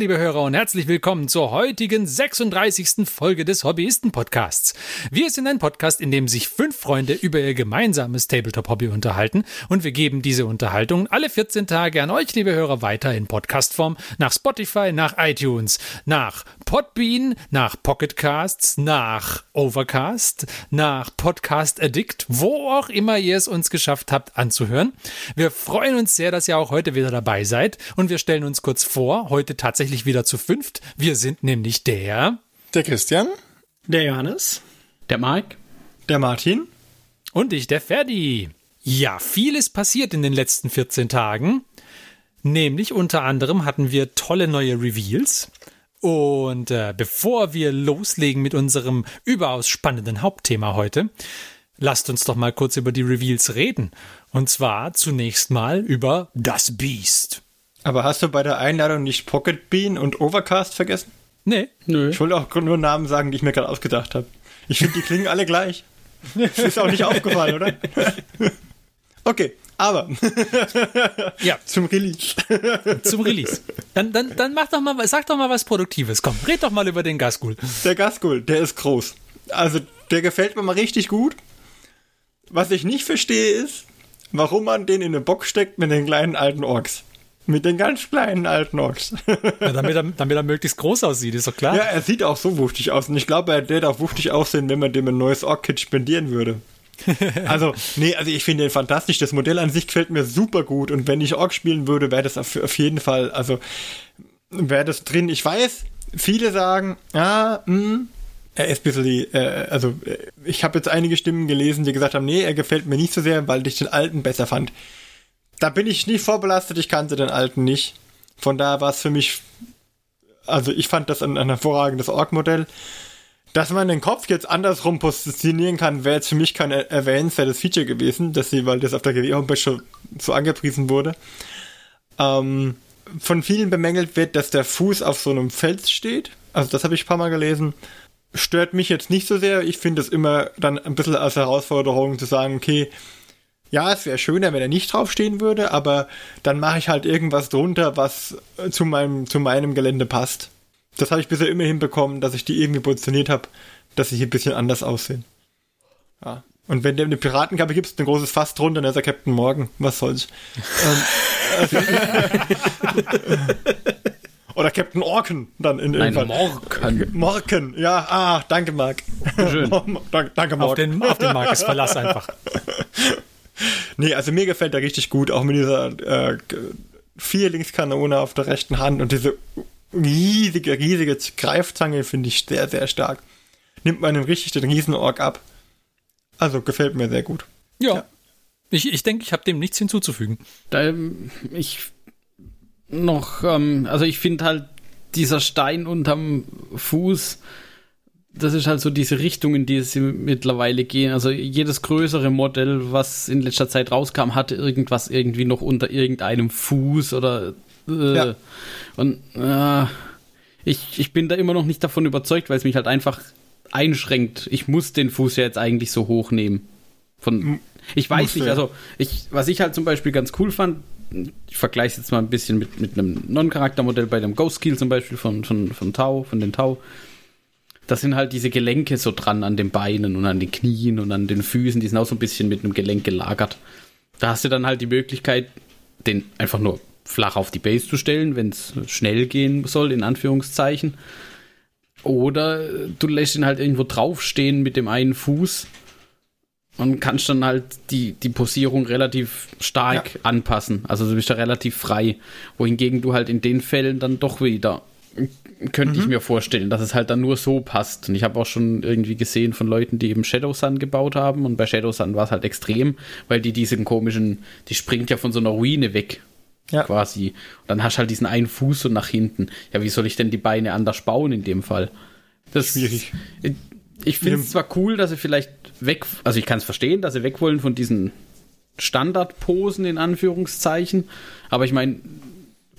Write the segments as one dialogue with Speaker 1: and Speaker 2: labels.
Speaker 1: Liebe Hörer und herzlich willkommen zur heutigen 36. Folge des Hobbyisten-Podcasts. Wir sind ein Podcast, in dem sich fünf Freunde über ihr gemeinsames Tabletop-Hobby unterhalten und wir geben diese Unterhaltung alle 14 Tage an euch, liebe Hörer, weiter in Podcastform nach Spotify, nach iTunes, nach Podbean, nach Pocketcasts, nach Overcast, nach Podcast Addict, wo auch immer ihr es uns geschafft habt anzuhören. Wir freuen uns sehr, dass ihr auch heute wieder dabei seid und wir stellen uns kurz vor, heute tatsächlich wieder zu fünft. Wir sind nämlich der.
Speaker 2: Der Christian.
Speaker 3: Der Johannes.
Speaker 4: Der Mike.
Speaker 2: Der Martin.
Speaker 1: Und ich, der Ferdi. Ja, vieles passiert in den letzten 14 Tagen. Nämlich unter anderem hatten wir tolle neue Reveals. Und äh, bevor wir loslegen mit unserem überaus spannenden Hauptthema heute, lasst uns doch mal kurz über die Reveals reden. Und zwar zunächst mal über das Beast.
Speaker 2: Aber hast du bei der Einladung nicht Pocket Bean und Overcast vergessen?
Speaker 1: Nee.
Speaker 2: Nö. Ich wollte auch nur Namen sagen, die ich mir gerade ausgedacht habe. Ich finde, die klingen alle gleich. Das ist auch nicht aufgefallen, oder? Okay, aber
Speaker 1: ja.
Speaker 2: zum Release.
Speaker 1: zum Release. Dann, dann, dann mach doch mal, sag doch mal was Produktives. Komm, red doch mal über den Gasgul.
Speaker 2: Der Gasgul, der ist groß. Also, der gefällt mir mal richtig gut. Was ich nicht verstehe ist, warum man den in eine Box steckt mit den kleinen alten Orks. Mit den ganz kleinen alten Orks.
Speaker 1: Ja, damit, er, damit er möglichst groß aussieht, ist doch klar.
Speaker 2: Ja, er sieht auch so wuchtig aus. Und ich glaube, er würde auch wuchtig aussehen, wenn man dem ein neues Ork-Kit spendieren würde. also, nee, also ich finde den fantastisch. Das Modell an sich gefällt mir super gut. Und wenn ich Ork spielen würde, wäre das auf, auf, jeden Fall, also wäre das drin. Ich weiß, viele sagen, ah, mh, er ist ein bisschen, äh, also ich habe jetzt einige Stimmen gelesen, die gesagt haben, nee, er gefällt mir nicht so sehr, weil ich den alten besser fand da bin ich nicht vorbelastet, ich kannte den alten nicht. Von daher war es für mich, also ich fand das ein, ein hervorragendes Org-Modell. Dass man den Kopf jetzt andersrum positionieren kann, wäre jetzt für mich kein erwähnenswertes Feature gewesen, dass sie, weil das auf der GW-Homepage schon so angepriesen wurde. Ähm, von vielen bemängelt wird, dass der Fuß auf so einem Fels steht. Also das habe ich ein paar Mal gelesen. Stört mich jetzt nicht so sehr. Ich finde es immer dann ein bisschen als Herausforderung zu sagen, okay, ja, es wäre schöner, wenn er nicht draufstehen würde, aber dann mache ich halt irgendwas drunter, was äh, zu meinem, zu meinem Gelände passt. Das habe ich bisher immer hinbekommen, dass ich die irgendwie positioniert habe, dass sie hier ein bisschen anders aussehen. Ja. Und wenn du eine Piratenkappe gibst, ein großes Fass drunter, dann ist er Captain Morgan. Was soll's? ähm, Oder Captain Orken dann in
Speaker 4: Nein, Morken.
Speaker 2: Morken, ja, ah, danke, Marc.
Speaker 1: Schön. danke, Marc. Auf den, auf den Marc ist Verlass einfach.
Speaker 2: Nee, also mir gefällt der richtig gut, auch mit dieser äh, Vierlingskanone auf der rechten Hand und diese riesige, riesige Greifzange finde ich sehr, sehr stark. Nimmt man einem richtig den Riesenorg ab. Also gefällt mir sehr gut.
Speaker 1: Ja. ja. Ich, ich denke, ich habe dem nichts hinzuzufügen.
Speaker 4: Da, ich noch, ähm, also ich finde halt dieser Stein unterm Fuß, das ist halt so diese Richtung, in die sie mittlerweile gehen. Also jedes größere Modell, was in letzter Zeit rauskam, hatte irgendwas irgendwie noch unter irgendeinem Fuß oder äh, ja. und äh, ich, ich bin da immer noch nicht davon überzeugt, weil es mich halt einfach einschränkt. Ich muss den Fuß ja jetzt eigentlich so hoch nehmen. Von, ich weiß Musste, nicht, also ich, was ich halt zum Beispiel ganz cool fand, ich vergleiche es jetzt mal ein bisschen mit, mit einem Non-Charaktermodell bei dem Ghost Kill zum Beispiel von, von, von Tau, von den Tau das sind halt diese Gelenke so dran an den Beinen und an den Knien und an den Füßen, die sind auch so ein bisschen mit einem Gelenk gelagert. Da hast du dann halt die Möglichkeit, den einfach nur flach auf die Base zu stellen, wenn es schnell gehen soll, in Anführungszeichen. Oder du lässt ihn halt irgendwo draufstehen mit dem einen Fuß und kannst dann halt die, die Posierung relativ stark ja. anpassen. Also du bist da relativ frei. Wohingegen du halt in den Fällen dann doch wieder könnte mhm. ich mir vorstellen, dass es halt dann nur so passt. Und ich habe auch schon irgendwie gesehen von Leuten, die eben Shadow Sun gebaut haben. Und bei Shadow Sun war es halt extrem, weil die diesen komischen, die springt ja von so einer Ruine weg. Ja. Quasi. Und dann hast du halt diesen einen Fuß so nach hinten. Ja, wie soll ich denn die Beine anders bauen in dem Fall? Das Schwierig. Ich, ich finde es zwar cool, dass sie vielleicht weg, also ich kann es verstehen, dass sie weg wollen von diesen Standardposen in Anführungszeichen. Aber ich meine,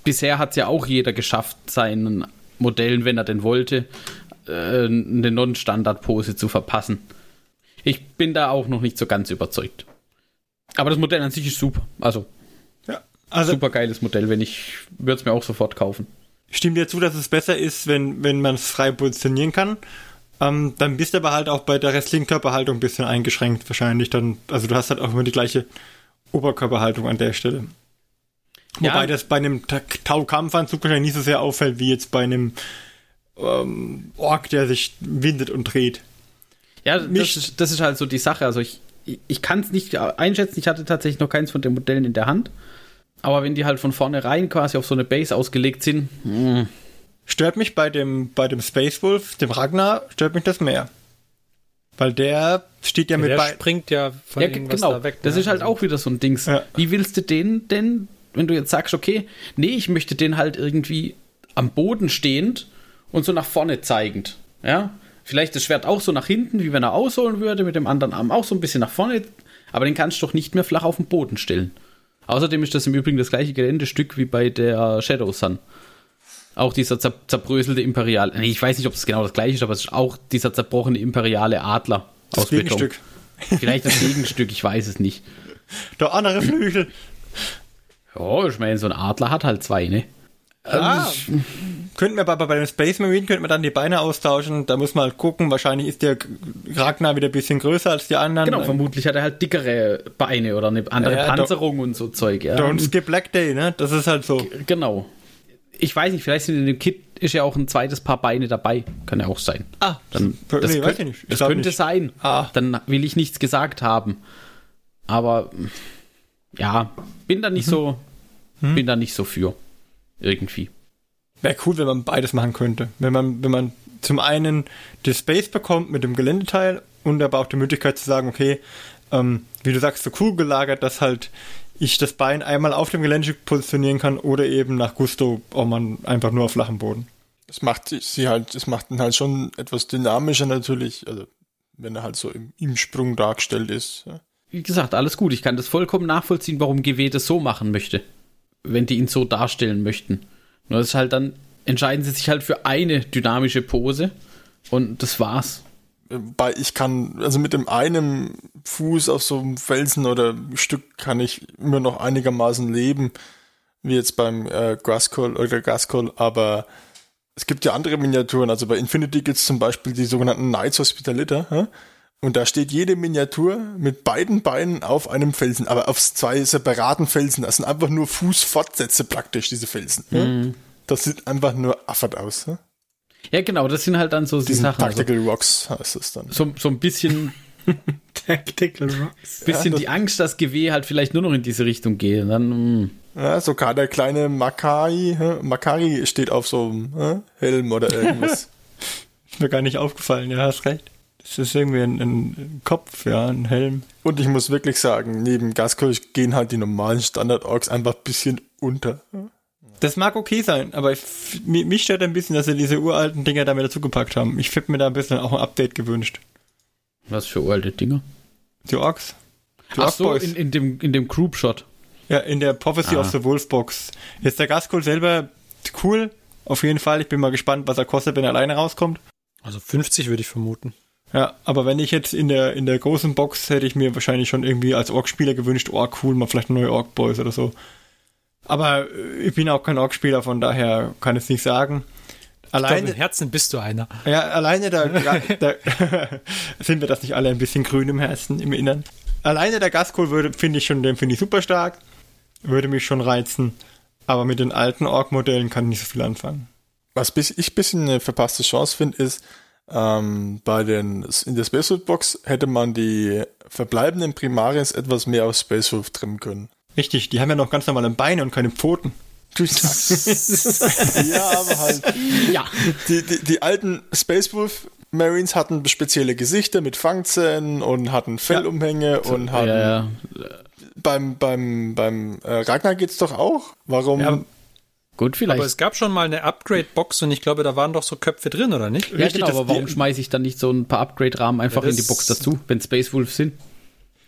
Speaker 4: bisher hat es ja auch jeder geschafft, seinen Modellen, wenn er denn wollte, äh, eine Non-Standard-Pose zu verpassen. Ich bin da auch noch nicht so ganz überzeugt. Aber das Modell an sich ist super. Also, ja, also super geiles Modell, wenn ich würde es mir auch sofort kaufen.
Speaker 2: stimme dir zu, dass es besser ist, wenn, wenn man es frei positionieren kann. Ähm, dann bist du aber halt auch bei der restlichen Körperhaltung ein bisschen eingeschränkt wahrscheinlich. Dann, also du hast halt auch immer die gleiche Oberkörperhaltung an der Stelle. Ja. Wobei das bei einem Tau-Kampfanzug wahrscheinlich nicht so sehr auffällt wie jetzt bei einem ähm, Ork, der sich windet und dreht.
Speaker 4: Ja, das ist, das ist halt so die Sache. Also ich, ich kann es nicht einschätzen. Ich hatte tatsächlich noch keins von den Modellen in der Hand. Aber wenn die halt von vornherein quasi auf so eine Base ausgelegt sind, mh. Hm.
Speaker 2: stört mich bei dem, bei dem Space Wolf, dem Ragnar, stört mich das mehr. Weil der steht ja, ja mit
Speaker 1: bei. springt ja
Speaker 4: von ja, genau. da weg. Das ne? ist halt auch wieder so ein Dings. Ja. Wie willst du den denn, wenn du jetzt sagst, okay, nee, ich möchte den halt irgendwie am Boden stehend und so nach vorne zeigend. Ja? Vielleicht das Schwert auch so nach hinten, wie wenn er ausholen würde, mit dem anderen Arm auch so ein bisschen nach vorne. Aber den kannst du doch nicht mehr flach auf den Boden stellen. Außerdem ist das im Übrigen das gleiche Geländestück wie bei der Shadow Sun. Auch dieser zer zerbröselte Imperial. Nee, ich weiß nicht, ob es genau das gleiche ist, aber es ist auch dieser zerbrochene imperiale Adler
Speaker 2: das aus Gegenstück.
Speaker 4: Beton. Vielleicht das Gegenstück, ich weiß es nicht.
Speaker 2: Der andere Flügel.
Speaker 4: Ja, ich meine, so ein Adler hat halt zwei, ne?
Speaker 2: Ah, ähm, könnten wir bei, bei dem Space Marine könnten wir dann die Beine austauschen. Da muss man halt gucken. Wahrscheinlich ist der Ragnar wieder ein bisschen größer als die anderen.
Speaker 4: Genau, vermutlich hat er halt dickere Beine oder eine andere ja, Panzerung und so Zeug. Ja.
Speaker 2: Don't skip Black Day, ne? Das ist halt so. G
Speaker 4: genau. Ich weiß nicht, vielleicht sind in dem Kit ist ja auch ein zweites Paar Beine dabei. Kann ja auch sein.
Speaker 2: Ah,
Speaker 4: dann, das, nee, könnte, das könnte nicht. sein. Ah. Dann will ich nichts gesagt haben. Aber ja, bin da nicht mhm. so, mhm. bin da nicht so für. Irgendwie.
Speaker 2: Wäre cool, wenn man beides machen könnte. Wenn man, wenn man zum einen die Space bekommt mit dem Geländeteil und aber auch die Möglichkeit zu sagen, okay, ähm, wie du sagst, so cool gelagert, dass halt ich das Bein einmal auf dem Gelände positionieren kann oder eben nach Gusto auch man einfach nur auf flachem Boden.
Speaker 3: Das macht sie halt, das macht ihn halt schon etwas dynamischer natürlich, also wenn er halt so im, im Sprung dargestellt ist. Ja.
Speaker 4: Wie gesagt, alles gut. Ich kann das vollkommen nachvollziehen, warum GW das so machen möchte wenn die ihn so darstellen möchten. Nur das ist halt dann, entscheiden sie sich halt für eine dynamische Pose und das war's.
Speaker 3: Bei ich kann, also mit dem einen Fuß auf so einem Felsen oder Stück kann ich immer noch einigermaßen leben, wie jetzt beim äh, Graskol oder Gaskol, aber es gibt ja andere Miniaturen, also bei Infinity gibt es zum Beispiel die sogenannten Knights Hospitaliter, ja? Und da steht jede Miniatur mit beiden Beinen auf einem Felsen, aber auf zwei separaten Felsen. Das sind einfach nur Fußfortsätze praktisch, diese Felsen. Mhm. Das sieht einfach nur affert aus. Ne?
Speaker 4: Ja, genau, das sind halt dann so
Speaker 3: die Sachen. Also Tactical also, Rocks heißt es dann.
Speaker 4: So, so ein bisschen. Tactical Rocks. Bisschen ja, die Angst, dass GW halt vielleicht nur noch in diese Richtung geht. Dann,
Speaker 3: mm. Ja, sogar der kleine Makari, Makari steht auf so einem Helm oder irgendwas.
Speaker 2: ist mir gar nicht aufgefallen, ja, hast recht. Das ist irgendwie ein, ein, Kopf, ja, ein Helm.
Speaker 3: Und ich muss wirklich sagen, neben Gaskirch gehen halt die normalen Standard-Orks einfach ein bisschen unter.
Speaker 2: Das mag okay sein, aber ich, mich stört ein bisschen, dass sie diese uralten Dinger da wieder dazugepackt haben. Ich hätte mir da ein bisschen auch ein Update gewünscht.
Speaker 4: Was für uralte Dinger?
Speaker 2: Die Orks.
Speaker 4: Die Ach Ork so, in, in, dem, in dem Group-Shot.
Speaker 2: Ja, in der Prophecy ah. of the Wolf Box. Jetzt der Gaskul selber cool, auf jeden Fall. Ich bin mal gespannt, was er kostet, wenn er alleine rauskommt.
Speaker 1: Also 50 würde ich vermuten.
Speaker 2: Ja, aber wenn ich jetzt in der, in der großen Box hätte ich mir wahrscheinlich schon irgendwie als Ork-Spieler gewünscht, oh cool, mal vielleicht neue Ork-Boys oder so. Aber äh, ich bin auch kein Ork-Spieler, von daher kann ich es nicht sagen.
Speaker 1: Alleine, glaub, im Herzen bist du einer.
Speaker 2: Ja, alleine da, da sind wir das nicht alle ein bisschen grün im Herzen, im Innern. Alleine der Gaskol würde, finde ich schon, den finde ich super stark. Würde mich schon reizen. Aber mit den alten Ork-Modellen kann ich nicht so viel anfangen.
Speaker 3: Was ich ein bisschen eine verpasste Chance finde, ist, ähm, bei den, in der Spacesuit Box hätte man die verbleibenden Primarins etwas mehr auf Space Wolf trimmen können.
Speaker 2: Richtig, die haben ja noch ganz normale Beine und keine Pfoten.
Speaker 3: ja, aber halt. Ja. Die, die, die alten Space Wolf Marines hatten spezielle Gesichter mit Fangzähnen und hatten Fellumhänge ja. und hatten. Ja, ja. Beim, beim, beim äh, Ragnar geht's doch auch. Warum?
Speaker 1: Gut, vielleicht. Aber es gab schon mal eine Upgrade-Box und ich glaube, da waren doch so Köpfe drin, oder nicht?
Speaker 4: Ja, Richtig, genau, aber warum schmeiße ich dann nicht so ein paar Upgrade-Rahmen einfach ja, in die Box dazu, wenn Space Wolves sind?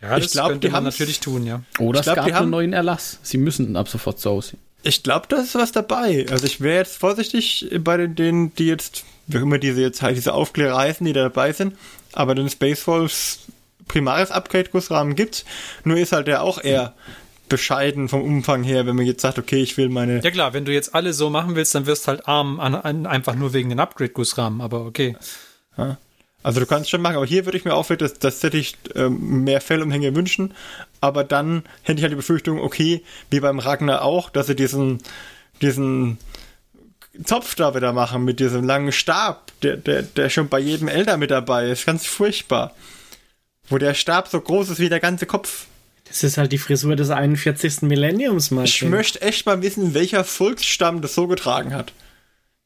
Speaker 1: Ja, ich glaube, die haben natürlich tun, ja.
Speaker 4: Oder ich es glaub, gab einen neuen Erlass. Sie müssen ab sofort so aussehen.
Speaker 2: Ich glaube, da ist was dabei. Also ich wäre jetzt vorsichtig bei den, denen, die jetzt, wie immer diese jetzt halt diese Aufklärereisen, die da dabei sind, aber den Space Wolves primares Upgrade-Gussrahmen gibt. Nur ist halt der auch eher bescheiden vom Umfang her, wenn man jetzt sagt, okay, ich will meine.
Speaker 1: Ja klar, wenn du jetzt alle so machen willst, dann wirst du halt arm an, an, einfach nur wegen den Upgrade-Gussrahmen, aber okay.
Speaker 2: Ja. Also du kannst schon machen, aber hier würde ich mir auch das, das hätte ich ähm, mehr Fellumhänge wünschen, aber dann hätte ich halt die Befürchtung, okay, wie beim Ragnar auch, dass sie diesen, diesen Zopf da wieder machen mit diesem langen Stab, der, der, der schon bei jedem Elder mit dabei ist. Ganz furchtbar. Wo der Stab so groß ist wie der ganze Kopf.
Speaker 5: Das ist halt die Frisur des 41. Millenniums,
Speaker 2: Martin. Ich möchte echt mal wissen, welcher Volksstamm das so getragen hat.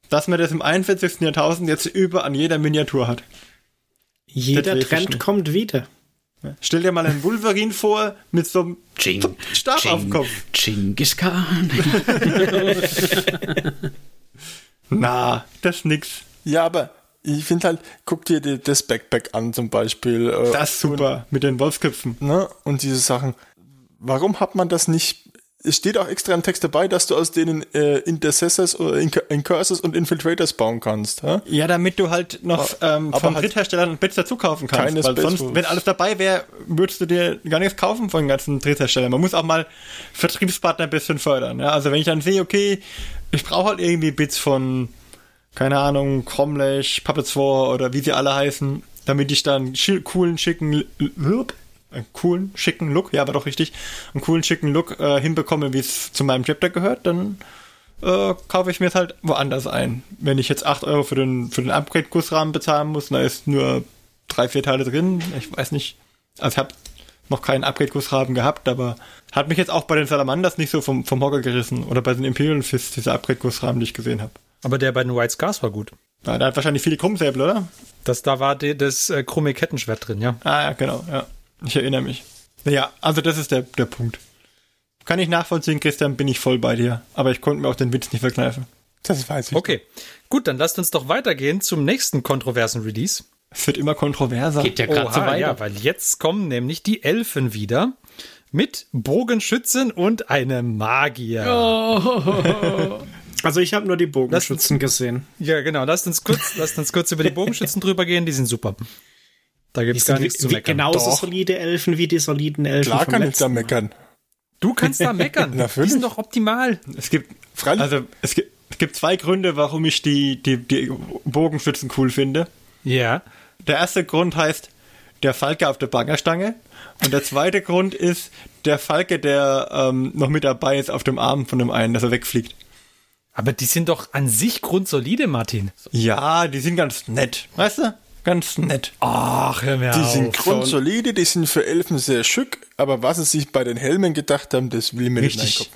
Speaker 2: Dass man das im 41. Jahrtausend jetzt über an jeder Miniatur hat.
Speaker 5: Jeder Trend kommt wieder.
Speaker 2: Stell dir mal einen Wolverine vor mit so einem
Speaker 4: Ching,
Speaker 2: Stab
Speaker 4: Ching,
Speaker 2: auf dem Kopf.
Speaker 4: Genghis Khan.
Speaker 2: Na, das ist nix.
Speaker 3: Ja, aber ich finde halt, guck dir das Backpack an zum Beispiel.
Speaker 2: Äh, das ist super, und, mit den Wolfsköpfen.
Speaker 3: Ne? Und diese Sachen. Warum hat man das nicht es steht auch extra im Text dabei, dass du aus denen äh, Intercessors oder Incursors und Infiltrators bauen kannst. Ha?
Speaker 2: Ja, damit du halt noch ähm, vom halt Drittherstellern Bits dazu kaufen kannst. Keine weil sonst, wenn alles dabei wäre, würdest du dir gar nichts kaufen von den ganzen Drittherstellern. Man muss auch mal Vertriebspartner ein bisschen fördern. Ja? Also wenn ich dann sehe, okay, ich brauche halt irgendwie Bits von, keine Ahnung, Cromlech, Puppets 2 oder wie sie alle heißen, damit ich dann coolen, schicken einen coolen, schicken Look, ja, aber doch richtig, einen coolen, schicken Look äh, hinbekomme, wie es zu meinem Chapter gehört, dann äh, kaufe ich mir es halt woanders ein. Wenn ich jetzt 8 Euro für den, für den Upgrade-Gussrahmen bezahlen muss, da ist nur drei, vier Teile drin. Ich weiß nicht. Also ich habe noch keinen Upgrade-Gussrahmen gehabt, aber hat mich jetzt auch bei den Salamanders nicht so vom, vom Hocker gerissen. Oder bei den Imperial Fists, dieser Upgrade-Gussrahmen, die ich gesehen habe.
Speaker 1: Aber der bei den White Scars war gut.
Speaker 2: Ja, der hat wahrscheinlich viele Krummsäbel, oder?
Speaker 1: Das, da war die, das äh, krumme Kettenschwert drin, ja.
Speaker 2: Ah, ja, genau, ja. Ich erinnere mich. Naja, also das ist der, der Punkt. Kann ich nachvollziehen, Christian, bin ich voll bei dir. Aber ich konnte mir auch den Witz nicht verkneifen.
Speaker 1: Das weiß ich. Okay, gut, dann lasst uns doch weitergehen zum nächsten kontroversen Release.
Speaker 2: Es wird immer kontroverser.
Speaker 1: Geht ja gerade so weiter. Ja, weil jetzt kommen nämlich die Elfen wieder mit Bogenschützen und einem Magier. Oh.
Speaker 5: Also ich habe nur die Bogenschützen uns, gesehen.
Speaker 1: Ja, genau. Lasst uns kurz, lasst uns kurz über die Bogenschützen drüber gehen. Die sind super. Da gibt es gar nichts zu meckern.
Speaker 5: Genauso doch. solide Elfen wie die soliden Elfen.
Speaker 3: Klar kann ich da meckern.
Speaker 1: Du kannst da meckern. die sind doch optimal.
Speaker 2: Es gibt, also es gibt, es gibt zwei Gründe, warum ich die, die, die Bogenschützen cool finde.
Speaker 1: Ja.
Speaker 2: Der erste Grund heißt der Falke auf der Bangerstange. Und der zweite Grund ist der Falke, der ähm, noch mit dabei ist auf dem Arm von dem einen, dass er wegfliegt.
Speaker 1: Aber die sind doch an sich grundsolide, Martin.
Speaker 2: Ja, die sind ganz nett. Weißt du? ganz nett.
Speaker 1: Ach, hör mir
Speaker 3: Die
Speaker 1: auf.
Speaker 3: sind grundsolide, die sind für Elfen sehr schick, aber was sie sich bei den Helmen gedacht haben, das will mir nicht in den Kopf.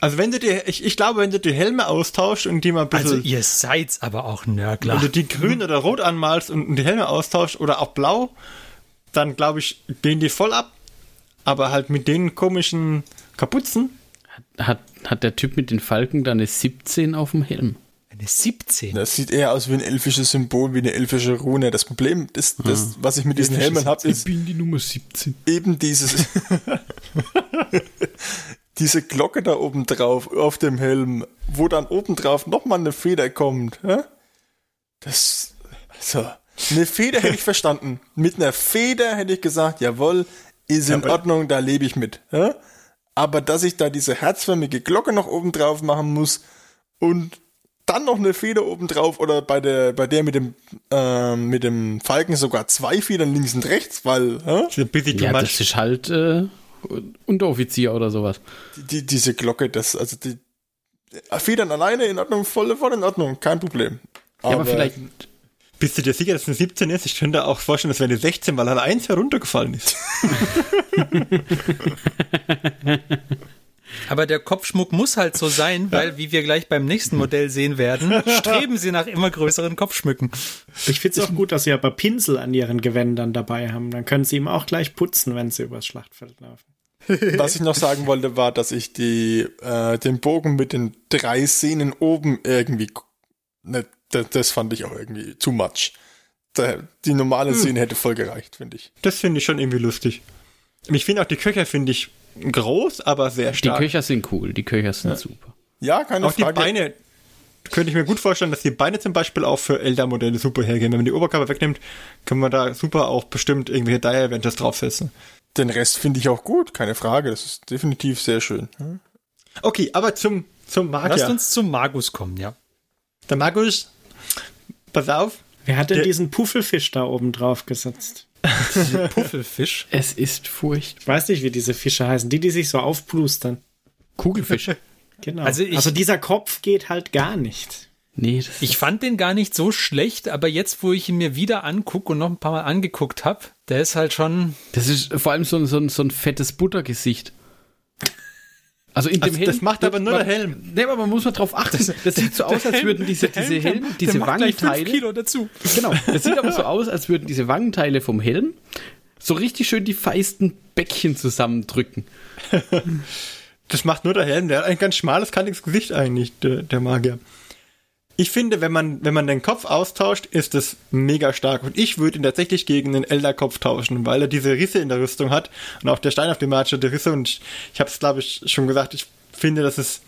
Speaker 2: Also wenn du dir, ich, ich glaube, wenn du die Helme austauschst und die mal ein bisschen... Also
Speaker 1: ihr seid aber auch Nörgler.
Speaker 2: Wenn du die grün oder rot anmalst und die Helme austauschst oder auch blau, dann glaube ich, gehen die voll ab. Aber halt mit den komischen Kapuzen.
Speaker 4: Hat, hat der Typ mit den Falken da eine 17 auf dem Helm?
Speaker 1: Eine 17.
Speaker 3: Das sieht eher aus wie ein elfisches Symbol, wie eine elfische Rune. Das Problem ist, das, ah. was ich mit diesen Helmen habe, ist.
Speaker 1: Ich bin die Nummer 17.
Speaker 3: Eben dieses. diese Glocke da oben drauf, auf dem Helm, wo dann oben drauf nochmal eine Feder kommt. Das. Also. Eine Feder hätte ich verstanden. Mit einer Feder hätte ich gesagt, jawohl, ist in ja, Ordnung, da lebe ich mit. Aber dass ich da diese herzförmige Glocke noch oben drauf machen muss und dann noch eine Feder oben drauf oder bei der bei der mit dem äh, mit dem Falken sogar zwei Federn links und rechts, weil
Speaker 4: hä? ja, das ist halt äh, Unteroffizier oder sowas.
Speaker 3: Die, die, diese Glocke, das also die Federn alleine in Ordnung, voll, voll in Ordnung, kein Problem.
Speaker 1: Aber, ja, aber vielleicht
Speaker 2: bist du dir sicher, dass es eine 17 ist? Ich könnte auch vorstellen, dass wäre eine 16, weil halt eins heruntergefallen ist.
Speaker 1: Aber der Kopfschmuck muss halt so sein, weil, wie wir gleich beim nächsten Modell sehen werden, streben sie nach immer größeren Kopfschmücken.
Speaker 5: Ich finde es auch gut, dass sie aber Pinsel an ihren Gewändern dabei haben. Dann können sie ihm auch gleich putzen, wenn sie übers Schlachtfeld laufen.
Speaker 3: Was ich noch sagen wollte, war, dass ich die, äh, den Bogen mit den drei Szenen oben irgendwie, ne, das, das fand ich auch irgendwie too much. die normale hm. Szene hätte voll gereicht, finde ich.
Speaker 2: Das finde ich schon irgendwie lustig. Ich finde auch die Köcher, finde ich, groß, aber sehr stark.
Speaker 4: Die Köcher sind cool, die Köcher sind ja. super.
Speaker 3: Ja, keine
Speaker 2: auch
Speaker 3: Frage.
Speaker 2: Die Beine, könnte ich mir gut vorstellen, dass die Beine zum Beispiel auch für Elder-Modelle super hergehen. Wenn man die Oberkörper wegnimmt, können wir da super auch bestimmt irgendwelche Dire-Eventers draufsetzen.
Speaker 3: Den Rest finde ich auch gut, keine Frage. Das ist definitiv sehr schön.
Speaker 2: Okay, aber zum, zum Magier.
Speaker 1: Lasst uns zum Magus kommen, ja.
Speaker 2: Der Magus, pass auf,
Speaker 5: Wer hat denn
Speaker 2: Der-
Speaker 5: diesen Puffelfisch da oben drauf gesetzt?
Speaker 1: Puffelfisch.
Speaker 4: Es ist furcht.
Speaker 5: Ich weiß nicht, wie diese Fische heißen. Die, die sich so aufplustern.
Speaker 4: Kugelfisch.
Speaker 5: Genau.
Speaker 1: Also
Speaker 5: Also,
Speaker 1: ich-
Speaker 5: dieser Kopf geht halt gar nicht.
Speaker 4: nee, das
Speaker 1: Ich fand den gar nicht so schlecht, aber jetzt, wo ich ihn mir wieder angucke und noch ein paar Mal angeguckt habe, der ist halt schon.
Speaker 4: Das ist vor allem so ein, so ein, so ein fettes Buttergesicht. Also in dem
Speaker 2: Also
Speaker 4: Helm.
Speaker 2: das macht aber nur
Speaker 4: man,
Speaker 2: der Helm.
Speaker 4: Nee, aber man muss mal drauf achten. Das, sieht so aus, als würden diese, diese Helm, diese
Speaker 1: gleich fünf
Speaker 4: Wangenteile.
Speaker 1: Kilo dazu.
Speaker 4: Genau. Das sieht aber so aus, als würden diese Wangenteile vom Helm so richtig schön die feisten Bäckchen zusammendrücken.
Speaker 2: das macht nur der Helm. Der hat ein ganz schmales, kantiges Gesicht eigentlich, der, der Magier. Ich finde, wenn man, wenn man den Kopf austauscht, ist es mega stark. Und ich würde ihn tatsächlich gegen den Elder-Kopf tauschen, weil er diese Risse in der Rüstung hat. Und auch der Stein auf dem March hat die Risse. Und ich, ich habe es, glaube ich, schon gesagt, ich finde, das ist,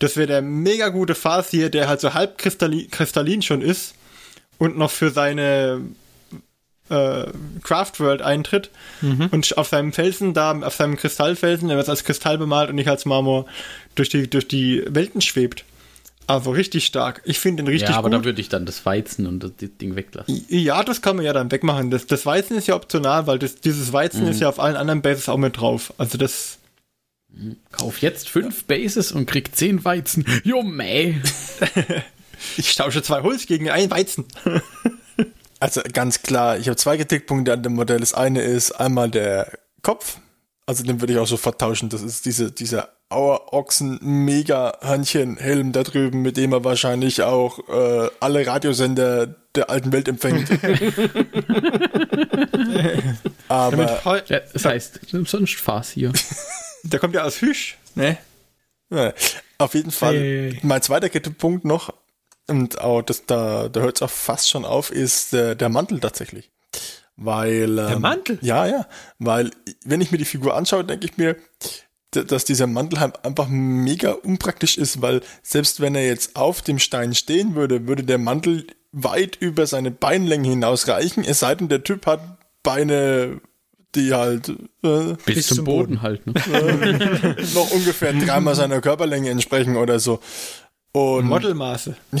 Speaker 2: das wäre der mega gute Phase hier, der halt so halb kristallin, kristallin schon ist und noch für seine äh, Craft World eintritt und auf seinem Felsen da, auf seinem Kristallfelsen, der wird als Kristall bemalt und nicht als Marmor durch die, durch die Welten schwebt. Also richtig stark. Ich finde ihn richtig
Speaker 4: ja, aber
Speaker 2: gut.
Speaker 4: da würde ich dann das Weizen und das Ding weglassen.
Speaker 2: Ja, das kann man ja dann wegmachen. Das, das Weizen ist ja optional, weil das, dieses Weizen ist ja auf allen anderen Bases auch mit drauf. Also das,
Speaker 4: Kauf jetzt fünf Bases und krieg zehn Weizen. Jo, meh.
Speaker 2: ich tausche zwei Holz gegen ein Weizen.
Speaker 3: Also ganz klar, ich habe zwei Kritikpunkte an dem Modell. Das eine ist einmal der Kopf. Also den würde ich auch so vertauschen. Das ist diese, dieser Auerochsen mega Hörnchen Helm da drüben, mit dem er wahrscheinlich auch äh, alle Radiosender der alten Welt empfängt. Aber
Speaker 4: Ja, das heißt, sonst Spaß hier.
Speaker 2: der kommt ja aus Hüsch, ne?
Speaker 3: Ja, auf jeden Fall.
Speaker 5: Hey.
Speaker 3: Mein zweiter Kritikpunkt noch, und auch das, da, da hört es auch fast schon auf, ist äh, der Mantel tatsächlich. Weil. Ähm,
Speaker 2: Mantel?
Speaker 3: Ja, ja. Weil, wenn ich mir die Figur anschaue, denke ich mir, dass dieser Mantel halt einfach mega unpraktisch ist, weil selbst wenn er jetzt auf dem Stein stehen würde, würde der Mantel weit über seine Beinlänge hinaus reichen, es sei denn, der Typ hat Beine, die halt äh,
Speaker 4: Bis,
Speaker 1: Bis
Speaker 4: zum,
Speaker 1: zum
Speaker 4: Boden,
Speaker 1: Boden.
Speaker 4: halt. Ne?
Speaker 3: noch ungefähr dreimal seiner Körperlänge entsprechen oder so. Und
Speaker 2: Modelmaße.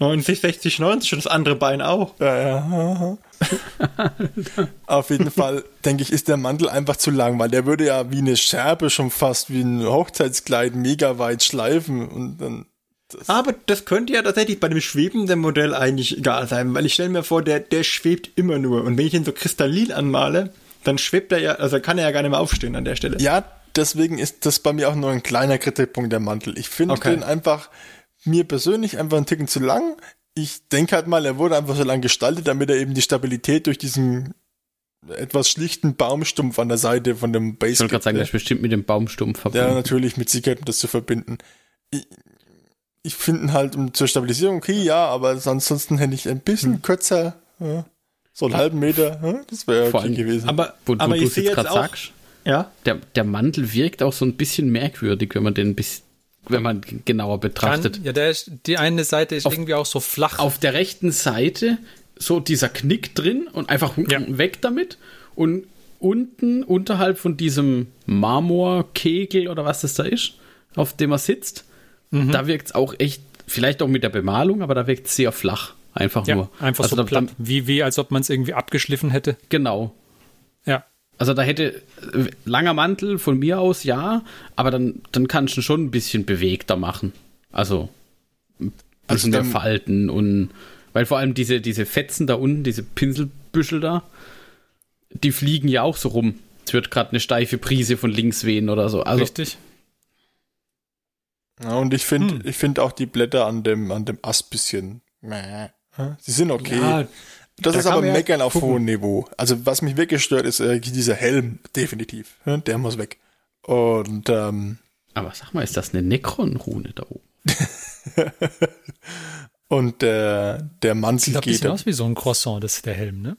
Speaker 2: 90, 60, 90 und das andere Bein auch.
Speaker 3: ja, ja. Auf jeden Fall, denke ich, ist der Mantel einfach zu lang, weil der würde ja wie eine Schärpe schon fast wie ein Hochzeitskleid mega weit schleifen und dann.
Speaker 2: Aber das könnte ja tatsächlich bei dem schwebenden Modell eigentlich egal sein, weil ich stelle mir vor, der, der schwebt immer nur. Und wenn ich ihn so kristallin anmale, dann schwebt er ja, also kann er ja gar nicht mehr aufstehen an der Stelle.
Speaker 3: Ja, deswegen ist das bei mir auch nur ein kleiner Kritikpunkt der Mantel. Ich finde
Speaker 2: Okay.
Speaker 3: den einfach mir persönlich einfach einen Ticken zu lang. Ich denke halt mal, er wurde einfach so lang gestaltet, damit er eben die Stabilität durch diesen etwas schlichten Baumstumpf an der Seite von dem Base
Speaker 4: Ich wollte gerade sagen, das ist bestimmt mit dem Baumstumpf
Speaker 3: Ja,
Speaker 4: verbunden.
Speaker 3: natürlich mit Sicherheit, um das zu verbinden. Ich, ich finde halt um, zur Stabilisierung okay, ja, aber ansonsten hätte ich ein bisschen kürzer, ja, so einen halben Meter, ja, das wäre okay
Speaker 4: allem-
Speaker 3: gewesen.
Speaker 2: Aber,
Speaker 4: Wo, wo
Speaker 2: aber
Speaker 4: du
Speaker 2: ich
Speaker 4: es jetzt gerade
Speaker 2: auch,
Speaker 4: sagst,
Speaker 2: ja,
Speaker 4: der, der Mantel wirkt auch so ein bisschen merkwürdig, wenn man den bis, wenn man genauer betrachtet.
Speaker 1: Kann, ja, der ist, die eine Seite ist
Speaker 4: Auf-
Speaker 1: irgendwie auch so flach.
Speaker 4: Auf der rechten Seite so dieser Knick drin und einfach
Speaker 1: Ja.
Speaker 4: weg damit. Und unten unterhalb von diesem Marmorkegel oder was das da ist, auf dem er sitzt,
Speaker 1: Mhm.
Speaker 4: da wirkt es auch echt, vielleicht auch mit der Bemalung, aber da wirkt es sehr flach. Einfach
Speaker 1: ja,
Speaker 4: nur.
Speaker 1: einfach
Speaker 4: also
Speaker 1: so
Speaker 4: da,
Speaker 1: platt, wie, wie als ob man es irgendwie abgeschliffen hätte.
Speaker 4: genau. Also da hätte langer Mantel von mir aus ja, aber dann, dann kannst du ihn schon ein bisschen bewegter machen. Also ein
Speaker 3: Also
Speaker 4: bisschen mehr
Speaker 3: dann-
Speaker 4: falten und weil vor allem diese, diese Fetzen da unten, diese Pinselbüschel da, die fliegen ja auch so rum. Es wird gerade eine steife Prise von links wehen oder so. Also
Speaker 1: Richtig.
Speaker 3: ja, und ich finde,
Speaker 1: Hm.
Speaker 3: ich finde auch die Blätter an dem, an dem Ast bisschen, sie sind okay.
Speaker 2: Ja,
Speaker 3: das
Speaker 2: da
Speaker 3: ist aber meckern auf
Speaker 2: gucken.
Speaker 3: hohem Niveau. Also was mich wirklich stört, ist äh, dieser Helm, definitiv. Der muss weg. Und ähm,
Speaker 4: aber sag mal, ist das eine Necron-Rune da oben?
Speaker 3: und der, der Mantel
Speaker 1: Sieht ein
Speaker 3: geht
Speaker 1: bisschen aus wie so ein Croissant, das ist der Helm, ne?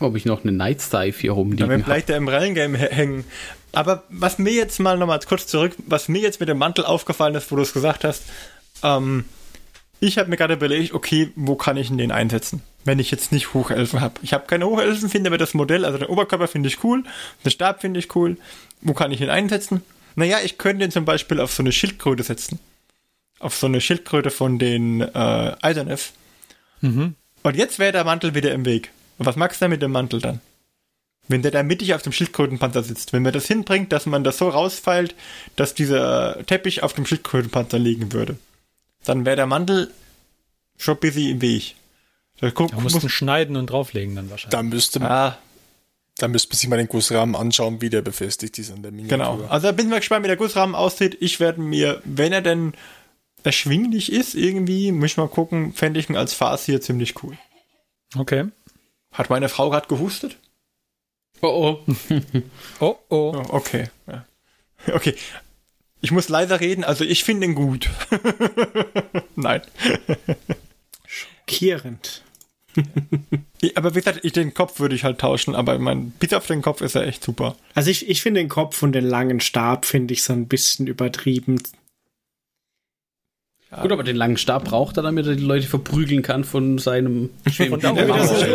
Speaker 4: Ob ich noch eine Night Dive hier rumliegen habe.
Speaker 2: bleibt er im Rallengame hä- hängen. Aber was mir jetzt mal nochmal kurz zurück, was mir jetzt mit dem Mantel aufgefallen ist, wo du es gesagt hast, ähm, ich habe mir gerade überlegt, okay, wo kann ich denn den einsetzen, wenn ich jetzt nicht Hochelfen habe. Ich habe keine Hochelfen, finde aber das Modell, also den Oberkörper finde ich cool, den Stab finde ich cool. Wo kann ich ihn einsetzen? Naja, ich könnte ihn zum Beispiel auf so eine Schildkröte setzen. Auf so eine Schildkröte von den äh, Eisernef. Und jetzt wäre der Mantel wieder im Weg. Und was magst du denn mit dem Mantel dann? Wenn der da mittig auf dem Schildkrötenpanzer sitzt, wenn man das hinbringt, dass man das so rausfeilt, dass dieser Teppich auf dem Schildkrötenpanzer liegen würde, dann wäre der Mantel schon ein bisschen im Weg. Da guck,
Speaker 1: mussten schneiden und drauflegen dann wahrscheinlich.
Speaker 3: Da müsste,
Speaker 2: ah,
Speaker 3: da müsste man sich mal den Gussrahmen anschauen, wie der befestigt ist an der Miniatur.
Speaker 2: genau. Also da bin ich mal gespannt, wie der Gussrahmen aussieht. Ich werde mir, wenn er denn erschwinglich ist, irgendwie, muss ich mal gucken, fände ich ihn als Phase hier ziemlich cool.
Speaker 1: Okay.
Speaker 2: Hat meine Frau gerade gehustet?
Speaker 4: Oh, oh.
Speaker 1: Oh, oh.
Speaker 2: Oh, okay. Ja. Okay. Ich muss leiser reden, also ich finde ihn gut. Nein.
Speaker 5: Schockierend.
Speaker 2: Aber wie gesagt, ich, den Kopf würde ich halt tauschen, aber mein, bis auf den Kopf ist er echt super.
Speaker 5: Also ich, ich finde den Kopf und den langen Stab finde ich so ein bisschen übertrieben.
Speaker 4: Gut, aber den langen Stab braucht er, damit er die Leute verprügeln kann von seinem
Speaker 5: Ja,
Speaker 1: Ja,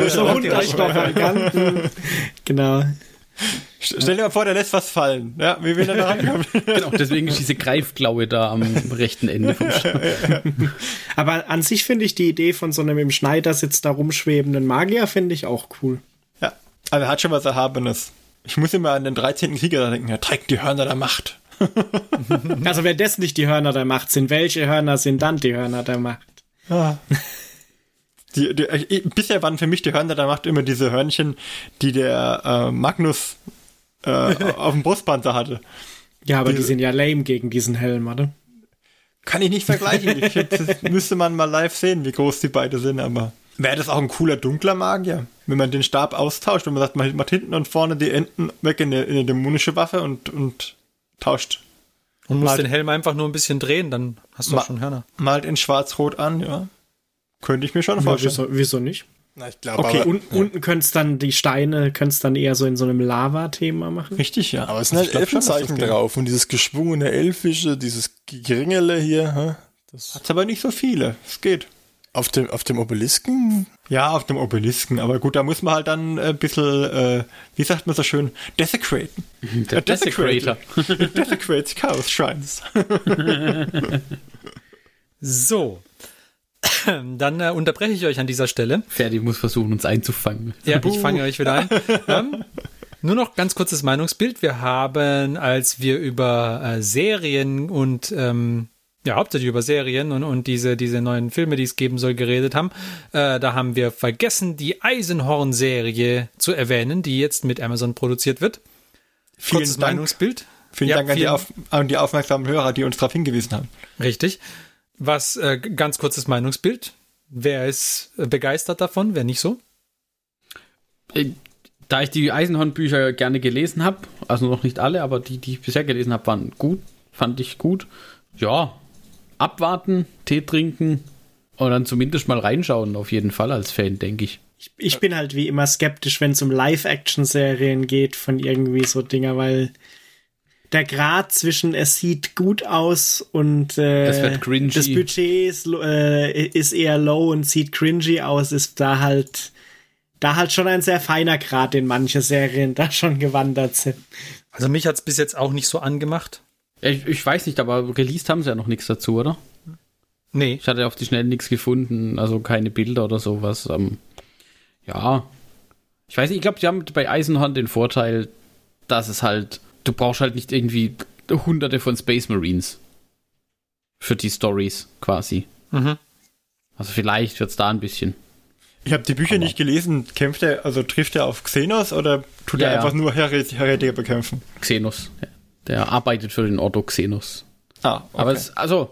Speaker 1: ja,
Speaker 5: Hundertstoffeleganten. Genau.
Speaker 2: St- Stell dir mal vor, der lässt was fallen. Ja, wie will er da rankommen?
Speaker 4: genau, deswegen ist diese Greifklaue da am rechten Ende vom Stab.
Speaker 5: Aber an sich finde ich die Idee von so einem im Schneidersitz da rumschwebenden Magier finde ich auch cool.
Speaker 2: ja, aber er hat schon was Erhabenes. Ich muss immer an den 13. Krieger denken, er trägt die Hörner der Macht.
Speaker 5: Also wenn das nicht die Hörner der Macht sind, welche Hörner sind dann die Hörner der Macht?
Speaker 2: Die, die, bisher waren für mich die Hörner der Macht immer diese Hörnchen, die der äh, Magnus äh, auf dem Brustpanzer hatte.
Speaker 5: Ja, aber
Speaker 2: Die-
Speaker 5: die sind ja lame gegen diesen Helm, oder?
Speaker 2: Kann ich nicht vergleichen. Ich, das müsste man mal live sehen, wie groß die beide sind, aber. Wäre das auch ein cooler dunkler Magier, wenn man den Stab austauscht, wenn man sagt, man macht hinten und vorne die Enden weg in eine, in eine dämonische Waffe und, und tauscht.
Speaker 1: Und musst
Speaker 2: Mal-
Speaker 1: den Helm einfach nur ein bisschen drehen, dann hast du schon Hörner.
Speaker 2: Malt in schwarz-rot an, ja. Könnte ich mir schon
Speaker 5: Ja,
Speaker 2: vorstellen.
Speaker 5: wieso, wieso nicht?
Speaker 3: Na, ich glaube,
Speaker 2: Okay,
Speaker 3: aber,
Speaker 5: Un, Unten könntest dann die Steine, könntest dann eher so in so einem Lava-Thema machen.
Speaker 2: Richtig, ja.
Speaker 3: aber es sind
Speaker 2: Also
Speaker 3: halt Elfenzeichen drauf und dieses geschwungene Elfische, dieses Geringele hier, hä? das
Speaker 2: Hat's aber nicht so viele. Es geht.
Speaker 3: auf dem, auf dem Obelisken
Speaker 2: Ja, auf dem Obelisken, aber gut, da muss man halt dann ein bisschen, äh, wie sagt man so schön, desecraten.
Speaker 4: Der
Speaker 2: Äh.
Speaker 4: Desecrator.
Speaker 2: Desecrates Chaos Shrines.
Speaker 1: So. Dann äh, unterbreche ich euch an dieser Stelle.
Speaker 4: Ferdi muss versuchen, uns einzufangen.
Speaker 1: Ja, ich fange euch wieder ein. ähm, nur noch ganz kurzes Meinungsbild. Wir haben, als wir über äh, Serien und ähm, ja, hauptsächlich über Serien und, und diese, diese neuen Filme, die es geben soll, geredet haben. Äh, da haben wir vergessen, die Eisenhorn-Serie zu erwähnen, die jetzt mit Amazon produziert wird.
Speaker 2: Vielen
Speaker 1: Kurzes
Speaker 2: Dank.
Speaker 1: Meinungsbild.
Speaker 2: Vielen
Speaker 1: Ja,
Speaker 2: Dank an die, auf, an die aufmerksamen Hörer, die uns darauf hingewiesen haben.
Speaker 1: Richtig. Was, äh, ganz kurzes Meinungsbild. Wer ist äh, begeistert davon, wer nicht so?
Speaker 4: Äh, Da ich die Eisenhorn-Bücher gerne gelesen habe, also noch nicht alle, aber die, die ich bisher gelesen habe, waren gut, fand ich gut. Ja, abwarten, Tee trinken und dann zumindest mal reinschauen, auf jeden Fall als Fan, denke ich.
Speaker 5: Ich, ich bin halt wie immer skeptisch, wenn es um Live-Action-Serien geht von irgendwie so Dinger, weil der Grad zwischen es sieht gut aus und äh,
Speaker 4: Es wird cringy.
Speaker 5: das Budget ist, äh, ist eher low und sieht cringy aus, ist da halt da halt schon ein sehr feiner Grad, den manche Serien da schon gewandert sind.
Speaker 1: Also mich hat es bis jetzt auch nicht so angemacht.
Speaker 4: Ich, ich weiß nicht, aber released haben sie ja noch nichts dazu, oder?
Speaker 1: Nee.
Speaker 4: Ich hatte auf die Schnelle nichts gefunden, also keine Bilder oder sowas. Ähm, ja. Ich weiß nicht, ich glaube, die haben bei Eisenhorn den Vorteil, dass es halt, du brauchst halt nicht irgendwie hunderte von Space Marines für die Stories quasi.
Speaker 1: Mhm.
Speaker 4: Also vielleicht wird es da ein bisschen.
Speaker 2: Ich habe die Bücher nicht gelesen. Kämpft er, also trifft er auf Xenos oder tut
Speaker 4: Ja,
Speaker 2: er
Speaker 4: ja.
Speaker 2: einfach nur Her Heretiker bekämpfen?
Speaker 4: Xenos. ja. Der arbeitet für den Ordo Xenos.
Speaker 2: Ah, okay.
Speaker 4: Aber es, also,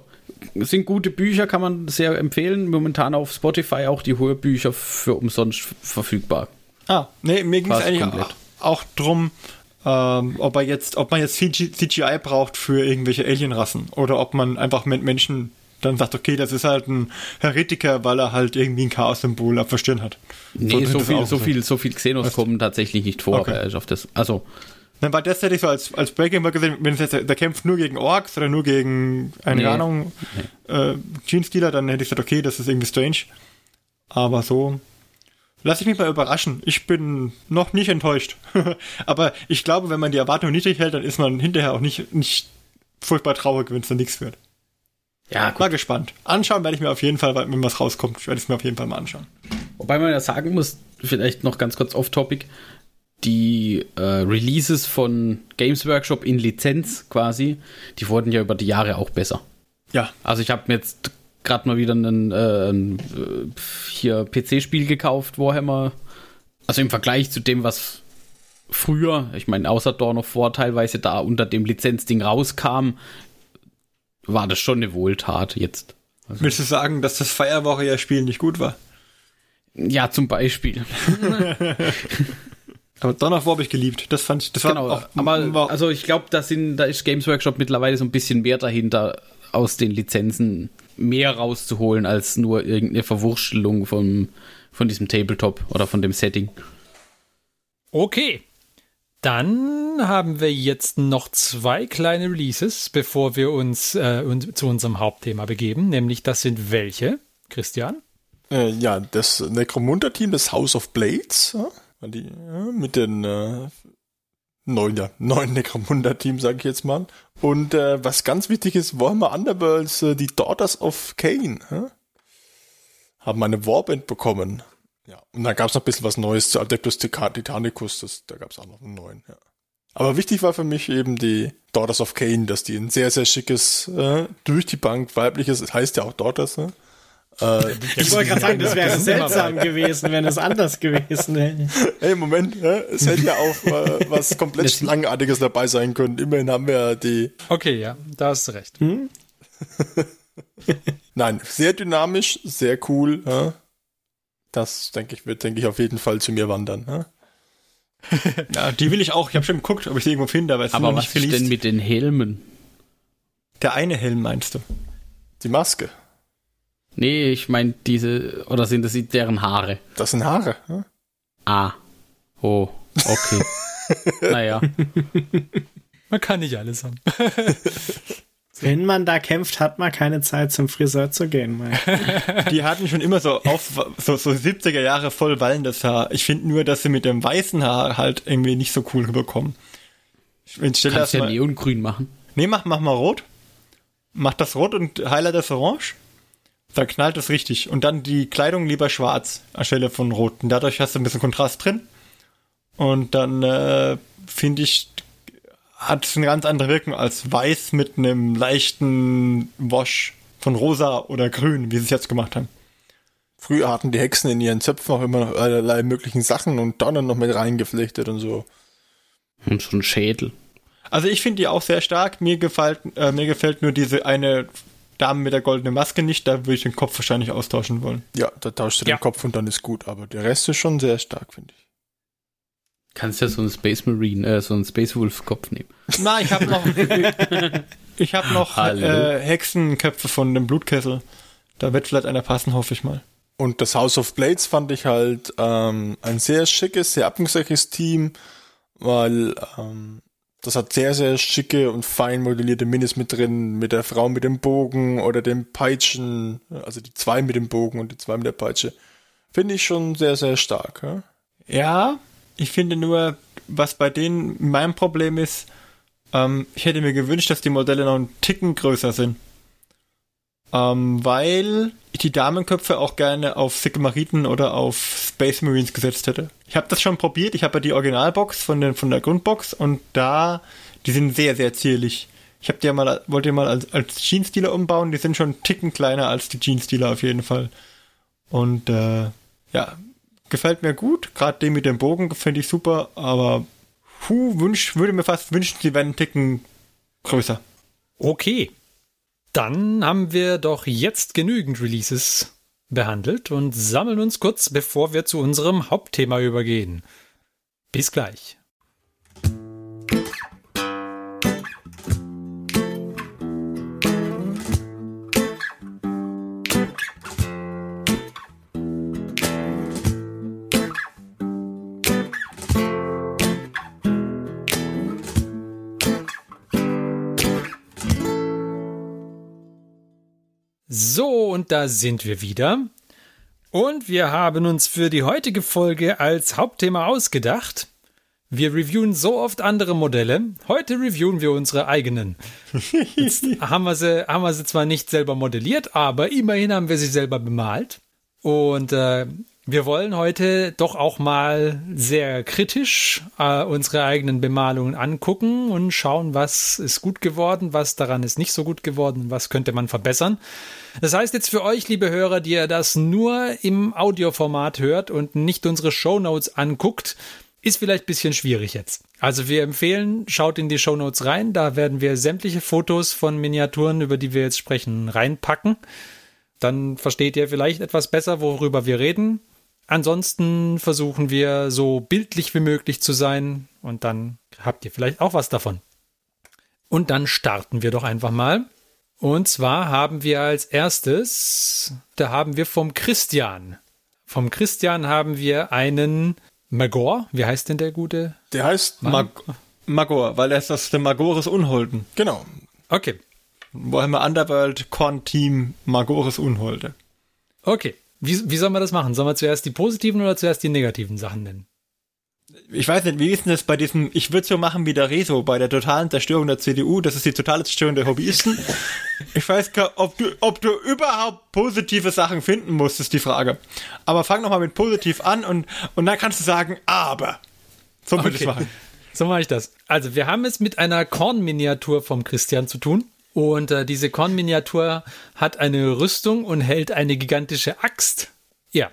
Speaker 4: es sind gute Bücher, kann man sehr empfehlen. Momentan auf Spotify auch die Hörbücher für umsonst verfügbar.
Speaker 2: ah, nee, mir ging es eigentlich
Speaker 4: komplett.
Speaker 2: auch, auch drum, ähm, ob er jetzt, ob man jetzt CG CGI braucht für irgendwelche Alienrassen oder ob man einfach mit Menschen dann sagt, okay, das ist halt ein Heretiker, weil er halt irgendwie ein Chaos-Symbol auf der Stirn hat.
Speaker 4: Nee, so,
Speaker 2: das
Speaker 4: viel, so
Speaker 2: so.
Speaker 4: viel, so viel Xenos
Speaker 2: Was?
Speaker 4: kommen tatsächlich nicht vor,
Speaker 2: Okay.
Speaker 4: er ist auf das, also,
Speaker 2: Dann war das hätte ich so als, als Breaking mal gesehen, wenn es jetzt, der kämpft nur gegen Orks oder nur gegen, eine
Speaker 4: Nee.
Speaker 2: Ahnung, äh, Gene-Stealer, dann hätte ich gesagt, okay, das ist irgendwie strange. Aber so, lass ich mich mal überraschen. Ich bin noch nicht enttäuscht. Aber ich glaube, wenn man die Erwartung niedrig hält, dann ist man hinterher auch nicht, nicht furchtbar traurig, wenn es dann nichts wird.
Speaker 4: ja,
Speaker 2: Mal gespannt. Anschauen werde ich mir auf jeden Fall, wenn was rauskommt, werde ich es mir auf jeden Fall mal anschauen.
Speaker 4: Wobei man ja sagen muss, vielleicht noch ganz kurz off-topic, die äh, Releases von Games Workshop in Lizenz quasi, die wurden ja über die Jahre auch besser.
Speaker 2: Ja,
Speaker 4: Also ich habe mir jetzt gerade mal wieder ein, äh, ein äh, hier PC-Spiel gekauft, Warhammer. Also im Vergleich zu dem, was früher, ich meine, außer Dawn of War teilweise da unter dem Lizenzding rauskam, war das schon eine Wohltat jetzt.
Speaker 2: willst du sagen, dass das Warrior-Spiel nicht gut war?
Speaker 4: Ja, zum Beispiel.
Speaker 2: Aber Dawn of War habe ich geliebt. Das fand ich, das war
Speaker 4: Genau,
Speaker 2: auch,
Speaker 4: aber
Speaker 2: war,
Speaker 4: also ich glaube, da sind, da ist Games Workshop mittlerweile so ein bisschen mehr dahinter, aus den Lizenzen mehr rauszuholen als nur irgendeine Verwurstelung vom, von diesem Tabletop oder von dem Setting.
Speaker 1: Okay. Dann haben wir jetzt noch zwei kleine Releases, bevor wir uns, äh, zu unserem Hauptthema begeben. Nämlich, das sind welche? Christian?
Speaker 3: Äh, ja, das Necromunda-Team, das House of Blades, ja, die, ja, mit den äh, neuen, ja, neuen Necromunda-Team, sage ich jetzt mal. Und äh, was ganz wichtig ist, Warhammer Underworlds, äh, die Daughters of Cain, ja, haben eine Warband bekommen. Ja, und dann gab es noch ein bisschen was Neues zu Adeptus Titanicus, das, da gab es auch noch einen neuen, ja. Aber wichtig war für mich eben die Daughters of Cain, dass die ein sehr, sehr schickes, äh, durch die Bank weibliches, es heißt ja auch Daughters, ne? Äh,
Speaker 5: Ich wollte gerade sagen, das wäre seltsam gewesen, wenn es anders gewesen wäre.
Speaker 3: Hey, Moment, es hätte ja auch äh, was komplett Schlangenartiges dabei sein können. Immerhin haben wir ja die.
Speaker 1: Okay, ja, da hast du recht.
Speaker 3: Nein, sehr dynamisch, sehr cool. Ja. Das, denke ich, wird, denke ich, auf jeden Fall zu mir wandern. Ja.
Speaker 2: ja, die will ich auch. Ich habe schon geguckt, ob ich sie irgendwo finde, aber es ist
Speaker 4: Aber was
Speaker 2: nicht
Speaker 4: ist denn mit den Helmen?
Speaker 2: Der eine Helm meinst du?
Speaker 3: Die Maske,
Speaker 4: Nee, ich meine diese, oder sind das deren Haare?
Speaker 3: das sind Haare. Ja.
Speaker 4: Ah. Oh, okay. naja.
Speaker 1: Man kann nicht alles haben.
Speaker 5: Wenn man da kämpft, hat man keine Zeit zum Friseur zu gehen. Mike.
Speaker 2: Die hatten schon immer so auf so, so 70er Jahre voll wallendes Haar. Ich finde nur, dass sie mit dem weißen Haar halt irgendwie nicht so cool rüberkommen.
Speaker 4: Kannst
Speaker 2: das
Speaker 4: ja
Speaker 2: mal.
Speaker 4: neongrün machen.
Speaker 2: Nee, mach, mach mal rot. Mach das rot und highlight das orange. Dann knallt es richtig. Und dann die Kleidung lieber schwarz anstelle von rot. Und dadurch hast du ein bisschen Kontrast drin. Und dann äh, finde ich, hat es eine ganz andere Wirkung als weiß mit einem leichten Wash von rosa oder grün, wie sie es jetzt gemacht haben.
Speaker 3: Früher hatten die Hexen in ihren Zöpfen auch immer noch allerlei möglichen Sachen und Dornen noch mit reingeflechtet und so.
Speaker 4: Und so ein Schädel.
Speaker 2: Also ich finde die auch sehr stark. Mir gefällt, äh, mir gefällt nur diese eine Dame mit der goldenen Maske nicht. Da würde ich den Kopf wahrscheinlich austauschen wollen.
Speaker 3: Ja, da tauschst du
Speaker 1: Ja.
Speaker 3: den Kopf und dann ist gut. Aber der Rest ist schon sehr stark, finde ich.
Speaker 4: Kannst ja so einen Space Marine, äh, so einen Space Wolf Kopf nehmen.
Speaker 2: Na, ich habe noch, ich habe noch
Speaker 4: Hallo.
Speaker 2: äh, Hexenköpfe von dem Blutkessel. Da wird vielleicht einer passen, hoffe ich mal.
Speaker 3: Und das House of Blades fand ich halt ähm, ein sehr schickes, sehr abwechslungsreiches Team, weil ähm, das hat sehr, sehr schicke und fein modellierte Minis mit drin, mit der Frau mit dem Bogen oder dem Peitschen, also die zwei mit dem Bogen und die zwei mit der Peitsche. Finde ich schon sehr, sehr stark. Ja?
Speaker 2: Ja, ich finde nur, was bei denen mein Problem ist, ähm, ich hätte mir gewünscht, dass die Modelle noch einen Ticken größer sind. Ähm, weil ich die Damenköpfe auch gerne auf Sigmariten oder auf Space Marines gesetzt hätte. Ich habe das schon probiert. Ich habe ja die Originalbox von, den, von der Grundbox und da, die sind sehr, sehr zierlich. Ich habe die ja mal, wollte die mal als, als Jeans-Dealer umbauen. Die sind schon einen Ticken kleiner als die Jeans-Dealer auf jeden Fall. Und äh, ja, gefällt mir gut. Gerade den mit dem Bogen finde ich super, aber puh, wünsch, würde mir fast wünschen, sie wären einen Ticken größer.
Speaker 1: Okay. Dann haben wir doch jetzt genügend Releases behandelt und sammeln uns kurz, bevor wir zu unserem Hauptthema übergehen. Bis gleich. Und da sind wir wieder. Und wir haben uns für die heutige Folge als Hauptthema ausgedacht. Wir reviewen so oft andere Modelle. Heute reviewen wir unsere eigenen. Jetzt haben wir sie, haben wir sie zwar nicht selber modelliert, aber immerhin haben wir sie selber bemalt. Und äh, wir wollen heute doch auch mal sehr kritisch äh, unsere eigenen Bemalungen angucken und schauen, was ist gut geworden, was daran ist nicht so gut geworden, was könnte man verbessern. Das heißt jetzt für euch, liebe Hörer, die ihr das nur im Audioformat hört und nicht unsere Show Notes anguckt, ist vielleicht ein bisschen schwierig jetzt. Also wir empfehlen, schaut in die Show Notes rein, da werden wir sämtliche Fotos von Miniaturen, über die wir jetzt sprechen, reinpacken. Dann versteht ihr vielleicht etwas besser, worüber wir reden. Ansonsten versuchen wir so bildlich wie möglich zu sein und dann habt ihr vielleicht auch was davon. Und dann starten wir doch einfach mal. Und zwar haben wir als erstes, da haben wir vom Christian. Vom Christian haben wir einen Magor. Wie heißt denn der gute?
Speaker 3: Der heißt
Speaker 2: Mag Magor, weil er ist das der Magores Unholden.
Speaker 3: Genau.
Speaker 1: Okay.
Speaker 2: Warhammer Underworld Con Team Magores Unholde.
Speaker 1: Okay. Wie, wie soll man das machen? Sollen wir zuerst die positiven oder zuerst die negativen Sachen nennen?
Speaker 2: Ich weiß nicht, wie ist denn das bei diesem, ich würde so machen wie der Rezo bei der totalen Zerstörung der CDU, das ist die totale Zerstörung der Hobbyisten. Ich weiß gar, ob du, ob du überhaupt positive Sachen finden musst, ist die Frage. Aber fang nochmal mit positiv an und, und dann kannst du sagen, aber. So würde ich
Speaker 1: Okay.
Speaker 2: machen.
Speaker 1: So mache ich das. Also, wir haben es mit einer Kornminiatur vom Christian zu tun. Und äh, diese Kornminiatur hat eine Rüstung und hält eine gigantische Axt. Ja.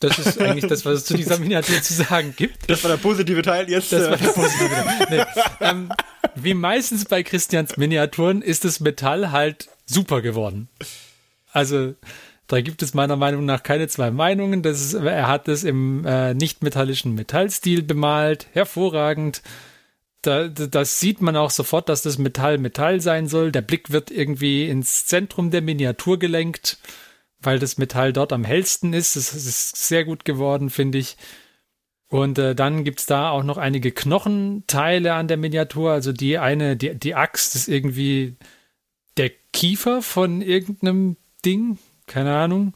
Speaker 1: Das ist eigentlich das, was es zu dieser Miniatur zu sagen gibt.
Speaker 2: Das war der positive Teil. Jetzt,
Speaker 1: Das war
Speaker 2: äh,
Speaker 1: der positive. Nee. Ähm, wie meistens bei Christians Miniaturen ist das Metall halt super geworden. Also da gibt es meiner Meinung nach keine zwei Meinungen. Das ist, er hat es im äh, nicht-metallischen Metallstil bemalt, hervorragend. Da, da- das sieht man auch sofort, dass das Metall Metall sein soll. Der Blick wird irgendwie ins Zentrum der Miniatur gelenkt, weil das Metall dort am hellsten ist. Es ist sehr gut geworden, finde ich. Und äh, dann gibt's da auch noch einige Knochenteile an der Miniatur. Also die eine, die, die Axt ist irgendwie der Kiefer von irgendeinem Ding. Keine Ahnung.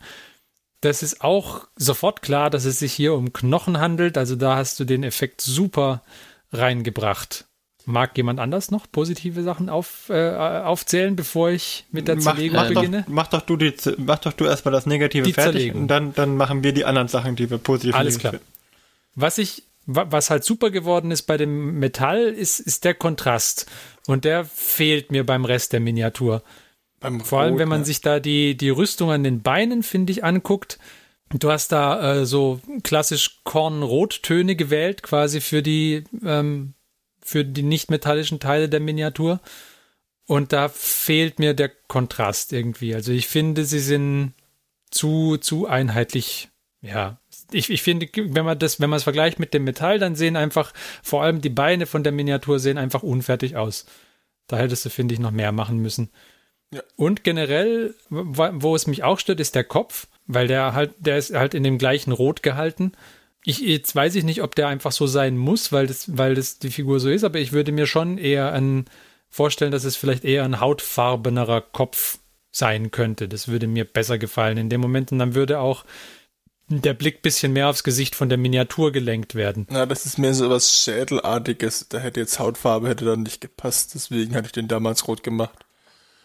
Speaker 1: Das ist auch sofort klar, dass es sich hier um Knochen handelt. Also da hast du den Effekt super reingebracht. Mag jemand anders noch positive Sachen auf, äh, aufzählen, bevor ich mit der
Speaker 2: mach,
Speaker 1: Zerlegung
Speaker 2: mach,
Speaker 1: beginne?
Speaker 2: doch, mach doch du die, mach doch du erstmal das Negative
Speaker 1: Die
Speaker 2: fertig
Speaker 1: Zerlegung.
Speaker 2: und dann, dann machen wir die anderen Sachen, die wir positiv
Speaker 1: Alles klar. Was ich, wa- was halt super geworden ist bei dem Metall, ist, ist der Kontrast. Und der fehlt mir beim Rest der Miniatur.
Speaker 3: Beim
Speaker 1: Vor allem,
Speaker 3: Rot,
Speaker 1: wenn man
Speaker 3: ne?
Speaker 1: sich da die, die Rüstung an den Beinen, finde ich, anguckt. Du hast da äh, so klassisch Kornrottöne gewählt, quasi für die, ähm, für die nicht metallischen Teile der Miniatur. Und da fehlt mir der Kontrast irgendwie. Also ich finde, sie sind zu, zu einheitlich. Ja, ich, ich finde, wenn man das, wenn man es vergleicht mit dem Metall, dann sehen einfach, vor allem die Beine von der Miniatur sehen einfach unfertig aus. Da hättest du, finde ich, noch mehr machen müssen.
Speaker 3: Ja.
Speaker 1: Und generell, wo wo es mich auch stört, ist der Kopf, weil der halt, der ist halt in dem gleichen Rot gehalten. Ich, jetzt weiß ich nicht, ob der einfach so sein muss, weil das, weil das die Figur so ist, aber ich würde mir schon eher ein, vorstellen, dass es vielleicht eher ein hautfarbenerer Kopf sein könnte. Das würde mir besser gefallen in dem Moment. Und dann würde auch der Blick bisschen mehr aufs Gesicht von der Miniatur gelenkt werden.
Speaker 3: Na, das ist mehr so was Schädelartiges. Da hätte jetzt Hautfarbe hätte dann nicht gepasst. Deswegen hatte ich den damals rot gemacht.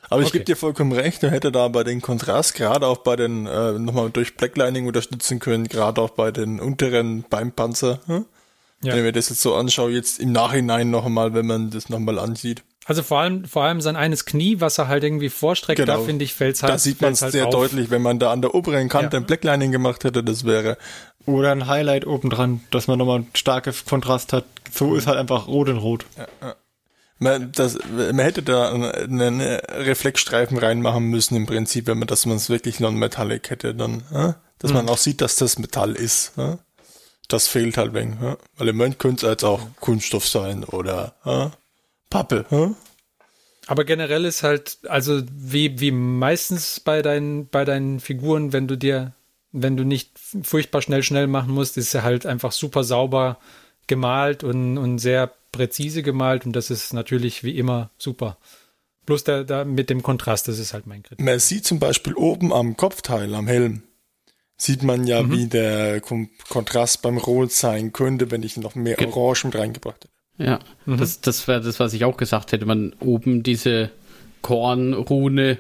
Speaker 3: Aber ich
Speaker 1: Okay.
Speaker 3: gebe dir vollkommen recht, er hätte da bei den Kontrast, gerade auch bei den, äh, nochmal durch Blacklining unterstützen können, gerade auch bei den unteren Beinpanzer. Hm?
Speaker 1: Ja.
Speaker 3: Wenn ich mir das jetzt so anschaue, jetzt im Nachhinein nochmal, wenn man das nochmal ansieht.
Speaker 1: Also vor allem, vor allem sein eines Knie, was er halt irgendwie vorstreckt, da
Speaker 3: Genau.
Speaker 1: finde ich, fällt halt
Speaker 3: da sieht man es
Speaker 1: fällt's
Speaker 3: sehr
Speaker 1: auf.
Speaker 3: deutlich, wenn man da an der oberen Kante
Speaker 1: Ja.
Speaker 3: ein Blacklining gemacht hätte, das wäre
Speaker 2: Oder ein Highlight obendran, dass man nochmal einen starken Kontrast hat. So ist halt einfach rot in rot.
Speaker 3: Man, das, man hätte da einen, Reflexstreifen reinmachen müssen im Prinzip, wenn man das man es wirklich non-metallic hätte, dann, äh? dass man auch sieht, dass das Metall ist. Äh? Das fehlt halt wegen, äh? weil im Moment könnte es jetzt auch Kunststoff sein oder äh? Pappe. Äh?
Speaker 1: Aber generell ist halt, also wie, wie meistens bei deinen, bei deinen Figuren, wenn du dir, wenn du nicht furchtbar schnell schnell machen musst, ist er halt einfach super sauber gemalt und, und sehr präzise gemalt und das ist natürlich wie immer super. Bloß da, da mit dem Kontrast, das ist halt mein Kritik.
Speaker 3: Man sieht zum Beispiel oben am Kopfteil, am Helm, sieht man ja, mhm. wie der Kom Kontrast beim Rot sein könnte, wenn ich noch mehr Ge Orange mit reingebracht hätte.
Speaker 4: Ja, mhm. das, das wäre das, was ich auch gesagt hätte. Man oben diese Kornrune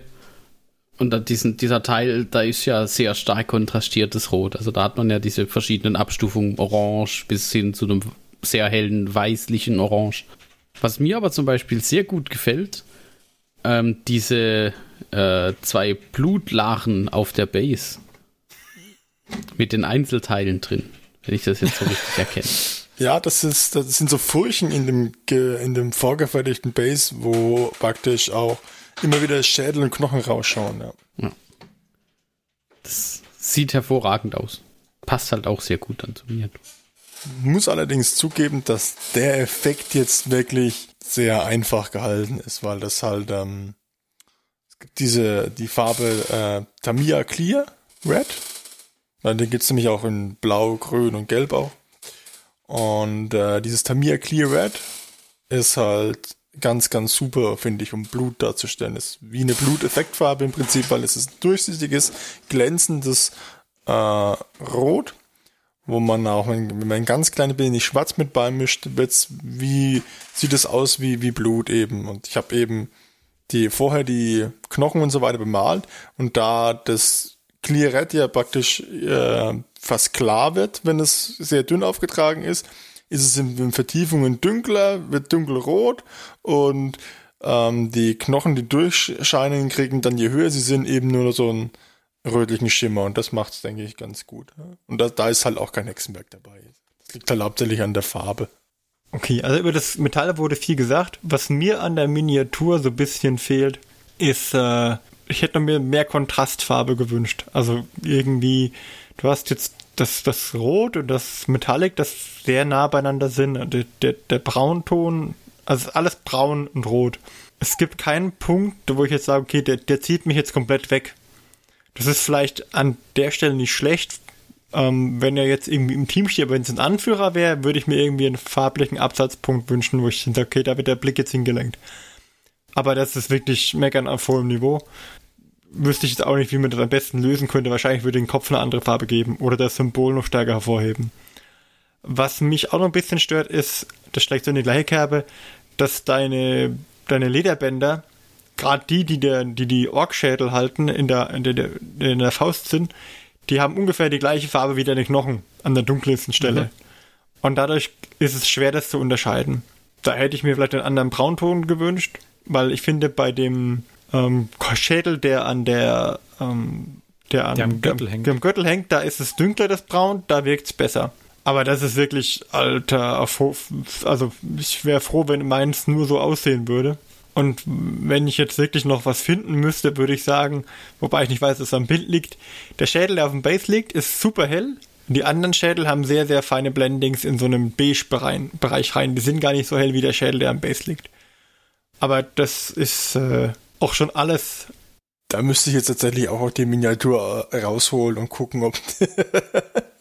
Speaker 4: und dann diesen, dieser Teil, da ist ja sehr stark kontrastiertes Rot. Also da hat man ja diese verschiedenen Abstufungen Orange bis hin zu einem sehr hellen weißlichen Orange. Was mir aber zum Beispiel sehr gut gefällt, ähm, diese äh, zwei Blutlachen auf der Base mit den Einzelteilen drin, wenn ich das jetzt so richtig erkenne.
Speaker 3: Ja, das ist, das sind so Furchen in dem, in dem vorgefertigten Base, wo praktisch auch immer wieder Schädel und Knochen rausschauen. Ja. ja.
Speaker 4: Das sieht hervorragend aus. Passt halt auch sehr gut an zu mir.
Speaker 3: Muss allerdings zugeben, dass der Effekt jetzt wirklich sehr einfach gehalten ist, weil das halt ähm, es gibt diese die Farbe äh, Tamiya Clear Red. Den gibt's nämlich auch in Blau, Grün und Gelb auch. Und äh, dieses Tamiya Clear Red ist halt ganz, ganz super, finde ich, um Blut darzustellen. Ist wie eine Bluteffektfarbe im Prinzip, weil es ist ein durchsichtiges, glänzendes äh, Rot, wo man auch, wenn man ein ganz kleines bisschen schwarz mit beimischt, wird's wie, sieht es aus wie, wie Blut eben. Und ich habe eben die, vorher die Knochen und so weiter bemalt und da das Red ja praktisch äh, fast klar wird, wenn es sehr dünn aufgetragen ist, ist es in, in Vertiefungen dunkler, wird dunkelrot und ähm, die Knochen, die durchscheinen, kriegen dann, je höher sie sind, eben nur so einen rötlichen Schimmer und das macht es, denke ich, ganz gut. Und da, da ist halt auch kein Hexenwerk dabei. Das liegt halt hauptsächlich an der Farbe.
Speaker 2: Okay, also über das Metall wurde viel gesagt. Was mir an der Miniatur so ein bisschen fehlt, ist, äh, ich hätte mir mehr Kontrastfarbe gewünscht. Also irgendwie, du hast jetzt das, das Rot und das Metallic, das sehr nah beieinander sind. Der, der, der Braunton, also alles braun und rot. Es gibt keinen Punkt, wo ich jetzt sage, okay, der, der zieht mich jetzt komplett weg. Das ist vielleicht an der Stelle nicht schlecht. Ähm, wenn er jetzt irgendwie im Team steht, wenn es ein Anführer wäre, würde ich mir irgendwie einen farblichen Absatzpunkt wünschen, wo ich sage, okay, da wird der Blick jetzt hingelenkt. Aber das ist wirklich meckern auf hohem Niveau wüsste ich jetzt auch nicht, wie man das am besten lösen könnte. Wahrscheinlich würde den Kopf eine andere Farbe geben oder das Symbol noch stärker hervorheben. Was mich auch noch ein bisschen stört, ist, das schlägt so in die gleiche Kerbe, dass deine, deine Lederbänder, gerade die, die der, die, die Orkschädel halten, in der, in der, in der Faust sind, die haben ungefähr die gleiche Farbe wie deine Knochen an der dunkelsten Stelle. Mhm. Und dadurch ist es schwer, das zu unterscheiden. Da hätte ich mir vielleicht einen anderen Braunton gewünscht, weil ich finde, bei dem ähm, Schädel, der an der, ähm, der, an, der am Gürtel hängt. Am Gürtel hängt, da ist es dünkler, das Braun, da wirkt es besser. Aber das ist wirklich, alter, also ich wäre froh, wenn meins nur so aussehen würde. Und wenn ich jetzt wirklich noch was finden müsste, würde ich sagen, wobei ich nicht weiß, dass es am Bild liegt, der Schädel, der auf dem Base liegt, ist super hell. Die anderen Schädel haben sehr, sehr feine Blendings in so einem Beige-Bereich rein. Die sind gar nicht so hell wie der Schädel, der am Base liegt. Aber das ist, äh, auch schon alles.
Speaker 3: Da müsste ich jetzt tatsächlich auch die Miniatur äh, rausholen und gucken, ob,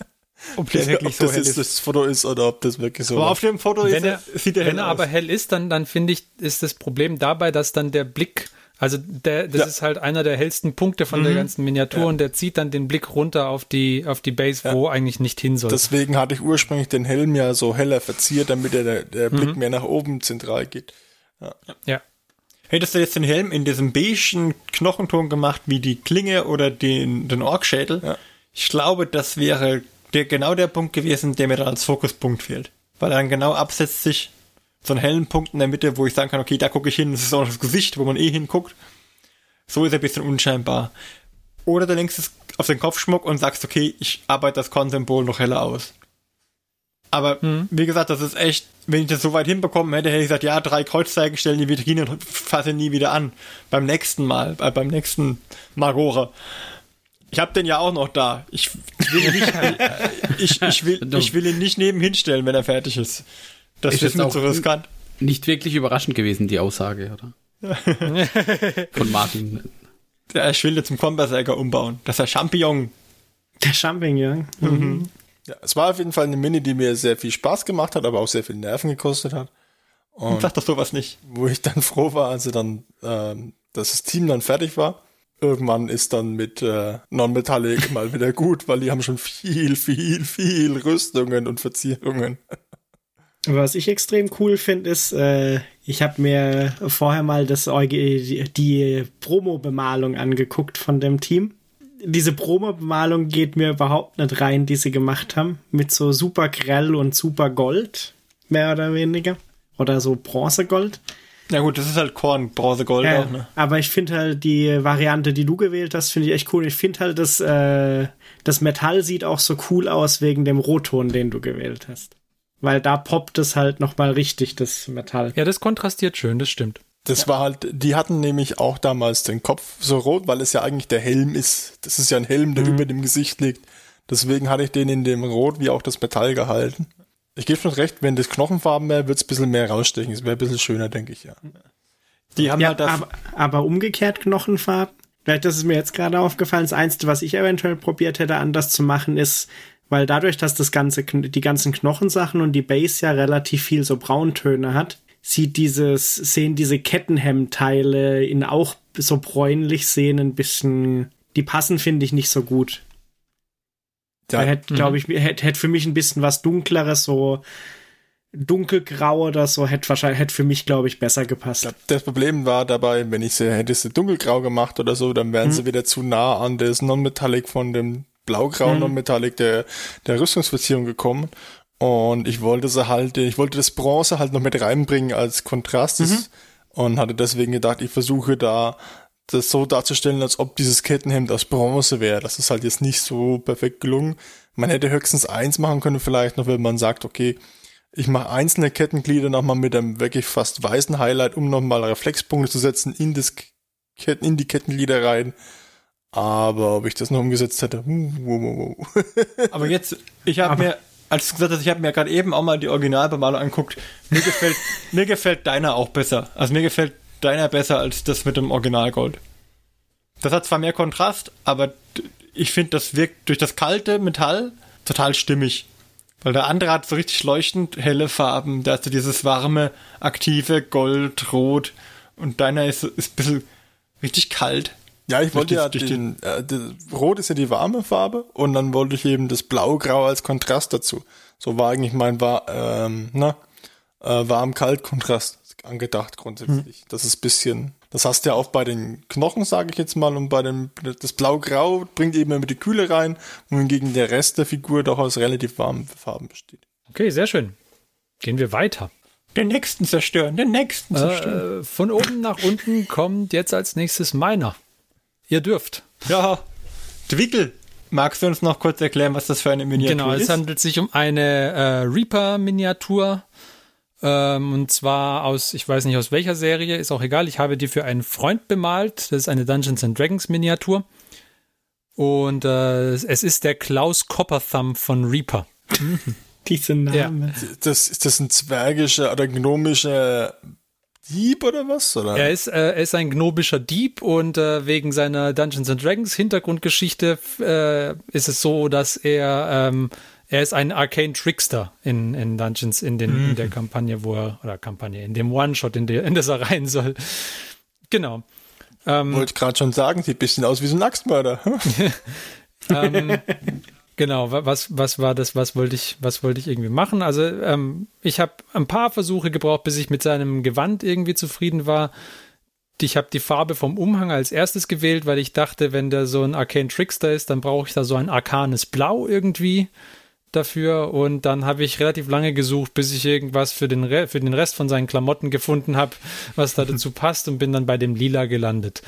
Speaker 3: ob, das, wirklich ob so das hell ist. das Foto ist oder ob das wirklich so
Speaker 1: Aber auf dem Foto wenn er, sieht er Wenn er aus. aber hell ist, dann, dann finde ich, ist das Problem dabei, dass dann der Blick also der, das ja. ist halt einer der hellsten Punkte von mhm. der ganzen Miniatur ja. und der zieht dann den Blick runter auf die, auf die Base, ja. wo eigentlich nicht hin soll.
Speaker 3: Deswegen hatte ich ursprünglich den Helm ja so heller verziert, damit der, der Blick mhm. mehr nach oben zentral geht.
Speaker 2: Ja. ja. Hättest du jetzt den Helm in diesem beigen Knochenton gemacht, wie die Klinge oder den, den Orkschädel, ja. ich glaube, das wäre der, genau der Punkt gewesen, der mir dann als Fokuspunkt fehlt. Weil dann genau absetzt sich so ein hellen Punkt in der Mitte, wo ich sagen kann, okay, da gucke ich hin, das ist auch das Gesicht, wo man eh hinguckt. So ist er ein bisschen unscheinbar. Oder du lenkst es auf den Kopfschmuck und sagst, okay, ich arbeite das Konsymbol noch heller aus. Aber mhm. wie gesagt, das ist echt, wenn ich das so weit hinbekommen hätte, hätte ich gesagt, ja, drei Kreuzzeichen stellen die Vitrine und fasse nie wieder an. Beim nächsten Mal, äh, beim nächsten Magore. Ich habe den ja auch noch da. Ich will ihn nicht, ich, ich, will, ich will ihn nicht nebenhin stellen, wenn er fertig ist. Das ist, ist mir zu riskant.
Speaker 4: Nicht wirklich überraschend gewesen, die Aussage, oder? Von Martin.
Speaker 2: Ja, ich will jetzt zum Kombersäger umbauen. Das ist der Champignon.
Speaker 5: Der Champignon. Mhm.
Speaker 3: mhm. Ja, es war auf jeden Fall eine Mini, die mir sehr viel Spaß gemacht hat, aber auch sehr viel Nerven gekostet hat.
Speaker 2: Und sag doch sowas nicht.
Speaker 3: Wo ich dann froh war, als sie dann, ähm, dass das Team dann fertig war. Irgendwann ist dann mit äh, Non-Metallic mal wieder gut, weil die haben schon viel, viel, viel Rüstungen und Verzierungen.
Speaker 5: Was ich extrem cool finde, ist, äh, ich habe mir vorher mal das die, die Promo-Bemalung angeguckt von dem Team. Diese Promo-Bemalung geht mir überhaupt nicht rein, die sie gemacht haben. Mit so super grell und super Gold, mehr oder weniger. Oder so Bronzegold.
Speaker 2: Ja gut, das ist halt Korn, Bronze, Gold
Speaker 5: Ja,
Speaker 2: auch, ne?
Speaker 5: Aber ich finde halt die Variante, die du gewählt hast, finde ich echt cool. Ich finde halt, das, äh, das Metall sieht auch so cool aus wegen dem Rotton, den du gewählt hast. Weil da poppt es halt nochmal richtig, das Metall.
Speaker 1: Ja, das kontrastiert schön, das stimmt.
Speaker 3: Das war halt, die hatten nämlich auch damals den Kopf so rot, weil es ja eigentlich der Helm ist. Das ist ja ein Helm, der über dem Gesicht liegt. Deswegen hatte ich den in dem Rot wie auch das Metall gehalten. Ich gebe schon recht, wenn das Knochenfarben wäre, wird es ein bisschen mehr rausstechen. Es wäre ein bisschen schöner, denke ich, ja.
Speaker 2: Die haben
Speaker 5: Ja,
Speaker 2: halt das.
Speaker 5: aber, aber umgekehrt Knochenfarben. Vielleicht, das ist mir jetzt gerade aufgefallen. Das Einzige, was ich eventuell probiert hätte, anders zu machen, ist, weil dadurch, dass das ganze, die ganzen Knochensachen und die Base ja relativ viel so Brauntöne hat, sieht dieses, sehen diese Kettenhemmteile in auch so bräunlich sehen ein bisschen, die passen, finde ich, nicht so gut.
Speaker 3: Ja,
Speaker 5: Da hätte, glaube ich, hätte, hätte für mich ein bisschen was dunkleres, so dunkelgrau oder so, hätte wahrscheinlich, hätte für mich, glaube ich, besser gepasst.
Speaker 3: Ja, Das Problem war dabei, wenn ich sie hätte sie dunkelgrau gemacht oder so, dann wären sie wieder zu nah an das Non-Metallic von dem blaugrau Non-Metallic der, der Rüstungsverzierung gekommen. Und ich wollte sie halt, ich wollte das Bronze halt noch mit reinbringen als Kontrast. Das- und hatte deswegen gedacht, ich versuche da das so darzustellen, als ob dieses Kettenhemd aus Bronze wäre. Das ist halt jetzt nicht so perfekt gelungen. Man hätte höchstens eins machen können, vielleicht noch, wenn man sagt, okay, ich mache einzelne Kettenglieder nochmal mit einem wirklich fast weißen Highlight, um nochmal Reflexpunkte zu setzen in, das Ketten, in die Kettenglieder rein. Aber ob ich das noch umgesetzt hätte, uh.
Speaker 2: Aber jetzt, ich habe mir, als du gesagt hast, ich habe mir gerade eben auch mal die Originalbemalung angeguckt. Mir gefällt, mir gefällt deiner auch besser. Also mir gefällt deiner besser als das mit dem Originalgold. Das hat zwar mehr Kontrast, aber ich finde, das wirkt durch das kalte Metall total stimmig. Weil der andere hat so richtig leuchtend helle Farben. Da hast du dieses warme, aktive Gold, Rot. Und deiner ist, ist ein bisschen richtig kalt.
Speaker 3: Ja, ich wollte ja
Speaker 2: durch
Speaker 3: den, äh, Rot ist ja die warme Farbe und dann wollte ich eben das Blau-Grau als Kontrast dazu. So war eigentlich mein war, ähm, na, äh, warm-kalt-Kontrast angedacht grundsätzlich. Das ist bisschen, das hast du ja auch bei den Knochen, sage ich jetzt mal, und bei dem, das Blau-Grau bringt eben immer die Kühle rein, wohingegen der Rest der Figur doch aus relativ warmen Farben besteht.
Speaker 1: Okay, sehr schön. Gehen wir weiter.
Speaker 2: Den nächsten zerstören, den nächsten zerstören.
Speaker 1: Äh, von oben nach unten kommt jetzt als nächstes meiner. Ihr dürft.
Speaker 2: Ja, Twickel. Magst du uns noch kurz erklären, was das für eine Miniatur
Speaker 1: Genau, es
Speaker 2: ist?
Speaker 1: handelt sich um eine äh, Reaper-Miniatur. Ähm, und zwar aus, ich weiß nicht aus welcher Serie, ist auch egal. Ich habe die für einen Freund bemalt. Das ist eine Dungeons and Dragons Miniatur. Und äh, es ist der Klaus Copperthumb von Reaper.
Speaker 5: Diese Namen.
Speaker 3: Das, ist das ein zwergischer oder gnomischer Dieb oder was? Oder?
Speaker 1: Er ist, äh, er ist ein gnobischer Dieb und äh, wegen seiner Dungeons and Dragons Hintergrundgeschichte äh, ist es so, dass er ähm, er ist ein Arcane Trickster in, in Dungeons in, den, in der Kampagne, wo er oder Kampagne in dem One-Shot, in, der in das er rein soll. Genau.
Speaker 3: Wollte gerade schon sagen, sieht ein bisschen aus wie so ein Axtmörder.
Speaker 1: ähm, genau, wa- was, was war das, was wollte ich, was wollte ich irgendwie machen? Also ähm, ich habe ein paar Versuche gebraucht, bis ich mit seinem Gewand irgendwie zufrieden war. Ich habe die Farbe vom Umhang als erstes gewählt, weil ich dachte, wenn der so ein Arcane Trickster ist, dann brauche ich da so ein arkanes Blau irgendwie dafür. Und dann habe ich relativ lange gesucht, bis ich irgendwas für den, Re für den Rest von seinen Klamotten gefunden habe, was da dazu passt und bin dann bei dem Lila gelandet.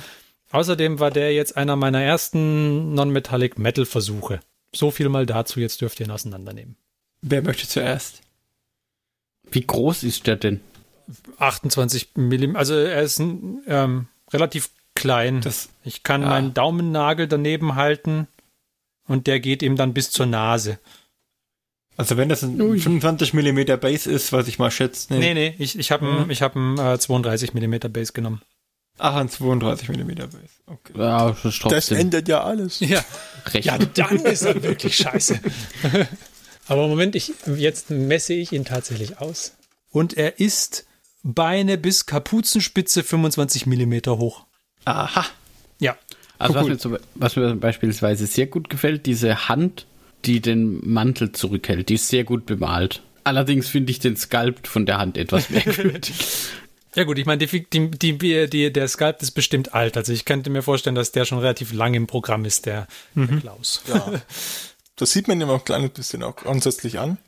Speaker 1: Außerdem war der jetzt einer meiner ersten Non-Metallic Metal Versuche. So viel mal dazu, jetzt dürft ihr ihn auseinandernehmen.
Speaker 2: Wer möchte zuerst?
Speaker 4: Wie groß ist der denn?
Speaker 1: 28 mm, also er ist ein, ähm, relativ klein.
Speaker 2: Das-
Speaker 1: ich kann
Speaker 2: ja.
Speaker 1: meinen Daumennagel daneben halten und der geht ihm dann bis zur Nase.
Speaker 2: Also wenn das ein 25 mm Base ist, was ich mal schätze.
Speaker 1: Nee, nee, ich, ich habe
Speaker 2: Mhm.
Speaker 1: ich hab einen äh, 32 mm Base genommen.
Speaker 2: Ach, ein 32 mm Base. Okay.
Speaker 4: Ja, das
Speaker 3: Das ändert ja alles.
Speaker 1: Ja,
Speaker 4: recht.
Speaker 1: ja dann ist er wirklich scheiße. Aber Moment, ich, jetzt messe ich ihn tatsächlich aus. Und er ist Beine bis Kapuzenspitze 25 Millimeter hoch.
Speaker 2: Aha.
Speaker 1: Ja.
Speaker 4: Also was
Speaker 2: Cool.
Speaker 4: mir, zum, was mir beispielsweise sehr gut gefällt, diese Hand, die den Mantel zurückhält, die ist sehr gut bemalt. Allerdings finde ich den Sculpt von der Hand etwas merkwürdig.
Speaker 1: Ja gut, ich meine, die, die, die, die, der Sculpt ist bestimmt alt. Also ich könnte mir vorstellen, dass der schon relativ lang im Programm ist, der, der Klaus.
Speaker 3: Ja. Das sieht man ihm auch ein kleines bisschen auch grundsätzlich an.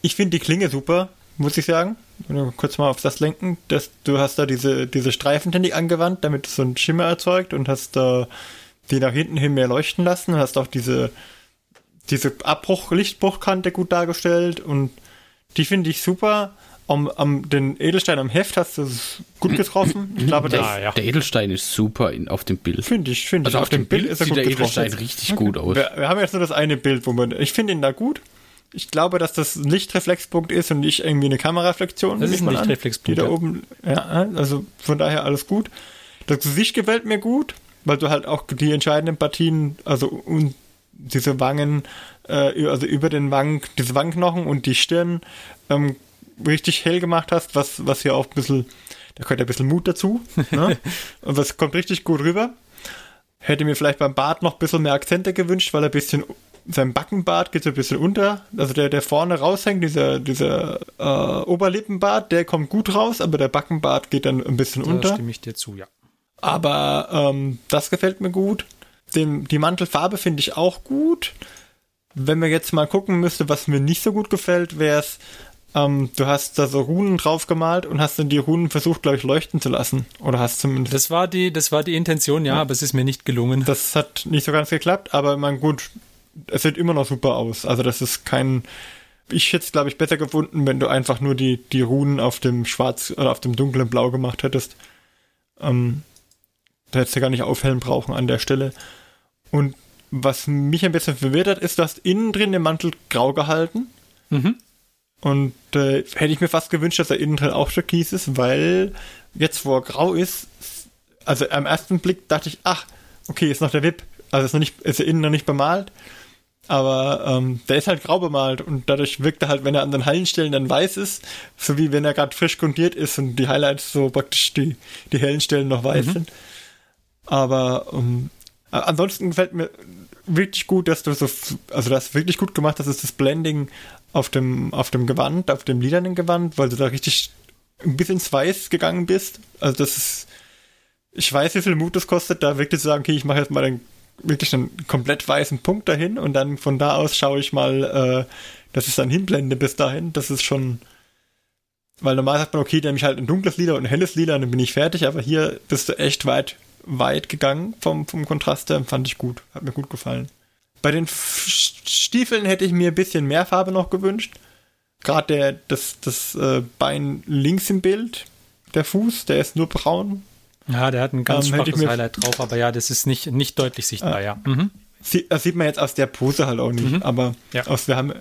Speaker 2: Ich finde die Klinge super, muss ich sagen. Wenn wir kurz mal auf das lenken, dass du hast da diese, diese Streifentechnik angewandt, damit es so einen Schimmer erzeugt und hast da die nach hinten hin mehr leuchten lassen, hast auch diese, diese Abbruch, Lichtbruchkante gut dargestellt und die finde ich super. Am, am, den Edelstein am Heft hast du es gut getroffen. Ich glaube, das
Speaker 1: Ja, ja.
Speaker 4: Der Edelstein ist super in, auf dem Bild.
Speaker 2: finde ich, finde
Speaker 4: Also
Speaker 2: ich.
Speaker 4: auf dem Bild
Speaker 2: ist er
Speaker 4: sieht
Speaker 2: gut
Speaker 4: der
Speaker 2: getroffen.
Speaker 4: Edelstein richtig gut aus.
Speaker 2: Wir, wir haben jetzt nur das eine Bild, wo man. Ich finde ihn da gut. Ich glaube, dass das ein Lichtreflexpunkt ist und nicht irgendwie eine Kamerareflexion.
Speaker 1: Das ist
Speaker 2: ich
Speaker 1: ein
Speaker 2: mal an,
Speaker 1: Lichtreflexpunkt,
Speaker 2: Die da
Speaker 1: ja.
Speaker 2: oben. Ja, also von daher alles gut. Das Gesicht gefällt mir gut, weil du halt auch die entscheidenden Partien, also und diese Wangen, äh, also über den Wangen, diese Wangenknochen und die Stirn ähm, richtig hell gemacht hast, was, was hier auch ein bisschen, da gehört ein bisschen Mut dazu. Ne? und das kommt richtig gut rüber. Hätte mir vielleicht beim Bart noch ein bisschen mehr Akzente gewünscht, weil er ein bisschen, sein Backenbart geht so ein bisschen unter. Also der, der vorne raushängt, dieser, dieser äh, Oberlippenbart, der kommt gut raus, aber der Backenbart geht dann ein bisschen
Speaker 1: Da
Speaker 2: unter.
Speaker 1: stimme ich dir zu, ja.
Speaker 2: Aber ähm, das gefällt mir gut. Den, die Mantelfarbe finde ich auch gut. Wenn man jetzt mal gucken müsste, was mir nicht so gut gefällt, wäre es, ähm, du hast da so Runen drauf gemalt und hast dann die Runen versucht, glaube ich, leuchten zu lassen. Oder hast zumindest.
Speaker 1: Das war die, das war die Intention, ja, aber es ist mir nicht gelungen.
Speaker 2: Das hat nicht so ganz geklappt, aber man gut, es sieht immer noch super aus. Also das ist kein. Ich hätte es, glaube ich, besser gefunden, wenn du einfach nur die, die Runen auf dem Schwarz oder auf dem dunklen Blau gemacht hättest. Ähm, da hättest du gar nicht aufhellen brauchen an der Stelle. Und was mich ein bisschen verwirrt hat, ist, du hast innen drin den Mantel grau gehalten.
Speaker 1: Mhm.
Speaker 2: Und äh, hätte ich mir fast gewünscht, dass er innen drin auch türkis ist, weil jetzt, wo er grau ist, also am ersten Blick dachte ich, ach, okay, ist noch der Wip. Also ist noch nicht, ist er innen noch nicht bemalt. Aber ähm, der ist halt grau bemalt und dadurch wirkt er halt, wenn er an den Hallenstellen dann weiß ist, so wie wenn er gerade frisch grundiert ist und die Highlights so praktisch die, die hellen Stellen noch weiß sind. Aber ähm, ansonsten gefällt mir wirklich gut, dass du so, also das wirklich gut gemacht hast, ist das Blending auf dem, auf dem Gewand, auf dem lilanen Gewand, weil du da richtig ein bisschen ins Weiß gegangen bist. Also das ist, ich weiß, wie viel Mut das kostet, da wirklich zu sagen, okay, ich mache jetzt mal den, wirklich einen komplett weißen Punkt dahin und dann von da aus schaue ich mal, äh, dass ich dann hinblende bis dahin. Das ist schon, weil normal sagt man, okay, dann nehme ich halt ein dunkles Lila und ein helles Lila und dann bin ich fertig, aber hier bist du echt weit, weit gegangen vom, vom Kontrast her, fand ich gut, hat mir gut gefallen. Bei den Stiefeln hätte ich mir ein bisschen mehr Farbe noch gewünscht. Gerade der, das, das äh, Bein links im Bild, der Fuß, der ist nur braun.
Speaker 1: Ja, der hat ein ganz
Speaker 2: Ähm,
Speaker 1: schwaches Highlight drauf, aber ja, das ist nicht, nicht deutlich sichtbar, ja. Mhm.
Speaker 2: Das sieht man jetzt aus der Pose halt auch nicht, aber
Speaker 1: Ja.
Speaker 2: aus wir haben,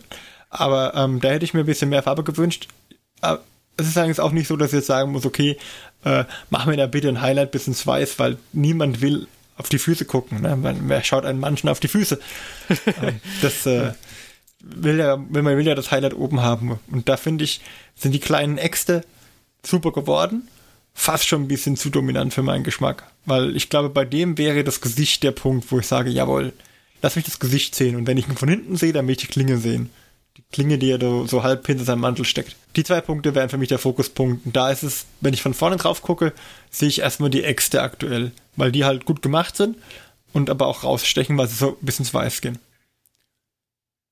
Speaker 2: aber ähm, da hätte ich mir ein bisschen mehr Farbe gewünscht. Es ist eigentlich auch nicht so, dass ich jetzt sagen muss, okay, äh, mach mir da bitte ein Highlight bis ins Weiß, weil niemand will auf die Füße gucken. Ne? Man, wer schaut einen Manchen auf die Füße? ähm, das äh, will ja, wenn man will ja das Highlight oben haben. Und da finde ich, sind die kleinen Äxte super geworden. Fast schon ein bisschen zu dominant für meinen Geschmack. Weil ich glaube, bei dem wäre das Gesicht der Punkt, wo ich sage, jawohl, lass mich das Gesicht sehen. Und wenn ich ihn von hinten sehe, dann will ich die Klinge sehen. Die Klinge, die er so, so halb hinter seinem Mantel steckt. Die zwei Punkte wären für mich der Fokuspunkt. Und da ist es, wenn ich von vorne drauf gucke, sehe ich erstmal die Äxte aktuell. Weil die halt gut gemacht sind und aber auch rausstechen, weil sie so bis ins Weiß gehen.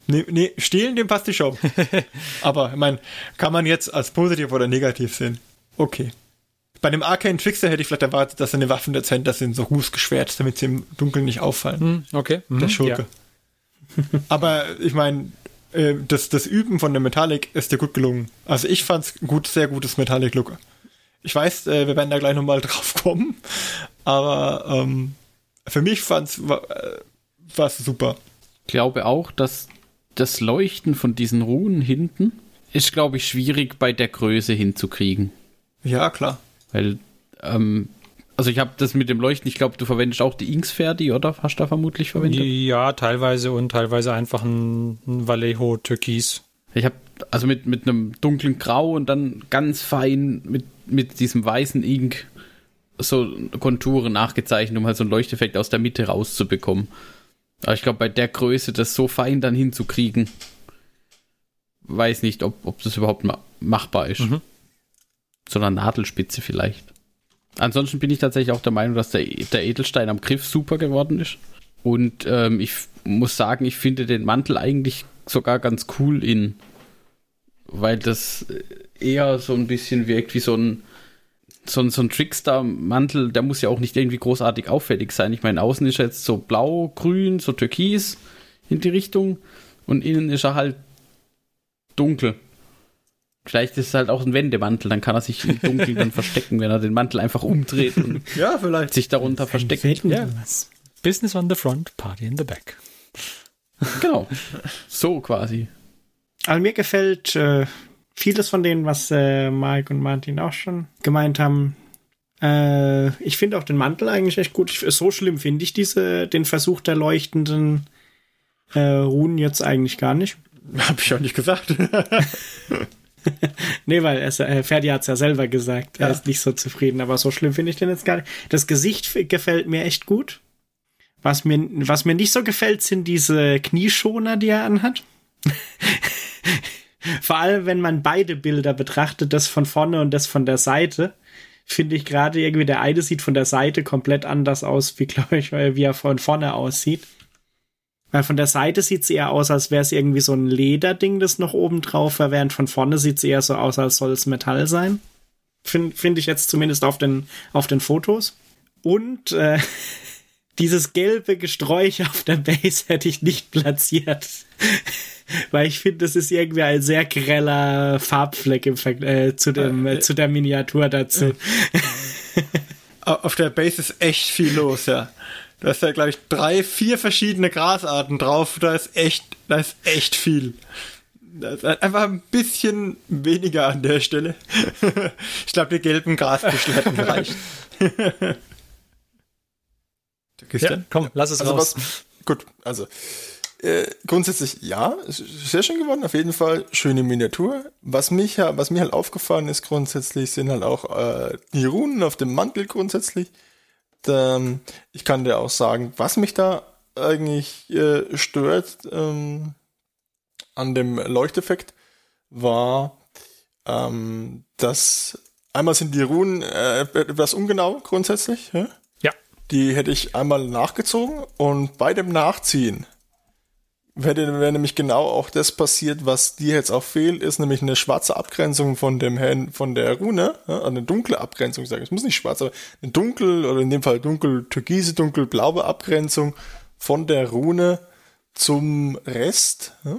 Speaker 2: Nee, nee, stehlen, dem passt die Show. aber, ich meine, kann man jetzt als positiv oder negativ sehen? Okay. Bei dem Arcane Trickster hätte ich vielleicht erwartet, dass seine Waffen dezenter sind, so rußgeschwärzt, damit sie im Dunkeln nicht auffallen.
Speaker 1: Hm, Okay. Mhm.
Speaker 2: Der Schurke. Aber ich meine, äh, das, das Üben von der Metallic ist dir gut gelungen. Also ich fand's gut, sehr gutes Metallic-Look. Ich weiß, äh, wir werden da gleich nochmal drauf kommen, aber ähm, für mich fand's äh, war's super.
Speaker 4: glaube auch, dass das Leuchten von diesen Runen hinten ist, glaube ich, schwierig bei der Größe hinzukriegen.
Speaker 2: Ja, klar.
Speaker 4: Weil, ähm, also ich habe das mit dem Leuchten, ich glaube, du verwendest auch die Inksferdi, oder? Hast du da vermutlich verwendet?
Speaker 1: Ja, teilweise und teilweise einfach ein, ein Vallejo Türkis.
Speaker 4: Ich habe also mit, mit einem dunklen Grau und dann ganz fein mit, mit diesem weißen Ink so Konturen nachgezeichnet, um halt so einen Leuchteffekt aus der Mitte rauszubekommen. Aber ich glaube, bei der Größe das so fein dann hinzukriegen, weiß nicht, ob, ob das überhaupt ma machbar ist. Mhm. So einer Nadelspitze vielleicht. Ansonsten bin ich tatsächlich auch der Meinung, dass der, der Edelstein am Griff super geworden ist. Und ähm, ich muss sagen, ich finde den Mantel eigentlich sogar ganz cool in, weil das eher so ein bisschen wirkt wie so ein so ein, so ein Trickster-Mantel, der muss ja auch nicht irgendwie großartig auffällig sein. Ich meine, außen ist er jetzt so blau, grün, so türkis in die Richtung und innen ist er halt dunkel. Vielleicht ist es halt auch ein Wendemantel, dann kann er sich im Dunkeln dann verstecken, wenn er den Mantel einfach umdreht und
Speaker 2: ja, vielleicht.
Speaker 4: sich darunter versteckt.
Speaker 1: Ja. Business on the front, Party in the back.
Speaker 4: Genau. So quasi.
Speaker 5: Also mir gefällt äh, vieles von denen, was äh, Mike und Martin auch schon gemeint haben. Äh, ich finde auch den Mantel eigentlich echt gut. So schlimm finde ich diese, den Versuch der leuchtenden äh, Runen jetzt eigentlich gar nicht.
Speaker 2: Hab ich auch nicht gesagt.
Speaker 5: nee, weil es, äh, Ferdi hat es ja selber gesagt. Er ist nicht so zufrieden, aber so schlimm finde ich den jetzt gar nicht. Das Gesicht gefällt mir echt gut. Was mir, was mir nicht so gefällt, sind diese Knieschoner, die er anhat. Vor allem, wenn man beide Bilder betrachtet, das von vorne und das von der Seite, finde ich gerade irgendwie, der eine sieht von der Seite komplett anders aus, wie, glaube ich, wie er von vorne aussieht. Weil von der Seite sieht es eher aus, als wäre es irgendwie so ein Lederding, das noch oben drauf war, während von vorne sieht es eher so aus, als soll es Metall sein. Finde find ich jetzt zumindest auf den, auf den Fotos. Und äh, dieses gelbe Gesträuch auf der Base hätte ich nicht platziert. Weil ich finde, das ist irgendwie ein sehr greller Farbfleck im äh, zu, dem, äh, zu der Miniatur dazu.
Speaker 2: auf der Base ist echt viel los, ja. Da ist ja, glaube ich, drei, vier verschiedene Grasarten drauf. Da ist echt, da ist echt viel. Das ist einfach ein bisschen weniger an der Stelle. ich glaube, die gelben Grasbüschel hätten gereicht.
Speaker 1: ja, komm, lass es
Speaker 3: also
Speaker 1: raus.
Speaker 3: Was, gut, also äh, grundsätzlich ja, sehr schön geworden, auf jeden Fall. Schöne Miniatur. Was mich was mir halt aufgefallen ist grundsätzlich, sind halt auch äh, die Runen auf dem Mantel grundsätzlich. Ähm, ich kann dir auch sagen, was mich da eigentlich äh, stört ähm, an dem Leuchteffekt, war, ähm, dass einmal sind die Runen äh, etwas ungenau grundsätzlich. Ja?
Speaker 1: ja.
Speaker 3: Die hätte ich einmal nachgezogen und bei dem Nachziehen wäre, wäre nämlich genau auch das passiert, was dir jetzt auch fehlt, ist nämlich eine schwarze Abgrenzung von dem Hen von der Rune, ja, eine dunkle Abgrenzung, ich sage, es muss nicht schwarz, aber eine dunkel oder in dem Fall dunkel türkise, dunkel blaue Abgrenzung von der Rune zum Rest, ja,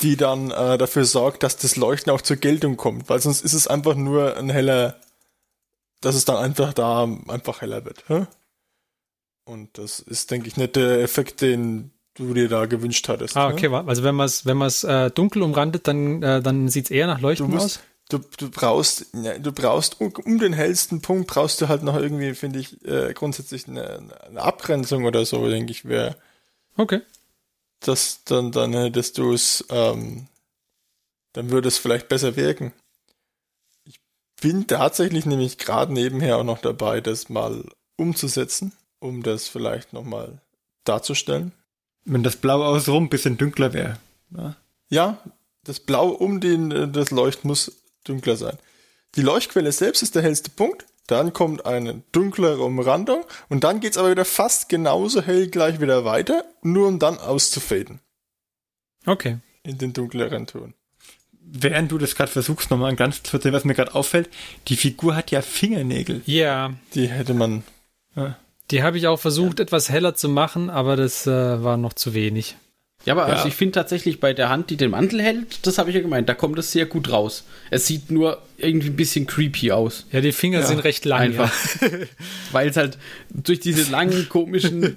Speaker 3: die dann äh, dafür sorgt, dass das Leuchten auch zur Geltung kommt, weil sonst ist es einfach nur ein heller, dass es dann einfach da einfach heller wird. Ja? Und das ist, denke ich, nicht der Effekt, den du dir da gewünscht hattest.
Speaker 1: Ah, okay, ne? also wenn man es wenn äh, dunkel umrandet, dann, äh, dann sieht es eher nach Leuchten
Speaker 3: du musst,
Speaker 1: aus?
Speaker 3: Du, du brauchst, ja, du brauchst um, um, den hellsten Punkt brauchst du halt noch irgendwie, finde ich, äh, grundsätzlich eine, eine, Abgrenzung oder so, denke ich, wäre.
Speaker 1: Okay.
Speaker 3: Das dann, dann hättest du es, ähm, dann würde es vielleicht besser wirken. Ich bin tatsächlich nämlich gerade nebenher auch noch dabei, das mal umzusetzen, um das vielleicht nochmal darzustellen.
Speaker 2: Wenn das Blau außenrum ein bisschen dünkler wäre. Ja.
Speaker 3: ja, das Blau um den, äh, das Leucht muss dünkler sein. Die Leuchtquelle selbst ist der hellste Punkt. Dann kommt eine dunklere Umrandung und dann geht's aber wieder fast genauso hell gleich wieder weiter, nur um dann auszufaden.
Speaker 1: Okay.
Speaker 3: In den dunkleren Ton.
Speaker 2: Während du das gerade versuchst, nochmal ganz zu erzählen, was mir gerade auffällt, die Figur hat ja Fingernägel.
Speaker 1: Ja.
Speaker 3: Die hätte man. Ja.
Speaker 1: Die habe ich auch versucht, ja. etwas heller zu machen, aber das äh, war noch zu wenig.
Speaker 4: Ja, aber ja. also ich finde tatsächlich bei der Hand, die den Mantel hält, das habe ich ja gemeint, da kommt es sehr gut raus. Es sieht nur irgendwie ein bisschen creepy aus.
Speaker 1: Ja, die Finger ja. sind recht lang.
Speaker 4: Einfach. Ja. Weil es halt durch diese langen, komischen,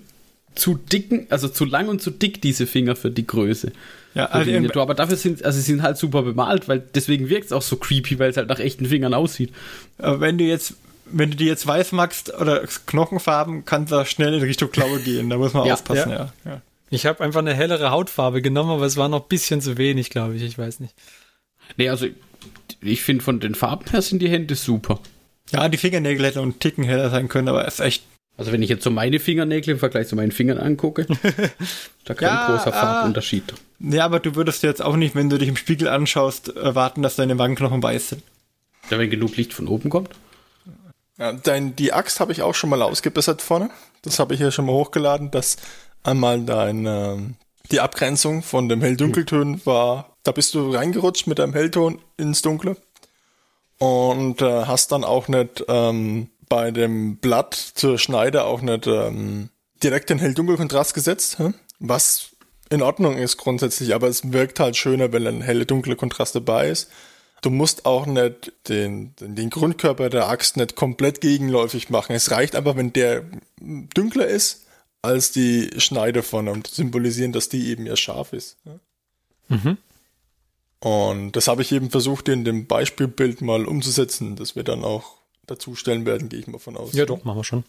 Speaker 4: zu dicken, also zu lang und zu dick, diese Finger für die Größe. Ja, also aber dafür sind, also sie sind halt super bemalt, weil deswegen wirkt es auch so creepy, weil es halt nach echten Fingern aussieht.
Speaker 2: Aber wenn du jetzt wenn du die jetzt weiß magst oder Knochenfarben, kann da schnell in Richtung Klaue gehen. Da muss man
Speaker 3: ja,
Speaker 2: aufpassen, ja. ja.
Speaker 1: Ich habe einfach eine hellere Hautfarbe genommen, aber es war noch ein bisschen zu wenig, glaube ich. Ich weiß nicht.
Speaker 4: Nee, also ich finde von den Farben her sind die Hände super.
Speaker 2: Ja, die Fingernägel hätten einen Ticken heller sein können, aber es ist echt.
Speaker 4: Also wenn ich jetzt so meine Fingernägel im Vergleich zu meinen Fingern angucke, da kein
Speaker 2: Ja,
Speaker 4: großer
Speaker 2: ah.
Speaker 4: Farbunterschied.
Speaker 2: Ja, aber du würdest jetzt auch nicht, wenn du dich im Spiegel anschaust, erwarten, dass deine Wangenknochen weiß sind.
Speaker 4: Ja, wenn genug Licht von oben kommt.
Speaker 3: Ja, dein, die Axt habe ich auch schon mal ausgebessert vorne. Das habe ich ja schon mal hochgeladen, dass einmal dein, ähm, die Abgrenzung von dem Hell-Dunkelton war, da bist du reingerutscht mit deinem Hellton ins Dunkle und äh, hast dann auch nicht ähm, bei dem Blatt zur Schneide auch nicht ähm, direkt den Hell-Dunkel-Kontrast gesetzt, hä? was in Ordnung ist grundsätzlich, aber es wirkt halt schöner, wenn ein helle-dunkle Kontrast dabei ist. Du musst auch nicht den, den, Grundkörper der Axt nicht komplett gegenläufig machen. Es reicht einfach, wenn der dunkler ist als die Schneide um zu symbolisieren, dass die eben ja scharf ist.
Speaker 1: Mhm.
Speaker 3: Und das habe ich eben versucht, in dem Beispielbild mal umzusetzen, das wir dann auch dazu stellen werden, gehe ich mal von aus.
Speaker 1: Ja, doch, machen wir schon.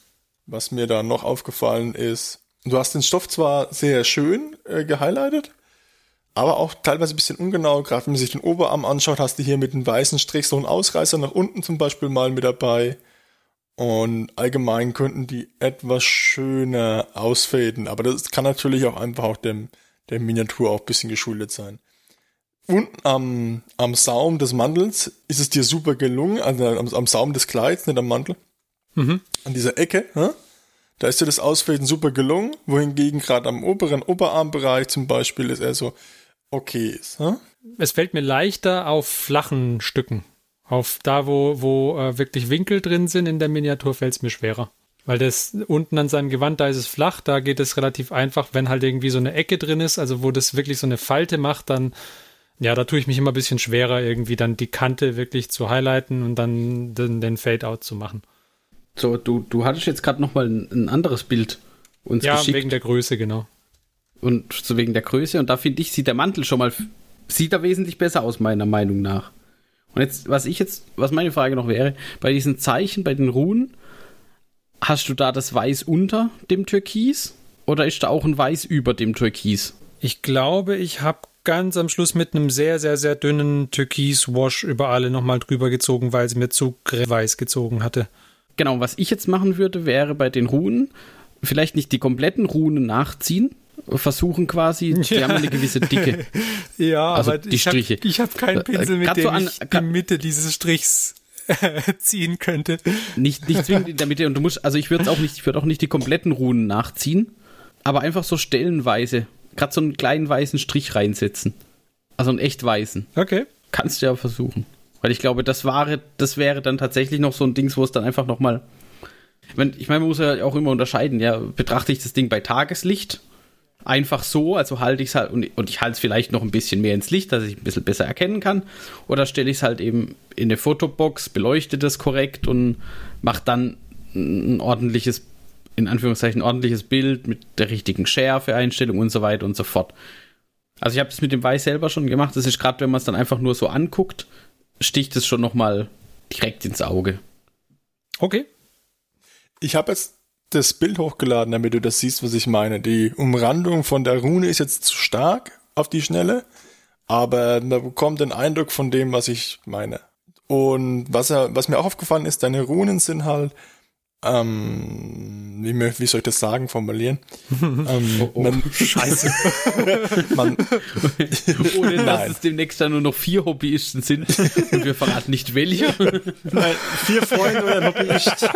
Speaker 3: Was mir da noch aufgefallen ist, du hast den Stoff zwar sehr schön äh, gehighlightet, aber auch teilweise ein bisschen ungenau. Gerade wenn man sich den Oberarm anschaut, hast du hier mit dem weißen Strich so einen Ausreißer nach unten zum Beispiel mal mit dabei. Und allgemein könnten die etwas schöner ausfaden. Aber das kann natürlich auch einfach auch dem, der Miniatur auch ein bisschen geschuldet sein. Unten am, am Saum des Mantels ist es dir super gelungen, also am, am Saum des Kleids, nicht am Mantel
Speaker 1: Mhm.
Speaker 3: an dieser Ecke, hä? da ist dir das Ausfaden super gelungen, wohingegen gerade am oberen Oberarmbereich zum Beispiel ist er so okay ist. Hä?
Speaker 1: Es fällt mir leichter auf flachen Stücken. Auf da, wo, wo äh, wirklich Winkel drin sind in der Miniatur, fällt es mir schwerer. Weil das unten an seinem Gewand, da ist es flach, da geht es relativ einfach. Wenn halt irgendwie so eine Ecke drin ist, also wo das wirklich so eine Falte macht, dann, ja, da tue ich mich immer ein bisschen schwerer, irgendwie dann die Kante wirklich zu highlighten und dann den, den Fade-Out zu machen.
Speaker 4: So, du, du hattest jetzt gerade noch mal ein, ein anderes Bild uns
Speaker 1: Ja,
Speaker 4: geschickt.
Speaker 1: wegen der Größe, genau.
Speaker 4: Und so wegen der Größe. Und da finde ich, sieht der Mantel schon mal, sieht er wesentlich besser aus, meiner Meinung nach. Und jetzt, was ich jetzt, was meine Frage noch wäre, bei diesen Zeichen, bei den Runen, hast du da das Weiß unter dem Türkis? Oder ist da auch ein Weiß über dem Türkis?
Speaker 1: Ich glaube, ich habe ganz am Schluss mit einem sehr, sehr, sehr dünnen Türkis-Wash über alle nochmal drüber gezogen, weil es mir zu weiß gezogen hatte.
Speaker 4: Genau, was ich jetzt machen würde, wäre bei den Runen, vielleicht nicht die kompletten Runen nachziehen, versuchen quasi, die
Speaker 1: Ja.
Speaker 4: haben eine gewisse Dicke.
Speaker 1: Ja,
Speaker 4: Also
Speaker 1: aber
Speaker 4: die
Speaker 1: ich habe
Speaker 4: Striche.
Speaker 1: ich hab keinen
Speaker 4: Äh,
Speaker 1: Pinsel, mit dem
Speaker 4: so an-
Speaker 1: ich die Mitte dieses Strichs ziehen könnte.
Speaker 4: Nicht, nicht zwingend in der Mitte. Und du musst, also ich würde auch nicht, ich würde auch nicht die kompletten Runen nachziehen, aber einfach so stellenweise, gerade so einen kleinen weißen Strich reinsetzen. Also einen echt weißen.
Speaker 1: Okay.
Speaker 4: Kannst du ja versuchen. Weil ich glaube, das wäre, das wäre dann tatsächlich noch so ein Dings, wo es dann einfach nochmal. Ich meine, ich meine, man muss ja auch immer unterscheiden, ja, betrachte ich das Ding bei Tageslicht einfach so, also halte ich es halt und, und ich halte es vielleicht noch ein bisschen mehr ins Licht, dass ich ein bisschen besser erkennen kann, oder stelle ich es halt eben in eine Fotobox, beleuchte das korrekt und mache dann ein ordentliches, in Anführungszeichen, ordentliches Bild mit der richtigen Schärfe-Einstellung und so weiter und so fort. Also ich habe es mit dem Weiß selber schon gemacht. Das ist gerade, wenn man es dann einfach nur so anguckt, sticht es schon nochmal direkt ins Auge.
Speaker 1: Okay.
Speaker 3: Ich habe jetzt das Bild hochgeladen, damit du das siehst, was ich meine. Die Umrandung von der Rune ist jetzt zu stark auf die Schnelle, aber man bekommt den Eindruck von dem, was ich meine. Und was, was mir auch aufgefallen ist, deine Runen sind halt, ähm, wie, wie soll ich das sagen, formulieren? ähm, Man,
Speaker 1: Scheiße.
Speaker 3: man,
Speaker 4: Ohne dass
Speaker 3: Nein.
Speaker 4: es demnächst dann nur noch vier Hobbyisten sind und wir verraten nicht welche.
Speaker 2: Nein, vier Freunde oder ein Hobbyist.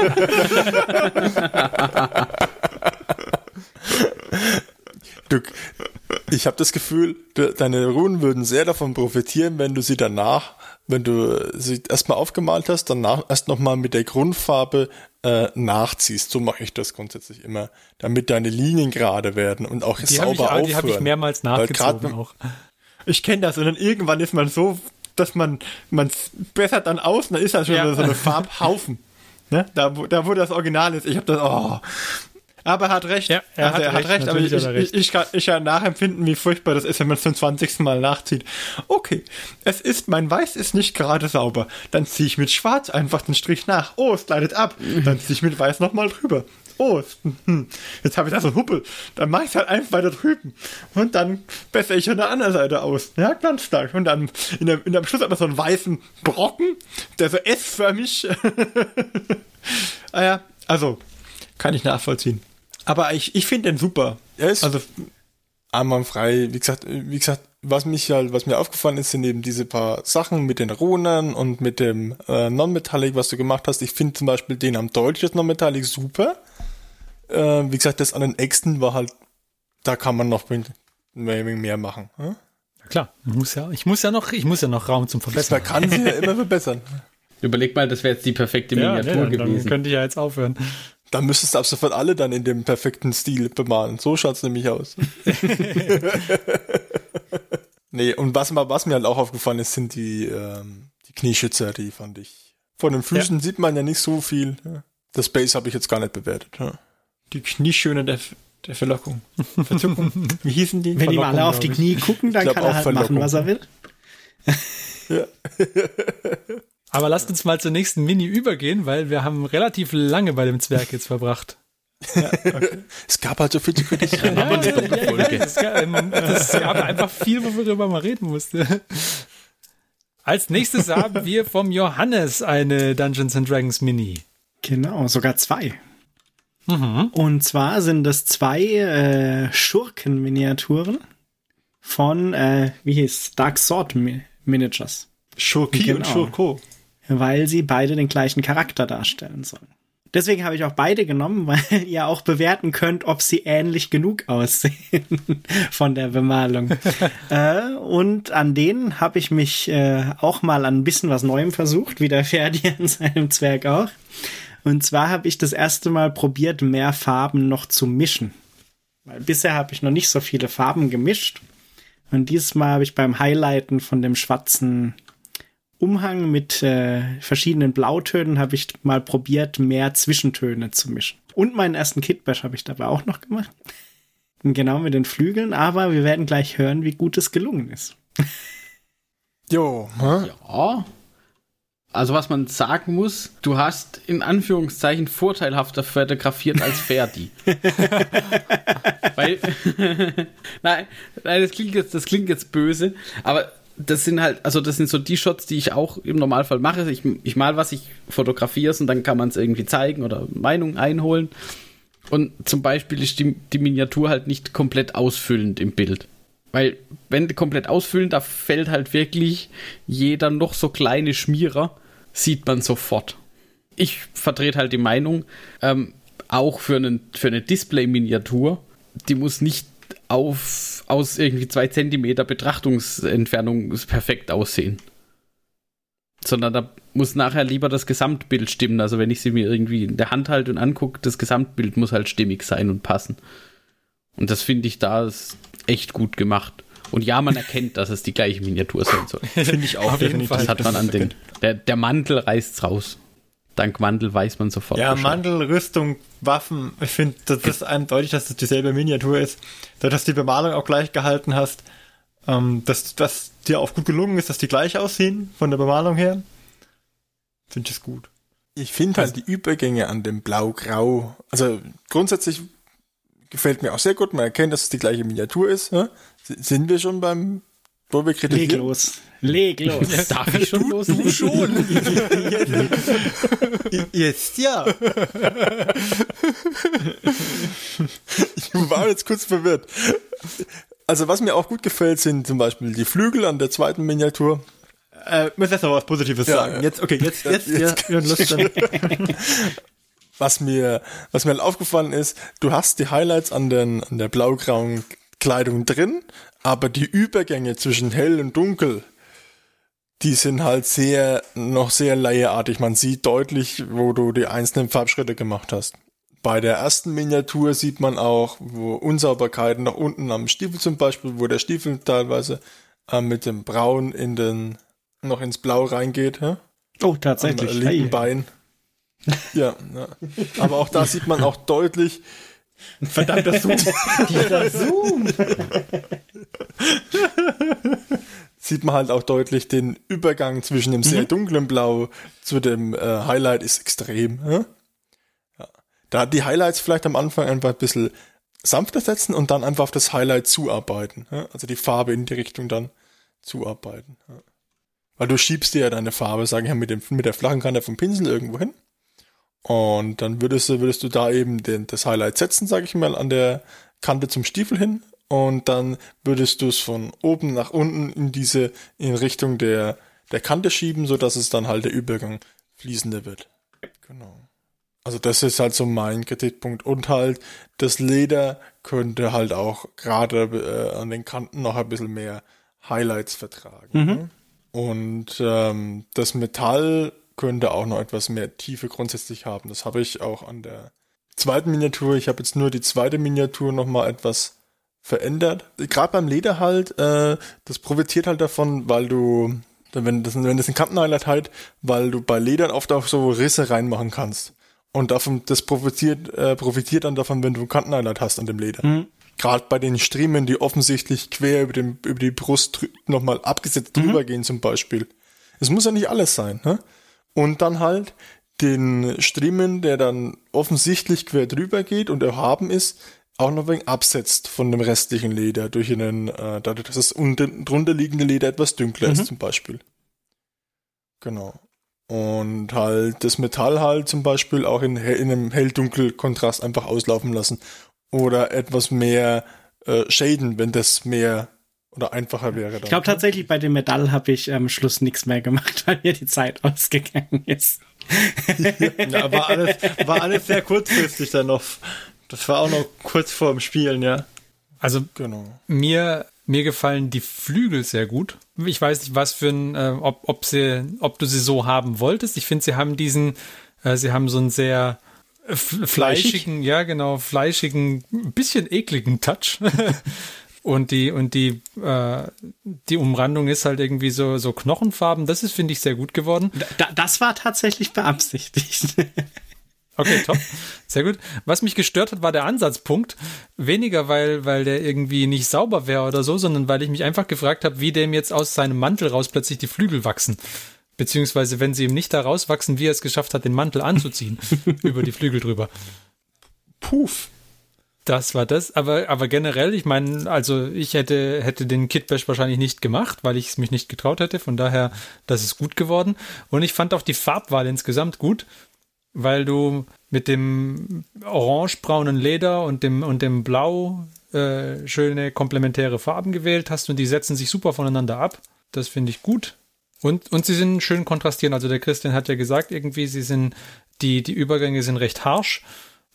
Speaker 3: Du, ich habe das Gefühl, de, deine Runen würden sehr davon profitieren, wenn du sie danach, wenn du sie erstmal aufgemalt hast, danach erst nochmal mit der Grundfarbe äh, nachziehst. So mache ich das grundsätzlich immer, damit deine Linien gerade werden und auch
Speaker 1: Die habe
Speaker 3: sauber
Speaker 1: ich, die hab ich
Speaker 3: aufhören.
Speaker 1: mehrmals nachgezogen auch.
Speaker 2: Ich kenne das und dann irgendwann ist man so, dass man man bessert dann aus und dann ist das schon
Speaker 1: Ja.
Speaker 2: so eine Farbhaufen. Ne? Da, wo, da wo das Original ist. Ich habe das, oh. Aber er hat recht.
Speaker 1: Ja, er
Speaker 2: also
Speaker 1: hat recht,
Speaker 2: aber ich,
Speaker 1: natürlich
Speaker 2: ich,
Speaker 1: hat er recht.
Speaker 2: ich, ich, kann, ich kann nachempfinden, wie furchtbar das ist, wenn man es zum 20. Mal nachzieht. Okay, es ist, mein Weiß ist nicht gerade sauber. Dann ziehe ich mit Schwarz einfach den Strich nach. Oh, es gleitet ab. Dann ziehe ich mit Weiß nochmal drüber. oh, hm, jetzt habe ich da so einen Huppel. Dann mache ich halt einfach weiter drüben. Und dann bessere ich an der anderen Seite aus. Ja, ganz stark. Und dann in der, in der am Schluss hat man so einen weißen Brocken, der so S-förmig. ah ja, also, kann ich nachvollziehen. Aber ich, ich finde den super.
Speaker 3: Er ist
Speaker 2: Also,
Speaker 3: einwandfrei. Wie gesagt, wie gesagt, was mich halt, was mir aufgefallen ist, sind eben diese paar Sachen mit den Runen und mit dem äh, Non-Metallic, was du gemacht hast. Ich finde zum Beispiel den am Deutsch das Non-Metallic super. Äh, wie gesagt, das an den Äxten war halt, da kann man noch mehr, mehr machen. Hm?
Speaker 1: Ja, klar, ich muss ja, ich muss ja noch, ich muss ja noch Raum zum
Speaker 3: Man
Speaker 1: Verbessern.
Speaker 3: kann sie ja immer verbessern.
Speaker 4: Überleg mal, das wäre jetzt die perfekte
Speaker 1: Ja,
Speaker 4: Miniatur
Speaker 1: nee, dann, dann
Speaker 4: gewesen.
Speaker 1: könnte ich ja jetzt aufhören.
Speaker 3: Da müsstest du ab sofort alle dann in dem perfekten Stil bemalen. So schaut's nämlich aus. nee, und was, was mir halt auch aufgefallen ist, sind die, ähm, die Knieschützer, die fand ich. Von den Füßen sieht man ja nicht so viel. Ja. Das Base habe ich jetzt gar nicht bewertet. Ja.
Speaker 2: die Knieschöne der, der Verlockung. Verzückung. Wie hießen die?
Speaker 5: Wenn ihm alle auf die. Knie gucken, dann
Speaker 3: glaub
Speaker 5: kann er
Speaker 3: auch
Speaker 5: halt machen, was er will.
Speaker 1: Aber lasst uns mal zur nächsten Mini übergehen, weil wir haben relativ lange bei dem Zwerg jetzt verbracht.
Speaker 3: Es gab halt so viel zu kritisieren.
Speaker 1: Ja, ja, ja, ja, es gab, ähm, das gab einfach viel, worüber man reden musste. Als nächstes haben wir vom Johannes eine Dungeons and Dragons Mini.
Speaker 5: Genau, sogar zwei. Und zwar sind es zwei äh, Schurken-Miniaturen von, äh, wie hieß Dark Sword Mi Miniatures.
Speaker 2: Schurki und
Speaker 5: Genau.
Speaker 2: Schurko.
Speaker 5: Weil sie beide den gleichen Charakter darstellen sollen. Deswegen habe ich auch beide genommen, weil ihr auch bewerten könnt, ob sie ähnlich genug aussehen von der Bemalung. äh, und an denen habe ich mich äh, auch mal an ein bisschen was Neuem versucht, wie der Ferdi an seinem Zwerg auch. Und zwar habe ich das erste Mal probiert, mehr Farben noch zu mischen. Weil bisher habe ich noch nicht so viele Farben gemischt. Und dieses Mal habe ich beim Highlighten von dem schwarzen Umhang mit äh, verschiedenen Blautönen habe ich mal probiert, mehr Zwischentöne zu mischen. Und meinen ersten Kitbash habe ich dabei auch noch gemacht. Genau mit den Flügeln, aber wir werden gleich hören, wie gut es gelungen ist.
Speaker 3: Jo, hä?
Speaker 4: Ja. Also was man sagen muss, du hast in Anführungszeichen vorteilhafter fotografiert als Ferdi. Weil, nein, nein, das klingt jetzt, das klingt jetzt böse, aber das sind halt, also das sind so die Shots, die ich auch im Normalfall mache. Ich, ich mal was, ich fotografiere es und dann kann man es irgendwie zeigen oder Meinung einholen. Und zum Beispiel ist die, die Miniatur halt nicht komplett ausfüllend im Bild. Weil, wenn komplett ausfüllen, da fällt halt wirklich jeder noch so kleine Schmierer, sieht man sofort. Ich vertrete halt die Meinung, ähm, auch für, einen, für eine Display-Miniatur, die muss nicht auf, aus irgendwie zwei Zentimeter Betrachtungsentfernung perfekt aussehen. Sondern da muss nachher lieber das Gesamtbild stimmen. Also wenn ich sie mir irgendwie in der Hand halte und angucke, das Gesamtbild muss halt stimmig sein und passen. Und das finde ich da ist echt gut gemacht. Und ja, man erkennt, dass es die gleiche Miniatur sein soll.
Speaker 2: Finde ich auch
Speaker 1: Auf jeden. Fall.
Speaker 4: Das hat man an den. Der, der Mantel reißt's raus. Dank Mantel weiß man sofort.
Speaker 2: Ja,
Speaker 4: Bescheid.
Speaker 2: Mantel, Rüstung, Waffen. Ich finde, das ist eindeutig, dass es dieselbe Miniatur ist. Dass du die Bemalung auch gleich gehalten hast. Ähm, dass, dass dir auch gut gelungen ist, dass die gleich aussehen, von der Bemalung her. Finde ich es gut.
Speaker 3: Ich finde halt die Übergänge an dem Blau-Grau, also grundsätzlich gefällt mir auch sehr gut. Man erkennt, dass es die gleiche Miniatur ist. S- Sind wir schon beim, wo wir
Speaker 5: Leg
Speaker 3: kritisieren?
Speaker 5: los. Leg los.
Speaker 4: Darf ich schon loslegen?
Speaker 1: Schon.
Speaker 2: Jetzt ja.
Speaker 3: Ich war jetzt kurz verwirrt. Also was mir auch gut gefällt, sind zum Beispiel die Flügel an der zweiten Miniatur.
Speaker 2: Äh, muss erst noch was Positives
Speaker 3: Ja,
Speaker 2: sagen.
Speaker 3: ja.
Speaker 2: Jetzt, okay, jetzt, jetzt,
Speaker 3: Jetzt-
Speaker 2: ja, wir haben Lust dann.
Speaker 3: Was mir, was mir halt aufgefallen ist, du hast die Highlights an, den, an der blau-grauen Kleidung drin, aber die Übergänge zwischen hell und dunkel, die sind halt sehr, noch sehr laieartig. Man sieht deutlich, wo du die einzelnen Farbschritte gemacht hast. Bei der ersten Miniatur sieht man auch, wo Unsauberkeiten nach unten am Stiefel zum Beispiel, wo der Stiefel teilweise äh, mit dem Braun in den, noch ins Blau reingeht, hä?
Speaker 5: Oh,
Speaker 3: am
Speaker 5: tatsächlich.
Speaker 3: linken
Speaker 5: Hey.
Speaker 3: Bein. Ja, ja, aber auch da sieht man auch deutlich,
Speaker 2: Verdammter Zoom.
Speaker 5: Dieser Zoom.
Speaker 3: sieht man halt auch deutlich den Übergang zwischen dem sehr dunklen Blau zu dem äh, Highlight ist extrem. hä? Ja. Da die Highlights vielleicht am Anfang einfach ein bisschen sanfter setzen und dann einfach auf das Highlight zuarbeiten. Ja? Also die Farbe in die Richtung dann zuarbeiten. Weil du schiebst dir ja deine Farbe, sage ich mal, mit, dem, mit der flachen Kante vom Pinsel irgendwo hin. Und dann würdest du, würdest du da eben den, das Highlight setzen, sage ich mal, an der Kante zum Stiefel hin. Und dann würdest du es von oben nach unten in diese, in Richtung der, der Kante schieben, so dass es dann halt der Übergang fließender wird. Genau. Also das ist halt so mein Kritikpunkt. Und halt, das Leder könnte halt auch gerade äh, an den Kanten noch ein bisschen mehr Highlights vertragen. Mhm. Ne? Und ähm, das Metall könnte auch noch etwas mehr Tiefe grundsätzlich haben. Das habe ich auch an der zweiten Miniatur. Ich habe jetzt nur die zweite Miniatur nochmal etwas verändert. Gerade beim Leder halt, äh, das profitiert halt davon, weil du, wenn das, wenn das ein Kantenhighlight halt, weil du bei Ledern oft auch so Risse reinmachen kannst. Und davon, das profitiert, äh, profitiert dann davon, wenn du ein Kantenhighlight hast an dem Leder. Mhm. Gerade bei den Striemen, die offensichtlich quer über, dem, über die Brust nochmal abgesetzt mhm. drüber gehen zum Beispiel. Es muss ja nicht alles sein, ne? Und dann halt den Striemen, der dann offensichtlich quer drüber geht und erhaben ist, auch noch ein wenig absetzt von dem restlichen Leder durch einen, äh, dadurch, dass das unten, drunter liegende Leder etwas dunkler mhm. ist zum Beispiel. Genau. Und halt das Metall halt zum Beispiel auch in, in einem hell-dunkel-Kontrast einfach auslaufen lassen. Oder etwas mehr äh, shaden, wenn das mehr oder einfacher wäre.
Speaker 5: Ich glaube tatsächlich, bei dem Metall habe ich am Schluss nichts mehr gemacht, weil mir die Zeit ausgegangen ist.
Speaker 2: ja, war alles, war alles sehr kurzfristig dann noch. Das war auch noch kurz vor dem Spielen, ja.
Speaker 1: Also genau. mir mir gefallen die Flügel sehr gut. Ich weiß nicht, was für ein, äh, ob, ob sie, ob du sie so haben wolltest. Ich finde, sie haben diesen, äh, sie haben so einen sehr fleischigen, ja genau, fleischigen, bisschen ekligen Touch. und die und die äh, die Umrandung ist halt irgendwie so so Knochenfarben. Das ist finde ich sehr gut geworden.
Speaker 5: Da, das war tatsächlich beabsichtigt.
Speaker 1: Okay, top. Sehr gut. Was mich gestört hat, war der Ansatzpunkt. Weniger, weil, weil der irgendwie nicht sauber wäre oder so, sondern weil ich mich einfach gefragt habe, wie dem jetzt aus seinem Mantel raus plötzlich die Flügel wachsen. Beziehungsweise, wenn sie ihm nicht da rauswachsen, wie er es geschafft hat, den Mantel anzuziehen. über die Flügel drüber. Puff. Das war das, aber, aber generell, ich meine, also ich hätte, hätte den Kitbash wahrscheinlich nicht gemacht, weil ich es mich nicht getraut hätte. Von daher, das ist gut geworden. Und ich fand auch die Farbwahl insgesamt gut weil du mit dem orangebraunen Leder und dem, und dem Blau äh, schöne komplementäre Farben gewählt hast und die setzen sich super voneinander ab. Das finde ich gut. Und, und sie sind schön kontrastieren. Also der Christian hat ja gesagt, irgendwie, sie sind, die, die Übergänge sind recht harsch.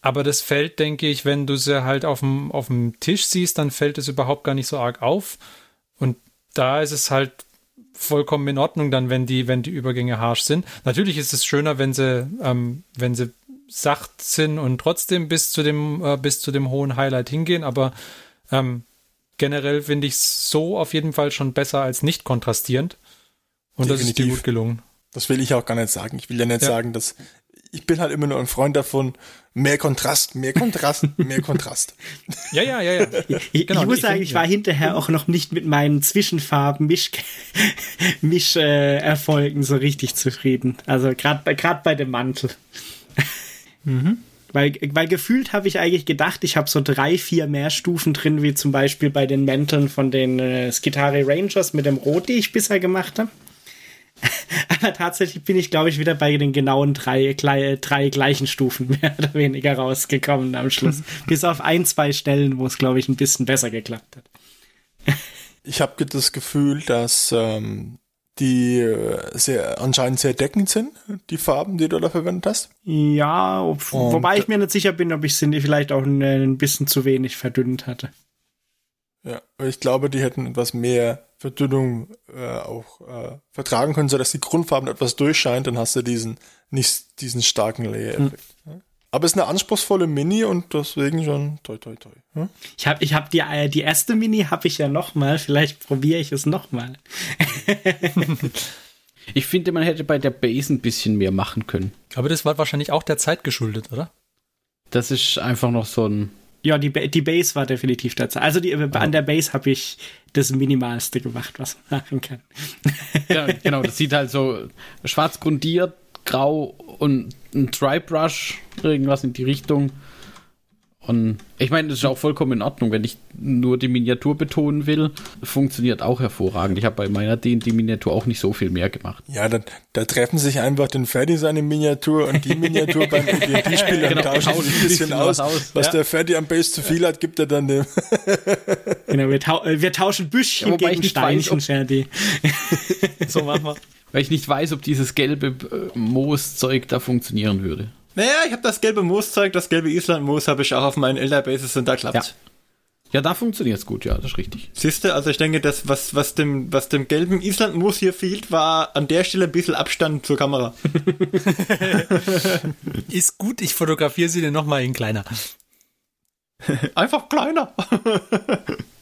Speaker 1: Aber das fällt, denke ich, wenn du sie halt auf dem, auf dem Tisch siehst, dann fällt es überhaupt gar nicht so arg auf. Und da ist es halt vollkommen in Ordnung dann, wenn die, wenn die Übergänge harsch sind. Natürlich ist es schöner, wenn sie, ähm, wenn sie sacht sind und trotzdem bis zu dem, äh, bis zu dem hohen Highlight hingehen, aber ähm, generell finde ich es so auf jeden Fall schon besser als nicht kontrastierend. Und Definitiv. das ist dir gut gelungen.
Speaker 3: Das will ich auch gar nicht sagen. Ich will ja nicht ja. sagen, dass ich bin halt immer nur ein Freund davon, mehr Kontrast, mehr Kontrast, mehr Kontrast.
Speaker 1: Ja, ja, ja, ja.
Speaker 5: Ich, genau, ich muss ich sagen, ich war hinterher auch noch nicht mit meinen Zwischenfarben Misch, Misch äh, Erfolgen so richtig zufrieden. Also gerade gerade bei dem Mantel. mhm. Weil, weil gefühlt habe ich eigentlich gedacht, ich habe so drei, vier mehr Stufen drin, wie zum Beispiel bei den Mänteln von den äh, Skitari Rangers mit dem Rot, die ich bisher gemacht habe. Aber tatsächlich bin ich, glaube ich, wieder bei den genauen drei, drei gleichen Stufen mehr oder weniger rausgekommen am Schluss. Bis auf ein, zwei Stellen, wo es, glaube ich, ein bisschen besser geklappt hat.
Speaker 3: ich habe das Gefühl, dass ähm, die äh, sehr, anscheinend sehr deckend sind, die Farben, die du da verwendet hast.
Speaker 5: Ja, ob, wobei ich mir nicht sicher bin, ob ich sie vielleicht auch ein, ein bisschen zu wenig verdünnt hatte.
Speaker 3: Ja, ich glaube, die hätten etwas mehr Verdünnung äh, auch äh, vertragen können, sodass die Grundfarben etwas durchscheint, dann hast du diesen nicht diesen starken Layer-Effekt. Hm. Aber es ist eine anspruchsvolle Mini und deswegen schon toi toi toi. Hm?
Speaker 5: Ich habe ich hab die, äh, die erste Mini habe ich ja noch mal, vielleicht probiere ich es noch mal.
Speaker 4: ich finde, man hätte bei der Base ein bisschen mehr machen können.
Speaker 1: Aber das war wahrscheinlich auch der Zeit geschuldet, oder?
Speaker 4: Das ist einfach noch so ein
Speaker 5: ja, die, die Base war definitiv dazu. Also die, oh. an der Base habe ich das Minimalste gemacht, was man machen kann.
Speaker 4: Ja, genau, das sieht halt so schwarz grundiert, grau und ein Dry Brush, irgendwas in die Richtung. Und ich meine, das ist auch vollkommen in Ordnung, wenn ich nur die Miniatur betonen will. Funktioniert auch hervorragend. Ich habe bei meiner D&D-Miniatur auch nicht so viel mehr gemacht.
Speaker 3: Ja, da, da treffen sich einfach den Ferdi seine Miniatur und die Miniatur beim D&D-Spieler
Speaker 4: Genau,
Speaker 3: und tauschen
Speaker 4: tauschen
Speaker 3: ein bisschen aus.
Speaker 4: was aus,
Speaker 3: Was
Speaker 4: ja.
Speaker 3: der Ferdi am Base zu viel hat, gibt er dann dem.
Speaker 5: Genau, wir, tau äh, wir tauschen Büschchen
Speaker 4: Ja,
Speaker 5: gegen
Speaker 4: weiß,
Speaker 5: Steinchen,
Speaker 4: ob-
Speaker 5: Sherdy.
Speaker 1: So machen wir.
Speaker 4: Weil ich nicht weiß, ob dieses gelbe äh, Mooszeug da funktionieren würde.
Speaker 2: Naja, ich habe das gelbe Mooszeug, das gelbe Island-Moos habe ich auch auf meinen Elder Bases und da klappt.
Speaker 4: Ja. Ja, da funktioniert es gut, ja, das ist richtig.
Speaker 2: Siehst du, also ich denke, das, was, was, dem, was dem gelben Island-Moos hier fehlt, war an der Stelle ein bisschen Abstand zur Kamera.
Speaker 1: Ist gut, ich fotografiere sie dir nochmal in kleiner.
Speaker 2: Einfach kleiner.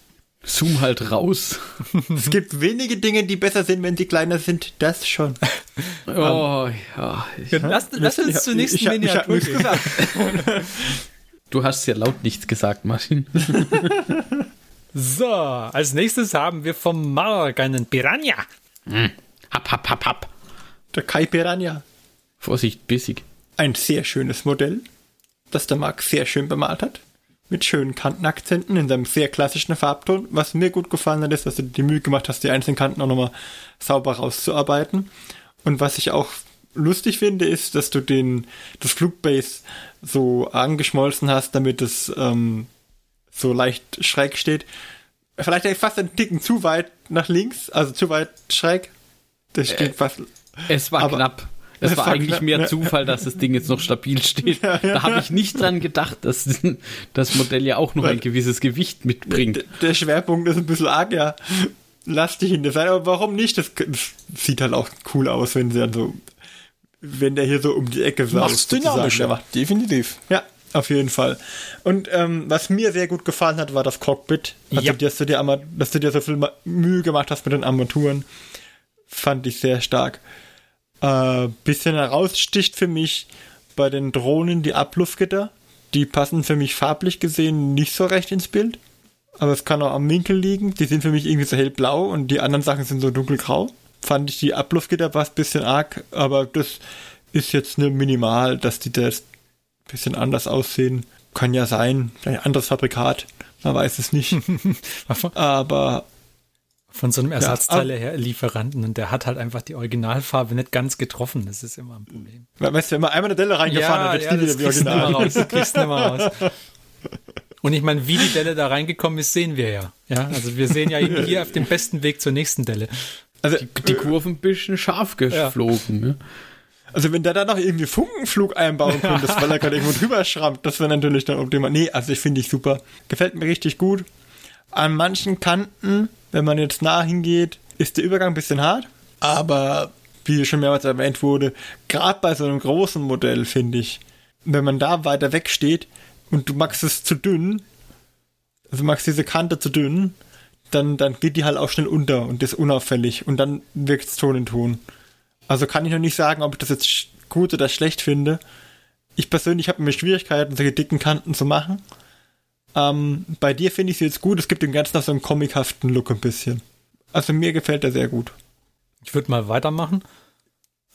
Speaker 4: Zoom halt raus.
Speaker 2: es gibt wenige Dinge, die besser sind, wenn sie kleiner sind. Das schon.
Speaker 4: Oh, ja. Ich,
Speaker 1: Lass, lass uns zur nächsten
Speaker 2: ich, hab- ich hab
Speaker 1: Miniatur
Speaker 2: gesagt.
Speaker 4: du hast ja laut nichts gesagt, Martin.
Speaker 1: So, als nächstes haben wir vom Mark einen Piranha.
Speaker 4: Hab, hab, hab, hab.
Speaker 2: Der Kai Piranha.
Speaker 4: Vorsicht, bissig.
Speaker 2: Ein sehr schönes Modell, das der Marc sehr schön bemalt hat. Mit schönen Kantenakzenten in seinem sehr klassischen Farbton. Was mir gut gefallen hat, ist, dass du die Mühe gemacht hast, die einzelnen Kanten auch nochmal sauber rauszuarbeiten. Und was ich auch lustig finde, ist, dass du den, das Flugbase so angeschmolzen hast, damit es ähm, so leicht schräg steht. Vielleicht fast einen Ticken zu weit nach links, also zu weit schräg. Das steht fast.
Speaker 4: Es war
Speaker 2: Aber-
Speaker 4: knapp. Es
Speaker 2: Es
Speaker 4: war eigentlich mehr
Speaker 2: ja.
Speaker 4: Zufall, dass das Ding jetzt noch stabil steht. Da habe ich nicht dran gedacht, dass das Modell ja auch noch ein gewisses Gewicht mitbringt.
Speaker 2: Der Schwerpunkt ist ein bisschen arg, ja. Lastig in der Seite, aber warum nicht? Das, das sieht halt auch cool aus, wenn sie dann so, wenn der hier so um die Ecke saust.
Speaker 3: Macht's dynamischer.
Speaker 2: macht-
Speaker 3: Definitiv.
Speaker 2: Ja, auf jeden Fall. Und ähm, was mir sehr gut gefallen hat, war das Cockpit. Also,
Speaker 1: Ja.
Speaker 2: dass, du dir, dass du dir so viel Mühe gemacht hast mit den Armaturen, fand ich sehr stark. Äh, bisschen heraussticht für mich bei den Drohnen die Abluftgitter. Die passen für mich farblich gesehen nicht so recht ins Bild. Aber es kann auch am Winkel liegen. Die sind für mich irgendwie so hellblau und die anderen Sachen sind so dunkelgrau. Fand ich die Abluftgitter fast ein bisschen arg, aber das ist jetzt nur minimal, dass die das ein bisschen anders aussehen. Kann ja sein, ein anderes Fabrikat. Man weiß es nicht. aber
Speaker 1: Von so einem Ersatzteile-Lieferanten und der hat halt einfach die Originalfarbe nicht ganz getroffen. Das ist immer ein Problem.
Speaker 2: weißt du, wenn man einmal eine Delle reingefahren hat, wird die wieder wie
Speaker 1: kriegst du nicht mehr
Speaker 2: original.
Speaker 1: raus. Das kriegst du nicht mehr raus. Und ich meine, wie die Delle da reingekommen ist, sehen wir ja. Ja, also wir sehen ja hier auf dem besten Weg zur nächsten Delle.
Speaker 2: Also,
Speaker 4: Die Kurven ein bisschen scharf geflogen. Ne?
Speaker 2: also wenn der da noch irgendwie Funkenflug einbauen könnte, weil er gerade irgendwo drüber schrammt, das wäre natürlich dann optimal. Nee, also ich finde ich super. Gefällt mir richtig gut. An manchen Kanten, wenn man jetzt nah hingeht, ist der Übergang ein bisschen hart. Aber wie schon mehrmals erwähnt wurde, gerade bei so einem großen Modell finde ich, wenn man da weiter weg steht und du magst es zu dünn, also magst diese Kante zu dünn, dann, dann geht die halt auch schnell unter und ist unauffällig und dann wirkt es Ton in Ton. Also kann ich noch nicht sagen, ob ich das jetzt gut oder schlecht finde. Ich persönlich habe mir Schwierigkeiten, solche dicken Kanten zu machen. Ähm, bei dir finde ich sie jetzt gut. Es gibt dem Ganzen noch so einen comichaften Look ein bisschen. Also mir gefällt er sehr gut.
Speaker 1: Ich würde mal weitermachen.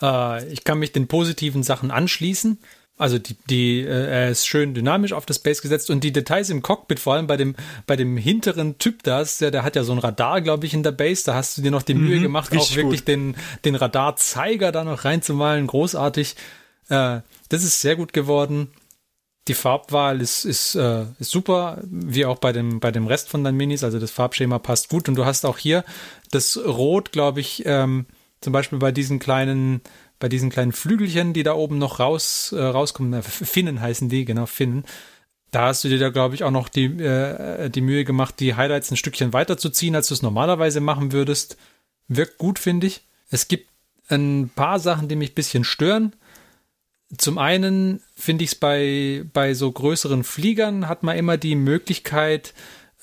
Speaker 1: Äh, ich kann mich den positiven Sachen anschließen. Also die, die, äh, er ist schön dynamisch auf das Base gesetzt und die Details im Cockpit, vor allem bei dem, bei dem hinteren Typ da, ist der, der hat ja so ein Radar, glaube ich, in der Base. Da hast du dir noch die Mühe gemacht, auch wirklich
Speaker 2: gut.
Speaker 1: den, den Radarzeiger da noch reinzumalen. Großartig. Äh, das ist sehr gut geworden. Die Farbwahl ist, ist, äh, ist super, wie auch bei dem, bei dem Rest von deinen Minis. Also das Farbschema passt gut. Und du hast auch hier das Rot, glaube ich, ähm, zum Beispiel bei diesen kleinen, bei diesen kleinen Flügelchen, die da oben noch raus, äh, rauskommen, äh, Finnen heißen die, genau, Finnen. Da hast du dir da, glaube ich, auch noch die, äh, die Mühe gemacht, die Highlights ein Stückchen weiter zu ziehen, als du es normalerweise machen würdest. Wirkt gut, finde ich. Es gibt ein paar Sachen, die mich ein bisschen stören. Zum einen finde ich es bei, bei so größeren Fliegern hat man immer die Möglichkeit,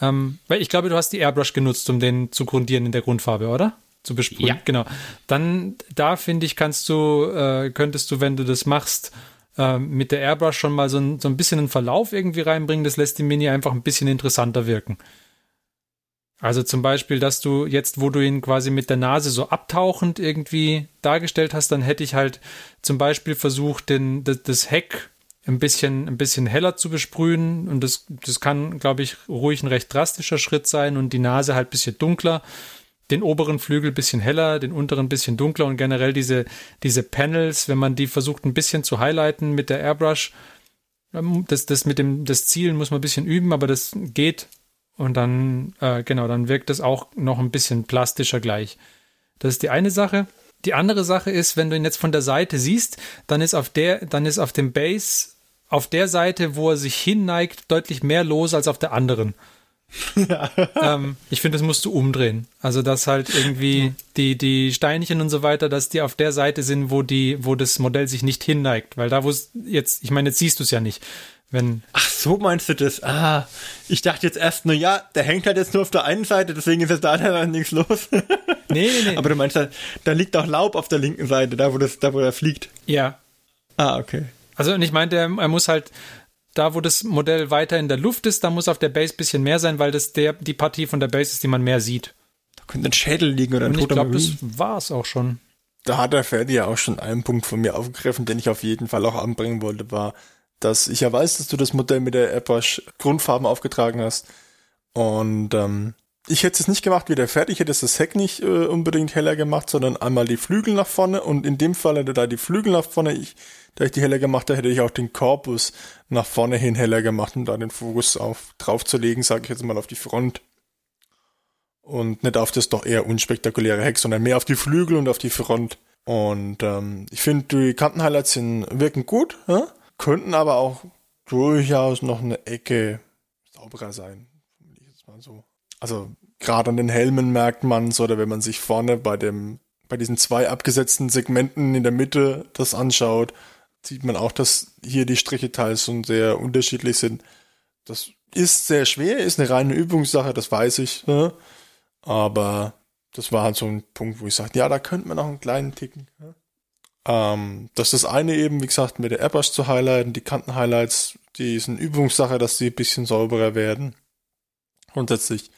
Speaker 1: ähm, weil ich glaube, du hast die Airbrush genutzt, um den zu grundieren in der Grundfarbe, oder? Zu besprühen.
Speaker 4: Ja.
Speaker 1: Genau. Dann, da finde ich, kannst du, äh, könntest du, wenn du das machst, ähm, mit der Airbrush schon mal so ein, so ein bisschen einen Verlauf irgendwie reinbringen. Das lässt die Mini einfach ein bisschen interessanter wirken. Also zum Beispiel, dass du jetzt, wo du ihn quasi mit der Nase so abtauchend irgendwie dargestellt hast, dann hätte ich halt zum Beispiel versucht, den, das, das Heck ein bisschen, ein bisschen heller zu besprühen. Und das, das kann, glaube ich, ruhig ein recht drastischer Schritt sein und die Nase halt ein bisschen dunkler. Den oberen Flügel ein bisschen heller, den unteren ein bisschen dunkler und generell diese, diese Panels, wenn man die versucht ein bisschen zu highlighten mit der Airbrush, ähm, das, das mit dem, das Zielen muss man ein bisschen üben, aber das geht. Und dann, äh, genau, dann wirkt das auch noch ein bisschen plastischer gleich. Das ist die eine Sache. Die andere Sache ist, wenn du ihn jetzt von der Seite siehst, dann ist auf der, dann ist auf dem Base auf der Seite, wo er sich hinneigt, deutlich mehr los als auf der anderen. Ja. ähm, ich finde, das musst du umdrehen. Also, dass halt irgendwie die, die Steinchen und so weiter, dass die auf der Seite sind, wo die, wo das Modell sich nicht hinneigt. Weil da, wo es jetzt, ich meine, jetzt siehst du es ja nicht. Wenn
Speaker 2: Ach, so meinst du das? Ah, ich dachte jetzt erst nur, ja, der hängt halt jetzt nur auf der einen Seite, deswegen ist jetzt da dann nichts los. nee, nee, nee. Aber du meinst, da, da liegt auch Laub auf der linken Seite, da wo das, da wo er fliegt.
Speaker 1: Ja.
Speaker 2: Ah, okay.
Speaker 1: Also, und ich meinte, er, er muss halt, da wo das Modell weiter in der Luft ist, da muss auf der Base ein bisschen mehr sein, weil das der, die Partie von der Base ist, die man mehr sieht.
Speaker 2: Da könnte ein Schädel liegen oder ein
Speaker 1: und Ich glaube, das war es auch schon.
Speaker 3: Da hat der Ferdi ja auch schon einen Punkt von mir aufgegriffen, den ich auf jeden Fall auch anbringen wollte, war, dass ich ja weiß, dass du das Modell mit der Airbrush Grundfarben aufgetragen hast. Und ähm, ich hätte es nicht gemacht wie der Ferdi, ich hätte das Heck nicht äh, unbedingt heller gemacht, sondern einmal die Flügel nach vorne und in dem Fall hätte da die Flügel nach vorne, ich da ich die heller gemacht habe, hätte ich auch den Korpus nach vorne hin heller gemacht, um da den Fokus auf, drauf zu legen, sage ich jetzt mal auf die Front. Und nicht auf das doch eher unspektakuläre Heck, sondern mehr auf die Flügel und auf die Front. Und ähm, ich finde, die Kantenhighlights sind, wirken gut, ja? Könnten aber auch durchaus noch eine Ecke sauberer sein. So. Also gerade an den Helmen merkt man es, oder wenn man sich vorne bei dem bei diesen zwei abgesetzten Segmenten in der Mitte das anschaut, sieht man auch, dass hier die Striche teils schon sehr unterschiedlich sind. Das ist sehr schwer, ist eine reine Übungssache, das weiß ich. Ne? Aber das war halt so ein Punkt, wo ich sagte, ja, da könnte man noch einen kleinen Ticken. Ne? Ähm, das ist das eine eben, wie gesagt, mit der Airbrush zu highlighten, die Kanten-Highlights, die sind Übungssache, dass sie ein bisschen sauberer werden. Grundsätzlich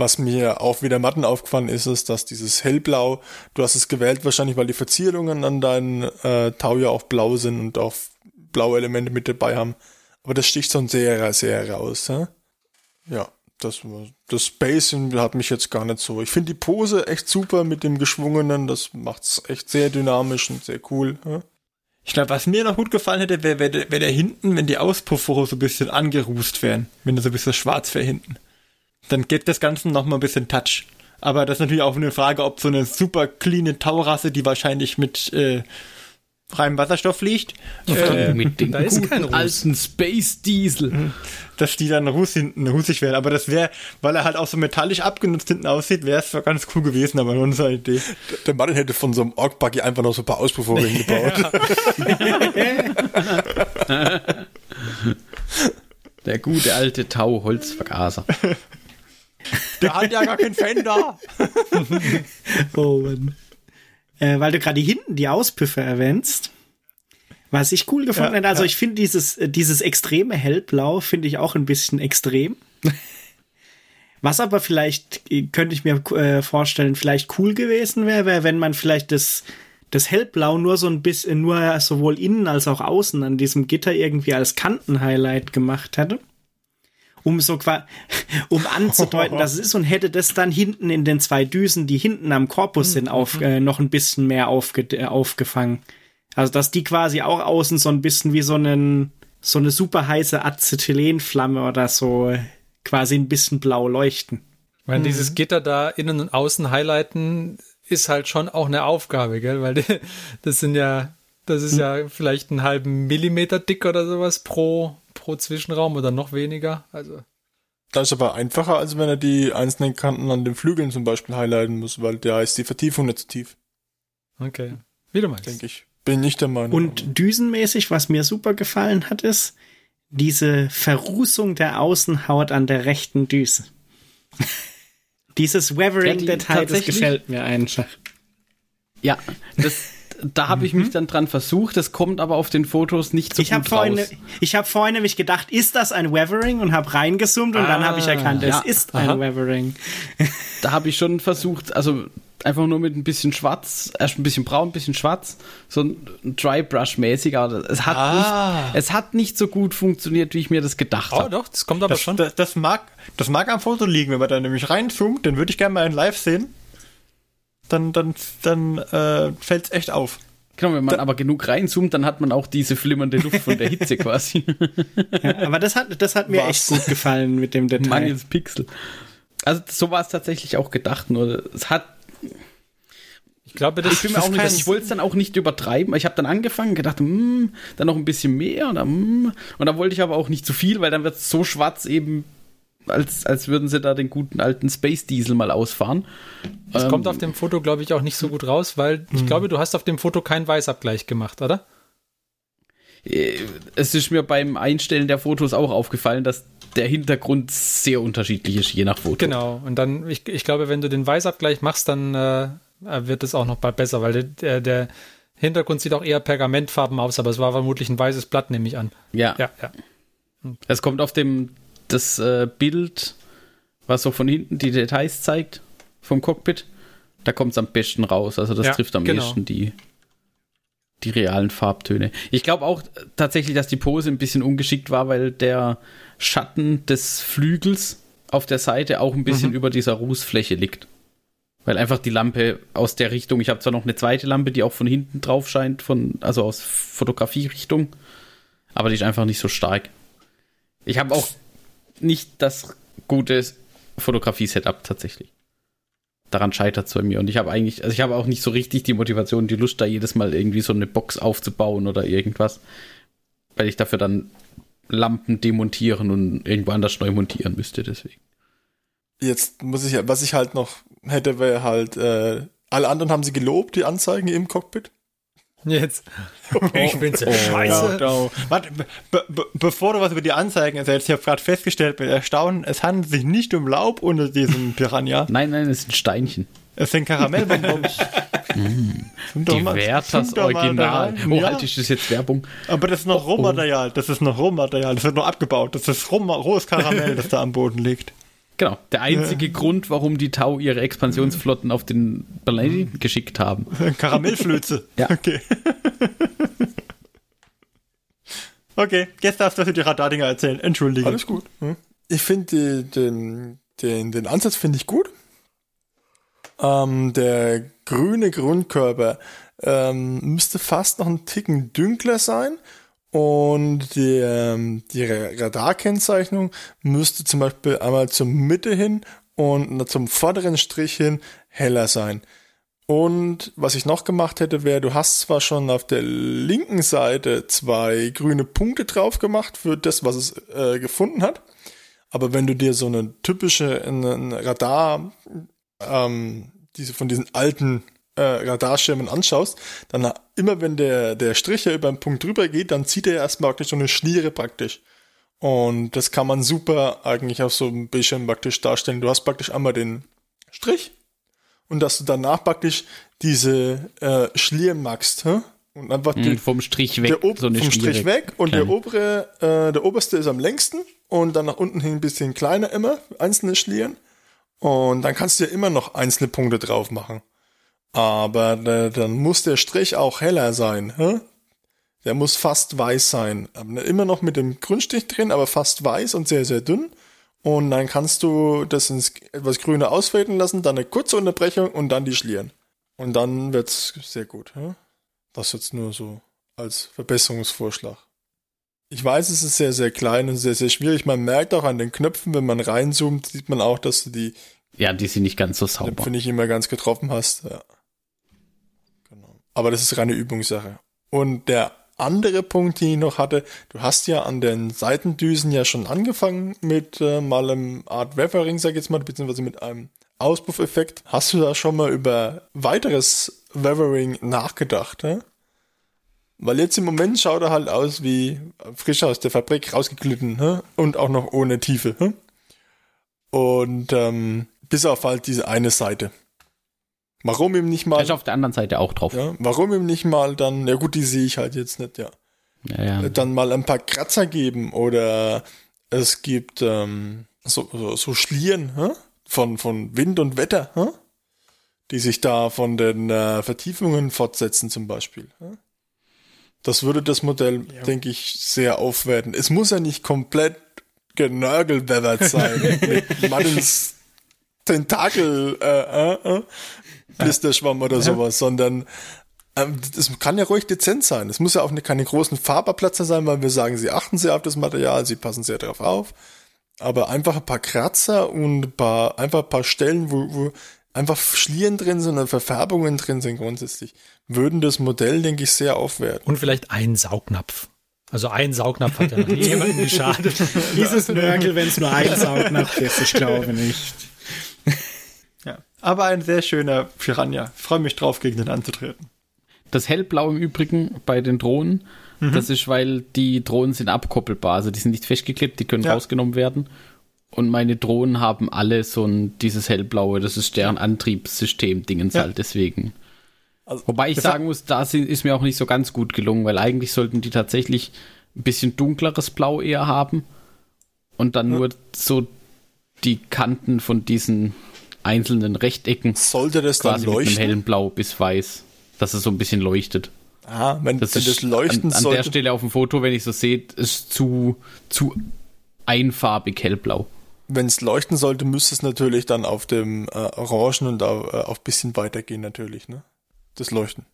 Speaker 3: was mir auch wieder Matten aufgefallen ist, ist, dass dieses Hellblau, du hast es gewählt wahrscheinlich, weil die Verzierungen an deinen äh, Tau ja auch blau sind und auch blaue Elemente mit dabei haben. Aber das sticht schon sehr, sehr raus. Ja, ja das, das Spacing hat mich jetzt gar nicht so. Ich finde die Pose echt super mit dem Geschwungenen. Das macht's echt sehr dynamisch und sehr cool. Ja?
Speaker 2: Ich glaube, was mir noch gut gefallen hätte, wäre wär, wär der hinten, wenn die Auspuffrohre so ein bisschen angerußt wären. Wenn er so ein bisschen schwarz wäre hinten dann gibt das Ganze noch mal ein bisschen Touch. Aber das ist natürlich auch eine Frage, ob so eine super clean Taurasse, die wahrscheinlich mit äh, reinem Wasserstoff fliegt,
Speaker 4: äh, mit dem da ist kein alten Space Diesel, mhm.
Speaker 2: dass die dann ruß hinten rusig werden. Aber das wäre, weil er halt auch so metallisch abgenutzt hinten aussieht, wäre es ganz cool gewesen, aber nur unsere Idee.
Speaker 3: Der Mann hätte von so einem Ork Buggy einfach noch so ein paar Auspuffrohre hingebaut.
Speaker 4: Der gute alte Tau-Holzvergaser.
Speaker 2: Der hat ja gar keinen Fender.
Speaker 5: oh Mann. Äh, weil du gerade hinten die Auspüffe erwähnst. Was ich cool gefunden ja, hätte, also ja. ich finde dieses, äh, dieses extreme Hellblau finde ich auch ein bisschen extrem. Was aber vielleicht, äh, könnte ich mir äh, vorstellen, vielleicht cool gewesen wäre, wär, wenn man vielleicht das, das Hellblau nur so ein bisschen, nur sowohl innen als auch außen an diesem Gitter irgendwie als Kantenhighlight gemacht hätte um so um anzudeuten, dass es ist und hätte das dann hinten in den zwei Düsen, die hinten am Korpus sind, auf mhm. äh, noch ein bisschen mehr aufge äh, aufgefangen. Also dass die quasi auch außen so ein bisschen wie so einen so eine super heiße Acetylenflamme oder so quasi ein bisschen blau leuchten.
Speaker 1: Weil mhm. dieses Gitter da innen und außen highlighten ist halt schon auch eine Aufgabe, gell? Weil die, das sind ja, das ist mhm. ja vielleicht einen halben Millimeter dick oder sowas pro pro Zwischenraum oder noch weniger. Also.
Speaker 3: Das ist aber einfacher, als wenn er die einzelnen Kanten an den Flügeln zum Beispiel highlighten muss, weil da ist die Vertiefung nicht so tief.
Speaker 1: Okay. Wie du meinst.
Speaker 3: Denke ich. Bin nicht der Meinung.
Speaker 5: Und düsenmäßig, was mir super gefallen hat, ist diese Verrußung der Außenhaut an der rechten Düse. Dieses Weathering-Detail, das gefällt mir einfach.
Speaker 4: Ja, das da habe ich mich dann dran versucht. Das kommt aber auf den Fotos nicht so
Speaker 5: Ich habe
Speaker 4: gut
Speaker 5: vorhin,
Speaker 4: raus.
Speaker 5: ich habe vorhin nämlich gedacht, ist das ein Weathering und habe reingezoomt und dann habe ich erkannt,
Speaker 4: ja.
Speaker 5: es ist ein Weathering.
Speaker 4: Da habe ich schon versucht, also einfach nur mit ein bisschen schwarz, erst ein bisschen braun, ein bisschen schwarz, so ein Dry Brush mäßig, aber es hat
Speaker 2: Ah.
Speaker 4: nicht, es hat nicht so gut funktioniert, wie ich mir das gedacht
Speaker 1: Oh,
Speaker 4: habe.
Speaker 1: doch, das kommt aber
Speaker 2: Das,
Speaker 1: schon.
Speaker 2: das, das, mag, das mag am Foto liegen, wenn man da nämlich reinzoomt, dann würde ich gerne mal in live sehen. Dann, dann, dann äh, fällt es echt auf.
Speaker 4: Genau, wenn man aber genug reinzoomt, dann hat man auch diese flimmernde Luft von der Hitze quasi.
Speaker 5: Ja, aber das hat, das hat mir
Speaker 3: Was?
Speaker 5: echt gut gefallen mit dem Detail.
Speaker 4: Mangels Pixel. Also so war es tatsächlich auch gedacht, nur es hat
Speaker 1: Ich glaube, das
Speaker 4: ich bin mir auch nicht, ich wollte es dann auch nicht übertreiben. Ich habe dann angefangen, gedacht, hm, dann noch ein bisschen mehr und dann, hm, und dann wollte ich aber auch nicht zu viel, weil dann wird es so schwarz eben, als, als würden sie da den guten alten Space Diesel mal ausfahren.
Speaker 1: das
Speaker 4: Ähm,
Speaker 1: kommt auf dem Foto, glaube ich, auch nicht so gut raus, weil ich glaube, du hast auf dem Foto keinen Weißabgleich gemacht, oder?
Speaker 4: Äh, Es ist mir beim Einstellen der Fotos auch aufgefallen, dass der Hintergrund sehr unterschiedlich ist, je nach Foto.
Speaker 1: Genau. Und dann, ich, ich glaube, wenn du den Weißabgleich machst, dann äh, wird es auch noch bald besser, weil der, der, der Hintergrund sieht auch eher pergamentfarben aus, aber es war vermutlich ein weißes Blatt, nehme ich an.
Speaker 4: Ja,
Speaker 1: Ja, ja.
Speaker 4: es kommt auf dem das äh, Bild, was so von hinten die Details zeigt vom Cockpit. Da kommt es am besten raus. Also das
Speaker 1: Ja,
Speaker 4: trifft am
Speaker 1: genau.
Speaker 4: ehesten die, die realen Farbtöne. Ich glaube auch tatsächlich, dass die Pose ein bisschen ungeschickt war, weil der Schatten des Flügels auf der Seite auch ein bisschen über dieser Rußfläche liegt. Weil einfach die Lampe aus der Richtung, ich habe zwar noch eine zweite Lampe, die auch von hinten drauf scheint, von, also aus Fotografierichtung, aber die ist einfach nicht so stark. Ich habe auch nicht das gute Fotografie-Setup tatsächlich. Daran scheitert es bei mir. Und ich habe eigentlich, also ich habe auch nicht so richtig die Motivation, die Lust, da jedes Mal irgendwie so eine Box aufzubauen oder irgendwas. Weil ich dafür dann Lampen demontieren und irgendwo anders neu montieren müsste, deswegen.
Speaker 3: Jetzt muss ich, was ich halt noch hätte, wäre halt, äh, alle anderen haben sie gelobt, die Anzeigen im Cockpit.
Speaker 1: Jetzt. Ich bin so
Speaker 2: Ja, da- Warte, be be bevor du was über die Anzeigen erzählst, ich habe gerade festgestellt mit Erstaunen, es handelt sich nicht um Laub unter diesem Piranha.
Speaker 4: Nein, nein, es sind Steinchen.
Speaker 2: Es sind Karamellbonbons. Mal
Speaker 4: Original.
Speaker 2: da rein.
Speaker 4: Oh,
Speaker 2: Ja,
Speaker 4: halt, ist das jetzt Werbung?
Speaker 2: aber das ist noch
Speaker 4: Oh, oh.
Speaker 2: Rohmaterial. Das ist noch Rohmaterial. Das wird noch abgebaut. Das ist roh rohes Karamell, das da am Boden liegt.
Speaker 4: Genau. Der einzige Grund, warum die Tau ihre Expansionsflotten auf den Planeten geschickt haben.
Speaker 2: Karamellflöze.
Speaker 4: Ja.
Speaker 2: Okay. okay, jetzt darfst du die Radardinger erzählen. Entschuldige.
Speaker 3: Alles gut. Hm? Ich finde den, den, den Ansatz finde ich gut. Ähm, der grüne Grundkörper ähm, müsste fast noch ein Ticken dünkler sein und die, ähm, die Ra- Radarkennzeichnung müsste zum Beispiel einmal zur Mitte hin und zum vorderen Strich hin heller sein. Und was ich noch gemacht hätte, wäre, du hast zwar schon auf der linken Seite zwei grüne Punkte drauf gemacht für das, was es äh, gefunden hat. Aber wenn du dir so eine typische eine, eine Radar, ähm, diese von diesen alten äh, Radarschirmen anschaust, dann immer wenn der, der Strich ja über einen Punkt drüber geht, dann zieht er erstmal praktisch so eine Schliere praktisch. Und das kann man super eigentlich auf so einem Bildschirm praktisch darstellen. Du hast praktisch einmal den Strich und dass du danach praktisch diese äh, Schlieren magst. Hä? Und einfach die,
Speaker 4: Mhm, vom Strich weg.
Speaker 3: der
Speaker 4: so eine
Speaker 3: vom. Strich weg und der obere, äh, der oberste ist am längsten und dann nach unten hin ein bisschen kleiner immer, einzelne Schlieren. Und dann kannst du ja immer noch einzelne Punkte drauf machen. Aber äh, dann muss der Strich auch heller sein. Hä? Der muss fast weiß sein. Immer noch mit dem Grundstich drin, aber fast weiß und sehr, sehr dünn. Und dann kannst du das ins etwas grüner ausfaden lassen, dann eine kurze Unterbrechung und dann die Schlieren. Und dann wird's sehr gut. Hä? Das jetzt nur so als Verbesserungsvorschlag. Ich weiß, es ist sehr, sehr klein und sehr, sehr schwierig. Man merkt auch an den Knöpfen, wenn man reinzoomt, sieht man auch, dass du die
Speaker 4: Ja, die sind nicht ganz so sauber.
Speaker 3: Knöpfe nicht immer ganz getroffen hast. Ja. Aber das ist reine Übungssache. Und der andere Punkt, den ich noch hatte, du hast ja an den Seitendüsen ja schon angefangen mit äh, mal einem Art Weathering, sag ich jetzt mal, beziehungsweise mit einem Auspuffeffekt. Hast du da schon mal über weiteres Weathering nachgedacht? Ne? Weil jetzt im Moment schaut er halt aus wie frisch aus der Fabrik rausgeglitten ne? und auch noch ohne Tiefe. Ne? Und ähm, bis auf halt diese eine Seite. Warum ihm nicht mal.
Speaker 4: Ist auf der anderen Seite auch drauf.
Speaker 3: Ja, warum ihm nicht mal dann, ja gut, die sehe ich halt jetzt nicht, ja.
Speaker 4: Ja, ja.
Speaker 3: Dann mal ein paar Kratzer geben oder es gibt ähm, so, so, so Schlieren hä? von, von Wind und Wetter, hä? die sich da von den äh, Vertiefungen fortsetzen zum Beispiel. Hä? Das würde das Modell, denke ich, sehr aufwerten. Es muss ja nicht komplett genörgelweathert sein mit Martins Tentakel äh, äh, äh, Blisterschwamm oder sowas, sondern ähm, es kann ja ruhig dezent sein. Es muss ja auch nicht, keine großen Farbabplatzer sein, weil wir sagen, sie achten sehr auf das Material, sie passen sehr darauf auf. Aber einfach ein paar Kratzer und ein paar, einfach ein paar Stellen, wo, wo einfach Schlieren drin sind oder Verfärbungen drin sind grundsätzlich, würden das Modell, denke ich, sehr aufwerten.
Speaker 1: Und vielleicht ein Saugnapf. Also ein Saugnapf hat ja noch nie jemandem geschadet.
Speaker 5: Dieses Nörgel, wenn es nur ein Saugnapf ist, ich glaube nicht.
Speaker 2: Ja. Aber ein sehr schöner Piranha. Ich freue mich drauf, gegen den anzutreten.
Speaker 4: Das hellblau im Übrigen bei den Drohnen,
Speaker 2: Mhm.
Speaker 4: das ist, weil die Drohnen sind abkoppelbar, also die sind nicht festgeklebt, die können
Speaker 2: Ja.
Speaker 4: rausgenommen werden. Und meine Drohnen haben alle so ein, dieses hellblaue, das ist deren Antriebssystem, Dingens
Speaker 2: Ja.
Speaker 4: halt, deswegen.
Speaker 3: Also,
Speaker 4: Wobei ich sagen muss, da ist mir auch nicht so ganz gut gelungen, weil eigentlich sollten die tatsächlich ein bisschen dunkleres Blau eher haben und dann nur so die Kanten von diesen einzelnen Rechtecken
Speaker 3: Sollte das dann
Speaker 4: quasi mit einem
Speaker 3: leuchten?
Speaker 4: hellen Blau bis weiß, dass es so ein bisschen leuchtet.
Speaker 3: Ah, wenn
Speaker 4: Das
Speaker 3: wenn das leuchten
Speaker 4: an, an der
Speaker 3: sollte.
Speaker 4: Stelle auf dem Foto, wenn ich so sehe, ist zu, zu einfarbig hellblau.
Speaker 3: Wenn es leuchten sollte, müsste es natürlich dann auf dem äh, Orangen und auf, äh, auf bisschen weitergehen natürlich, ne? Das Leuchten.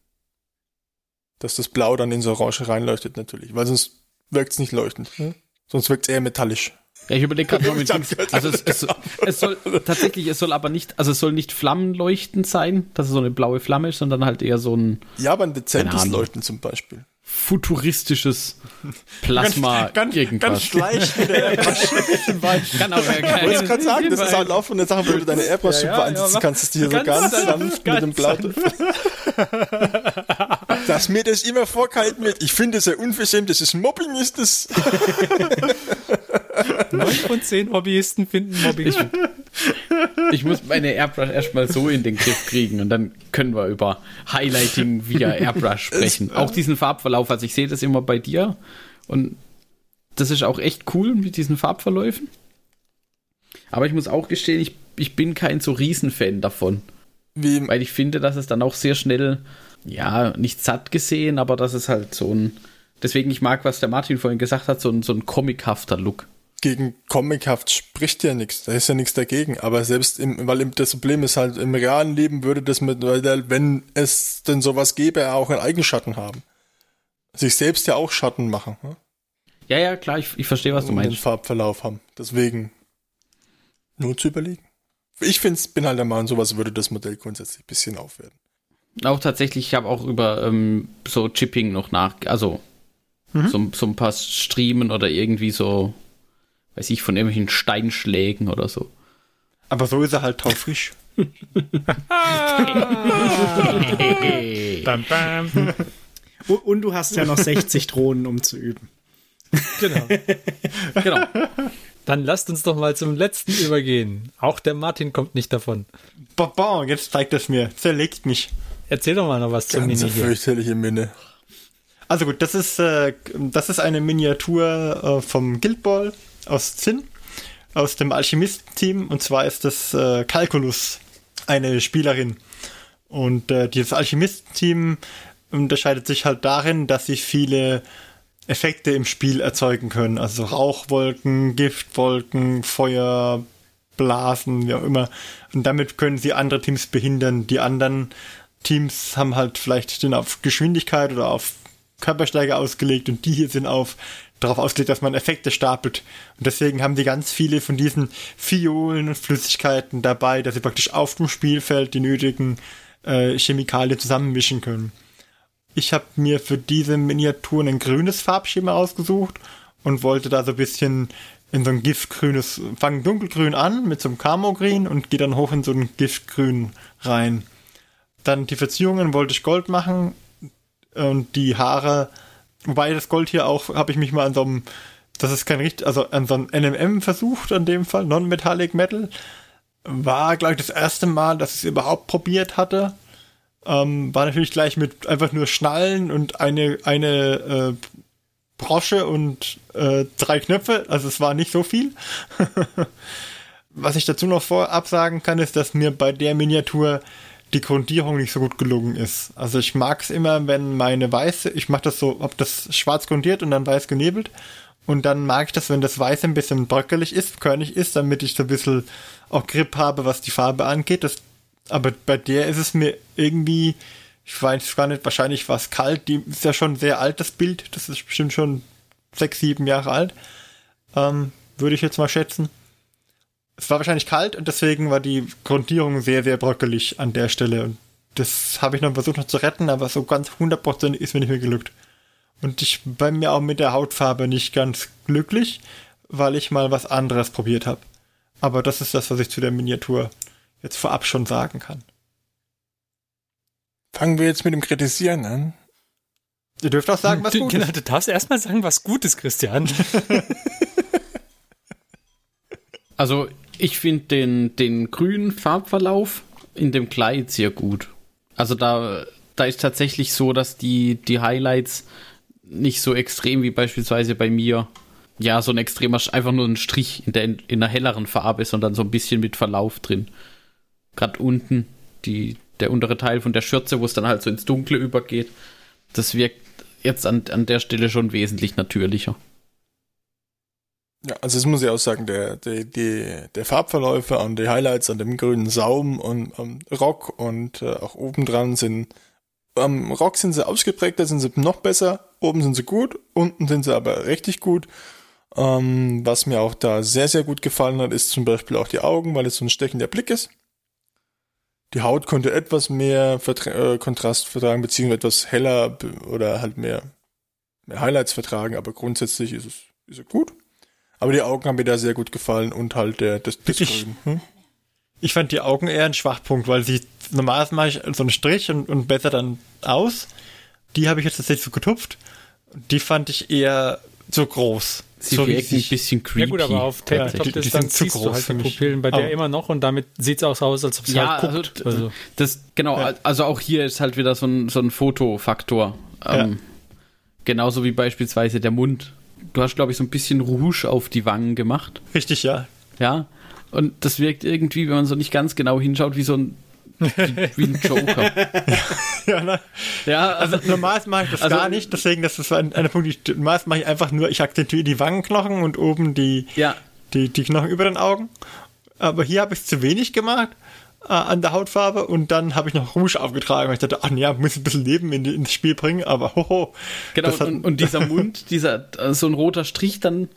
Speaker 3: Dass das Blau dann ins Orange reinleuchtet natürlich, weil sonst wirkt es nicht leuchtend. Ne? Sonst wirkt es eher metallisch.
Speaker 4: Ja, ich überlege gerade mal mit
Speaker 3: gehört,
Speaker 4: also es, es, es soll tatsächlich, es soll aber nicht, also es soll nicht flammenleuchtend sein, dass es so eine blaue Flamme ist, sondern halt eher so ein
Speaker 3: Ja, aber ein dezentes. Leuchten zum Beispiel.
Speaker 4: futuristisches Plasma
Speaker 2: ganz,
Speaker 4: irgendwas.
Speaker 2: ganz leicht mit der
Speaker 4: Kann auch ja
Speaker 3: Ich wollte gerade sagen, das ist halt auch von der Sache, wenn du deine Airbrush
Speaker 1: Ja,
Speaker 3: super
Speaker 1: ja, ja,
Speaker 3: kannst, dass die hier so
Speaker 1: ganz
Speaker 3: ganz
Speaker 1: sanft,
Speaker 3: mit dem
Speaker 1: ganz
Speaker 3: Blau. Dass mir das immer vorgehalten wird, ich finde es sehr unverschämt, das ist Mobbing, ist das.
Speaker 1: Neun von zehn Hobbyisten finden Mobbing.
Speaker 4: Ich, ich muss meine Airbrush erstmal so in den Griff kriegen und dann können wir über Highlighting via Airbrush sprechen. Auch diesen Farbverlauf, also ich sehe das immer bei dir und das ist auch echt cool mit diesen Farbverläufen. Aber ich muss auch gestehen, ich, ich bin kein so Riesenfan davon,
Speaker 3: Wie,
Speaker 4: weil ich finde, dass es dann auch sehr schnell, ja, nicht satt gesehen, aber dass es halt so ein, deswegen ich mag, was der Martin vorhin gesagt hat, so ein, so ein comichafter Look.
Speaker 3: Gegen Comichaft spricht ja nichts, da ist ja nichts dagegen, aber selbst im, weil das Problem ist halt, im realen Leben würde das mit, wenn es denn sowas gäbe, auch einen Eigenschatten haben. Sich selbst ja auch Schatten machen, ne?
Speaker 4: Ja, ja, klar, ich, ich verstehe, was du
Speaker 3: und den
Speaker 4: meinst.
Speaker 3: Farbverlauf haben. Deswegen nur zu überlegen. Ich find's, bin halt der Meinung, sowas würde das Modell grundsätzlich ein bisschen aufwerten.
Speaker 4: Auch tatsächlich, ich habe auch über ähm, so Chipping noch nach, also so, so ein paar Striemen oder irgendwie so, weiß ich, von irgendwelchen Steinschlägen oder so.
Speaker 2: Aber so ist er halt taufrisch.
Speaker 1: Bam, bam.
Speaker 5: Und, und du hast ja noch 60 Drohnen, um zu üben.
Speaker 1: Genau.
Speaker 4: Genau.
Speaker 1: Dann lasst uns doch mal zum letzten übergehen. Auch der Martin kommt nicht davon.
Speaker 2: Bon, jetzt zeigt es mir. Zerlegt mich.
Speaker 1: Erzähl doch mal noch was zum
Speaker 3: Ganz
Speaker 1: Mini hier.
Speaker 3: fürchterliche Minne.
Speaker 2: Also gut, das ist, äh, das ist eine Miniatur äh, vom Guild Ball aus Zinn, aus dem Alchemisten-Team. Und zwar ist das äh, Calculus, eine Spielerin. Und äh, dieses Alchemisten-Team unterscheidet sich halt darin, dass sie viele Effekte im Spiel erzeugen können. Also Rauchwolken, Giftwolken, Feuer, Blasen, wie auch immer. Und damit können sie andere Teams behindern. Die anderen Teams haben halt vielleicht den auf Geschwindigkeit oder auf Körperstärke ausgelegt und die hier sind auf darauf ausgelegt, dass man Effekte stapelt. Und deswegen haben die ganz viele von diesen Fiolen und Flüssigkeiten dabei, dass sie praktisch auf dem Spielfeld die nötigen äh, Chemikalien zusammenmischen können. Ich habe mir für diese Miniaturen ein grünes Farbschema ausgesucht und wollte da so ein bisschen in so ein giftgrünes, fangen dunkelgrün an mit so einem Camo-Grün und gehe dann hoch in so ein giftgrün rein. Dann die Verzierungen wollte ich Gold machen und die Haare, wobei das Gold hier auch, habe ich mich mal an so einem, das ist kein richtig, also an so einem NMM versucht, an dem Fall, Non-Metallic Metal. war, glaube ich, das erste Mal, dass ich es überhaupt probiert hatte. Ähm, war natürlich gleich mit einfach nur Schnallen und eine, eine äh, Brosche und äh, drei Knöpfe. Also es war nicht so viel. Was ich dazu noch vorab sagen kann, ist, dass mir bei der Miniatur die Grundierung nicht so gut gelungen ist. Also ich mag es immer, wenn meine weiße, ich mache das so, ob das schwarz grundiert und dann weiß genebelt. Und dann mag ich das, wenn das Weiße ein bisschen bröckelig ist, körnig ist, damit ich so ein bisschen auch Grip habe, was die Farbe angeht. Das, aber bei der ist es mir irgendwie, ich weiß gar nicht, wahrscheinlich war es kalt. Die ist ja schon sehr alt, das Bild. Das ist bestimmt schon sechs, sieben Jahre alt. Ähm, würde ich jetzt mal schätzen. Es war wahrscheinlich kalt und deswegen war die Grundierung sehr, sehr bröckelig an der Stelle. Und das habe ich noch versucht noch zu retten, aber so ganz 100% ist mir nicht mehr gelückt. Und ich bin mir auch mit der Hautfarbe nicht ganz glücklich, weil ich mal was anderes probiert habe. Aber das ist das, was ich zu der Miniatur jetzt vorab schon sagen kann.
Speaker 3: Fangen wir jetzt mit dem Kritisieren an.
Speaker 2: Ihr dürft auch sagen, was
Speaker 1: du,
Speaker 2: gut
Speaker 1: genau,
Speaker 2: ist.
Speaker 1: du darfst erstmal sagen, was gut ist, Christian.
Speaker 4: Also, ich finde den, den grünen Farbverlauf in dem Kleid sehr gut. Also da, da ist tatsächlich so, dass die, die Highlights nicht so extrem wie beispielsweise bei mir, ja, so ein extremer, einfach nur ein Strich in der, in einer helleren Farbe, sondern so ein bisschen mit Verlauf drin. Gerade unten, die, der untere Teil von der Schürze, wo es dann halt so ins Dunkle übergeht, das wirkt jetzt an, an der Stelle schon wesentlich natürlicher.
Speaker 3: Ja, also das muss ich auch sagen, der, der, die, der Farbverläufe an die Highlights an dem grünen Saum und am Rock und äh, auch obendran sind, am Rock sind sie ausgeprägter, sind sie noch besser, oben sind sie gut, unten sind sie aber richtig gut. Ähm, was mir auch da sehr, sehr gut gefallen hat, ist zum Beispiel auch die Augen, weil es so ein stechender Blick ist. Die Haut konnte etwas mehr Vertra äh, Kontrast vertragen, beziehungsweise etwas heller oder halt mehr, mehr Highlights vertragen, aber grundsätzlich ist es, ist es gut. Aber die Augen haben mir da sehr gut gefallen und halt der, das, das? Grün. Hm?
Speaker 2: Ich fand die Augen eher ein Schwachpunkt, weil sie normalerweise mache ich so einen Strich und, und besser dann aus. Die habe ich jetzt tatsächlich so getupft. Die fand ich eher so groß.
Speaker 4: Sie
Speaker 2: so
Speaker 4: wirken ein bisschen creepy.
Speaker 1: ja gut, aber auf
Speaker 2: Ja,
Speaker 1: Tabletop
Speaker 2: die- die
Speaker 1: Distanz
Speaker 2: sind zu
Speaker 1: siehst du
Speaker 2: groß
Speaker 1: halt
Speaker 2: für
Speaker 1: die
Speaker 2: mich.
Speaker 1: Pupillen bei der
Speaker 2: Aber-
Speaker 1: immer noch und damit sieht es auch so aus, als ob sie
Speaker 4: Ja,
Speaker 1: halt guckt.
Speaker 4: also,
Speaker 1: Also,
Speaker 4: das, genau,
Speaker 2: Ja.
Speaker 4: also auch hier ist halt wieder so ein, so ein Fotofaktor. Ähm, Genauso wie beispielsweise der Mund. Du hast, glaube ich, so ein bisschen Rouge auf die Wangen gemacht.
Speaker 2: Richtig, ja.
Speaker 4: Ja. Und das wirkt irgendwie, wenn man so nicht ganz genau hinschaut, wie so ein, wie, ein Joker.
Speaker 2: ja ne?
Speaker 4: ja,
Speaker 2: Also normalerweise mache ich das
Speaker 4: Also-
Speaker 2: gar nicht, deswegen das ist ein, einer Punkt, normalerweise mache ich einfach nur, ich akzentuiere die Wangenknochen und oben die,
Speaker 4: ja,
Speaker 2: die, die Knochen über den Augen. Aber hier habe ich es zu wenig gemacht äh, an der Hautfarbe und dann habe ich noch Rouge aufgetragen, weil ich dachte, ach ja, muss ein bisschen Leben in, ins Spiel bringen, aber hoho.
Speaker 4: genau.
Speaker 2: hat-
Speaker 4: Und, und dieser Mund, dieser, äh, so ein roter Strich dann,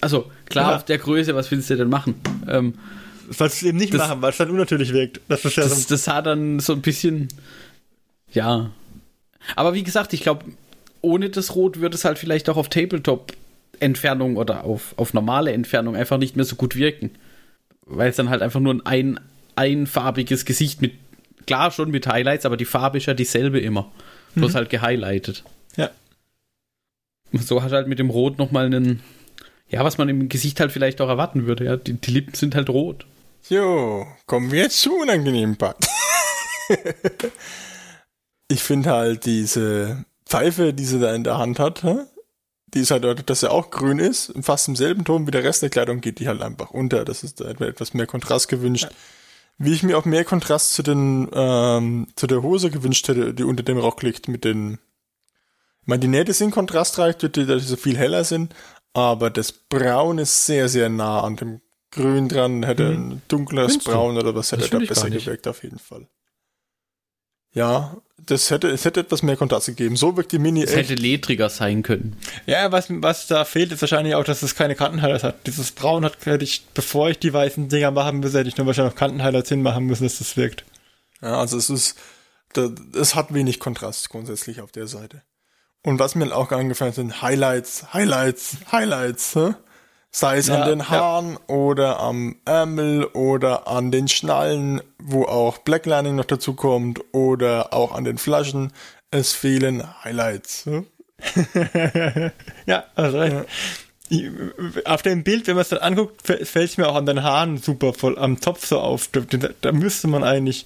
Speaker 4: also klar,
Speaker 2: Ja.
Speaker 4: auf der Größe, was willst du denn machen? Ähm,
Speaker 2: sollst du eben nicht
Speaker 4: Das-
Speaker 2: machen, weil es dann unnatürlich wirkt. Das ist ja
Speaker 4: das,
Speaker 2: so,
Speaker 4: das sah dann so ein bisschen, ja. Aber wie gesagt, ich glaube, ohne das Rot würde es halt vielleicht auch auf Tabletop-Entfernung oder auf, auf normale Entfernung einfach nicht mehr so gut wirken. Weil es dann halt einfach nur ein einfarbiges Gesicht mit, klar schon mit Highlights, aber die Farbe ist ja dieselbe immer. Bloß halt gehighlightet.
Speaker 2: ja.
Speaker 4: So hat halt mit dem Rot nochmal einen, ja, was man im Gesicht halt vielleicht auch erwarten würde. Ja, die, die Lippen sind halt rot.
Speaker 3: Jo, kommen wir jetzt zu unangenehmen Part. ich finde halt diese Pfeife, die sie da in der Hand hat, die ist halt, dass sie auch grün ist, fast im selben Ton wie der Rest der Kleidung geht die halt einfach unter. Das ist da etwas mehr Kontrast gewünscht. Wie ich mir auch mehr Kontrast zu den ähm, zu der Hose gewünscht hätte, die unter dem Rock liegt, mit den ich meine, die Nähte sind kontrastreich, die, die so viel heller sind, aber das Braun ist sehr, sehr nah an dem Grün dran, hätte ein dunkleres? Braun oder was hätte da besser gewirkt, auf jeden Fall. Ja, das hätte, es hätte etwas mehr Kontrast gegeben. So wirkt die Mini
Speaker 4: Es
Speaker 3: echt.
Speaker 4: hätte ledriger sein können.
Speaker 2: Ja, was, was da fehlt, ist wahrscheinlich auch, dass es keine Kantenhighlights hat. Dieses Braun hat, hätte ich, bevor ich die weißen Dinger machen müsste, hätte ich nur wahrscheinlich noch Kantenhighlights hinmachen müssen, dass das wirkt.
Speaker 3: Ja, also es ist, da- es hat wenig Kontrast grundsätzlich auf der Seite. Und was mir auch angefallen sind Highlights, Highlights, Highlights, hä? Sei es
Speaker 2: Ja,
Speaker 3: an den
Speaker 2: ja.
Speaker 3: Haaren oder am Ärmel oder an den Schnallen, wo auch Blacklining noch dazu kommt oder auch an den Flaschen. Es fehlen Highlights. hä?
Speaker 2: Ja, also recht. auf dem Bild, wenn man es dann anguckt, fällt es mir auch an den Haaren super voll am Zopf so auf. Da, da müsste man eigentlich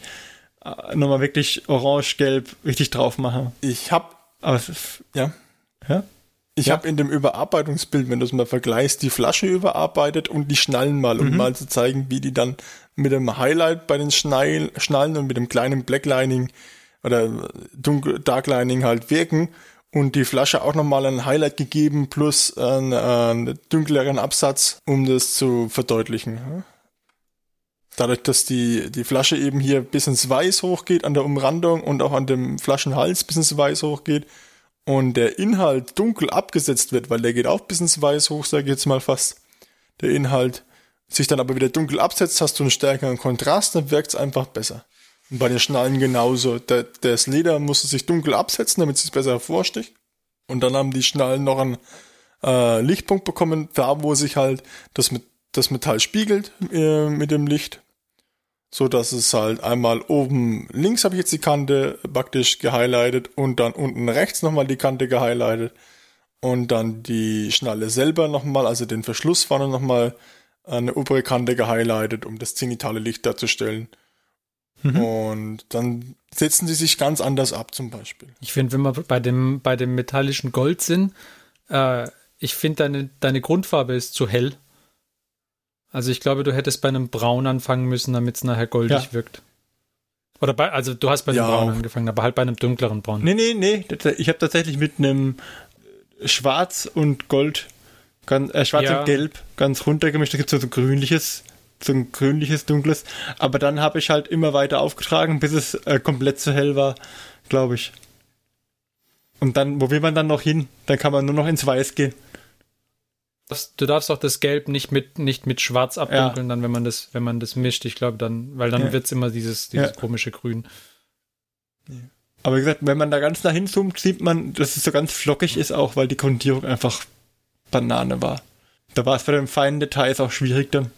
Speaker 2: äh, nochmal wirklich orange-gelb richtig drauf machen.
Speaker 3: Ich hab, aber ja, ja. Ich ja. habe in dem Überarbeitungsbild, wenn du es mal vergleichst, die Flasche überarbeitet und die Schnallen mal, um mhm. mal zu zeigen, wie die dann mit dem Highlight bei den Schnall Schnallen und mit dem kleinen Blacklining oder Dunkel Darklining halt wirken und die Flasche auch nochmal ein Highlight gegeben plus einen, einen dunkleren Absatz, um das zu verdeutlichen. Dadurch, dass die, die Flasche eben hier bis ins Weiß hochgeht an der Umrandung und auch an dem Flaschenhals bis ins Weiß hochgeht und der Inhalt dunkel abgesetzt wird, weil der geht auch bis ins Weiß hoch, sage ich jetzt mal fast, der Inhalt sich dann aber wieder dunkel absetzt, hast du einen stärkeren Kontrast, dann wirkt es einfach besser. Und bei den Schnallen genauso. Der, das Leder musste sich dunkel absetzen, damit es besser hervorsticht. Und dann haben die Schnallen noch einen äh, Lichtpunkt bekommen, da wo sich halt das, das Metall spiegelt äh, mit dem Licht. So dass es halt einmal oben links habe ich jetzt die Kante praktisch gehighlightet und dann unten rechts nochmal die Kante gehighlightet. Und dann die Schnalle selber nochmal, also den Verschluss vorne nochmal eine obere Kante gehighlightet, um das zenitale Licht darzustellen. Mhm. Und dann setzen sie sich ganz anders ab, zum Beispiel.
Speaker 1: Ich finde, wenn wir bei dem, bei dem metallischen Gold sind, äh, ich finde, deine, deine Grundfarbe ist zu hell. Also ich glaube, du hättest bei einem Braun anfangen müssen, damit es nachher goldig ja. wirkt. Oder bei, also du hast bei einem ja, Braun angefangen, aber halt bei einem dunkleren Braun.
Speaker 2: Nee, nee, nee. Ich habe tatsächlich mit einem Schwarz und Gold, ganz, äh, Schwarz ja. und Gelb ganz runtergemischt. Da gibt es so ein grünliches so ein grünliches, dunkles. Aber dann habe ich halt immer weiter aufgetragen, bis es äh, komplett zu hell war, glaube ich. Und dann, wo will man dann noch hin? Dann kann man nur noch ins Weiß gehen.
Speaker 1: Du darfst auch das Gelb nicht mit, nicht mit Schwarz abdunkeln, ja. dann, wenn man das, wenn man das mischt. Ich glaube dann, weil dann ja. wird es immer dieses, dieses ja. komische Grün.
Speaker 2: Aber wie gesagt, wenn man da ganz nach hinzoomt, sieht man, dass es so ganz flockig ist auch, weil die Grundierung einfach Banane war. Da war es bei den feinen Details auch schwierig dann.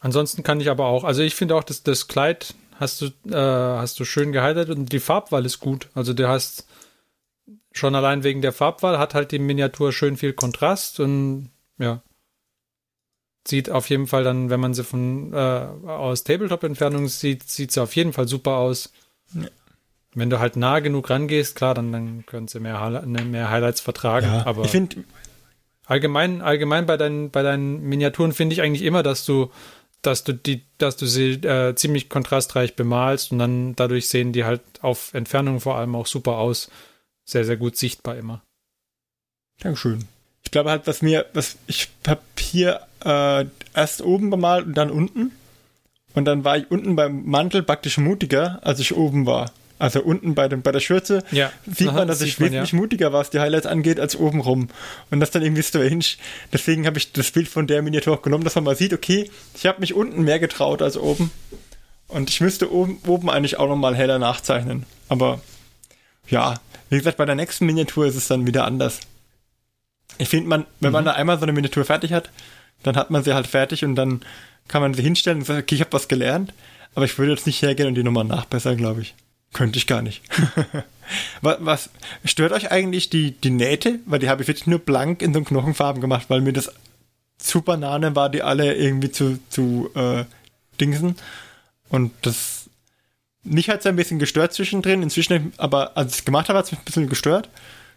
Speaker 1: Ansonsten kann ich aber auch, also ich finde auch, dass das Kleid hast du, äh, hast du schön geheitert und die Farbwahl ist gut. Also du hast schon allein wegen der Farbwahl hat halt die Miniatur schön viel Kontrast und ja. Sieht auf jeden Fall dann, wenn man sie von äh, aus Tabletop-Entfernung sieht, sieht sie auf jeden Fall super aus. Ja. Wenn du halt nah genug rangehst, klar, dann, dann können sie mehr, ne, mehr Highlights vertragen. Ja, aber
Speaker 2: ich finde
Speaker 1: allgemein, allgemein bei deinen, bei deinen Miniaturen finde ich eigentlich immer, dass du dass du die, dass du sie äh, ziemlich kontrastreich bemalst und dann dadurch sehen die halt auf Entfernung vor allem auch super aus. Sehr, sehr gut sichtbar immer.
Speaker 2: Dankeschön. Ich glaube halt, was mir, was ich habe hier äh, erst oben bemalt und dann unten. Und dann war ich unten beim Mantel praktisch mutiger, als ich oben war. Also unten bei, dem, bei der Schürze
Speaker 1: ja.
Speaker 2: sieht Aha, man, dass ich wesentlich ja. mutiger war, was die Highlights angeht, als oben rum. Und das dann irgendwie strange. Deswegen habe ich das Bild von der Miniatur auch genommen, dass man mal sieht, okay, ich habe mich unten mehr getraut als oben. Und ich müsste oben, oben eigentlich auch nochmal heller nachzeichnen. Aber ja, wie gesagt, bei der nächsten Miniatur ist es dann wieder anders. Ich finde, man, wenn mhm. man da einmal so eine Miniatur fertig hat, dann hat man sie halt fertig und dann kann man sie hinstellen und sagen, okay, ich habe was gelernt. Aber ich würde jetzt nicht hergehen und die nochmal nachbessern, glaube ich. Könnte ich gar nicht. was, was, stört euch eigentlich die, die Nähte? Weil die habe ich wirklich nur blank in so Knochenfarben gemacht, weil mir das zu Banane war, die alle irgendwie zu, zu äh, Dingsen. Und das mich hat es ein bisschen gestört zwischendrin. Inzwischen, aber als ich es gemacht habe, hat es mich ein bisschen gestört.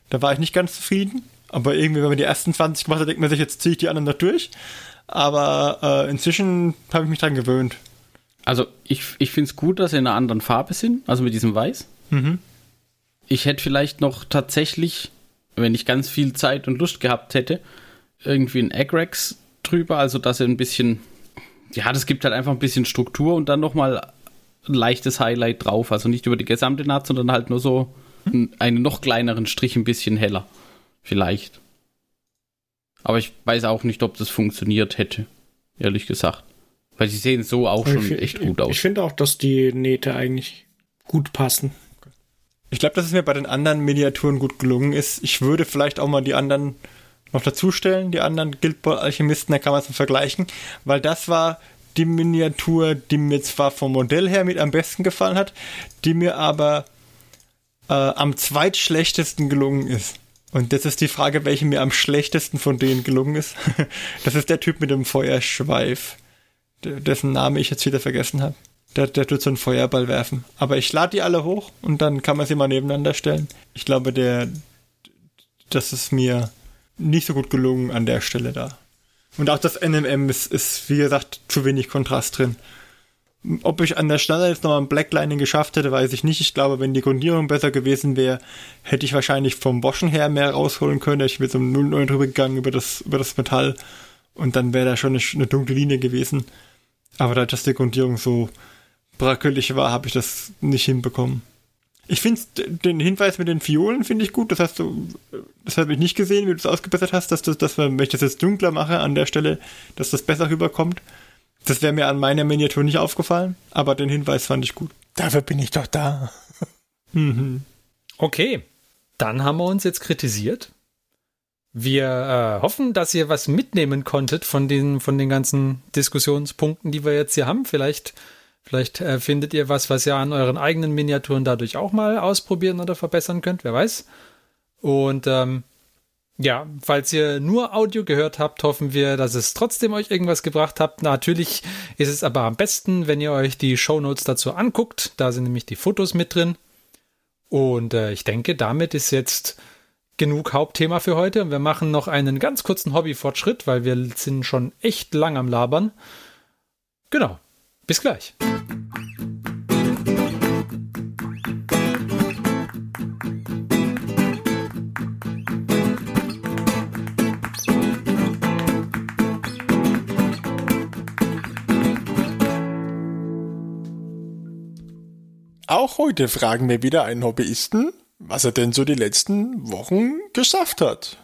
Speaker 2: Da war ich nicht ganz zufrieden. Aber irgendwie, wenn man die ersten 20 gemacht hat, denkt man sich, jetzt ziehe ich die anderen da durch. Aber äh, inzwischen habe ich mich dran gewöhnt.
Speaker 4: Also ich, ich finde es gut, dass sie in einer anderen Farbe sind, also mit diesem Weiß. Mhm. Ich hätte vielleicht noch tatsächlich, wenn ich ganz viel Zeit und Lust gehabt hätte, irgendwie ein Agrex drüber, also dass er ein bisschen, ja, das gibt halt einfach ein bisschen Struktur und dann nochmal ein leichtes Highlight drauf. Also nicht über die gesamte Naht, sondern halt nur so einen noch kleineren Strich ein bisschen heller. Vielleicht. Aber ich weiß auch nicht, ob das funktioniert hätte. Ehrlich gesagt. Weil die sehen so auch schon ich, echt gut aus.
Speaker 5: Ich finde auch, dass die Nähte eigentlich gut passen.
Speaker 2: Ich glaube, dass es mir bei den anderen Miniaturen gut gelungen ist. Ich würde vielleicht auch mal die anderen noch dazustellen, die anderen Guild Ball Alchemisten, da kann man es vergleichen, weil das war die Miniatur, die mir zwar vom Modell her mit am besten gefallen hat, die mir aber äh, am zweitschlechtesten gelungen ist. Und jetzt ist die Frage, welche mir am schlechtesten von denen gelungen ist. Das ist der Typ mit dem Feuerschweif, dessen Name ich jetzt wieder vergessen habe. Der, der tut so einen Feuerball werfen. Aber ich lade die alle hoch und dann kann man sie mal nebeneinander stellen. Ich glaube, der, das ist mir nicht so gut gelungen an der Stelle da. Und auch das NMM ist, ist wie gesagt, zu wenig Kontrast drin. Ob ich an der Stelle jetzt noch ein Blacklining geschafft hätte, weiß ich nicht. Ich glaube, wenn die Grundierung besser gewesen wäre, hätte ich wahrscheinlich vom Boschen her mehr rausholen können. Ich wäre so um 0,9 drüber gegangen über das, über das Metall und dann wäre da schon eine, dunkle Linie gewesen. Aber da das die Grundierung so bröckelig war, habe ich das nicht hinbekommen. Ich finde den Hinweis mit den Fiolen finde ich gut. Das hast du, das habe ich nicht gesehen, wie du es ausgebessert hast, dass du, dass wenn ich das jetzt dunkler mache an der Stelle, dass das besser rüberkommt. Das wäre mir an meiner Miniatur nicht aufgefallen, aber den Hinweis fand ich gut.
Speaker 3: Dafür bin ich doch da.
Speaker 1: mhm. Okay, dann haben wir uns jetzt kritisiert. Wir äh, hoffen, dass ihr was mitnehmen konntet von den, von den ganzen Diskussionspunkten, die wir jetzt hier haben. Vielleicht Vielleicht äh, findet ihr was, was ihr an euren eigenen Miniaturen dadurch auch mal ausprobieren oder verbessern könnt, wer weiß. Und ähm, ja, falls ihr nur Audio gehört habt, hoffen wir, dass es trotzdem euch irgendwas gebracht habt. Natürlich ist es aber am besten, wenn ihr euch die Show Notes dazu anguckt. Da sind nämlich die Fotos mit drin. Und äh, ich denke, damit ist jetzt genug Hauptthema für heute. Und wir machen noch einen ganz kurzen Hobbyfortschritt, weil wir sind schon echt lang am Labern. Genau. Bis gleich.
Speaker 3: Auch heute fragen wir wieder einen Hobbyisten, was er denn so die letzten Wochen geschafft hat.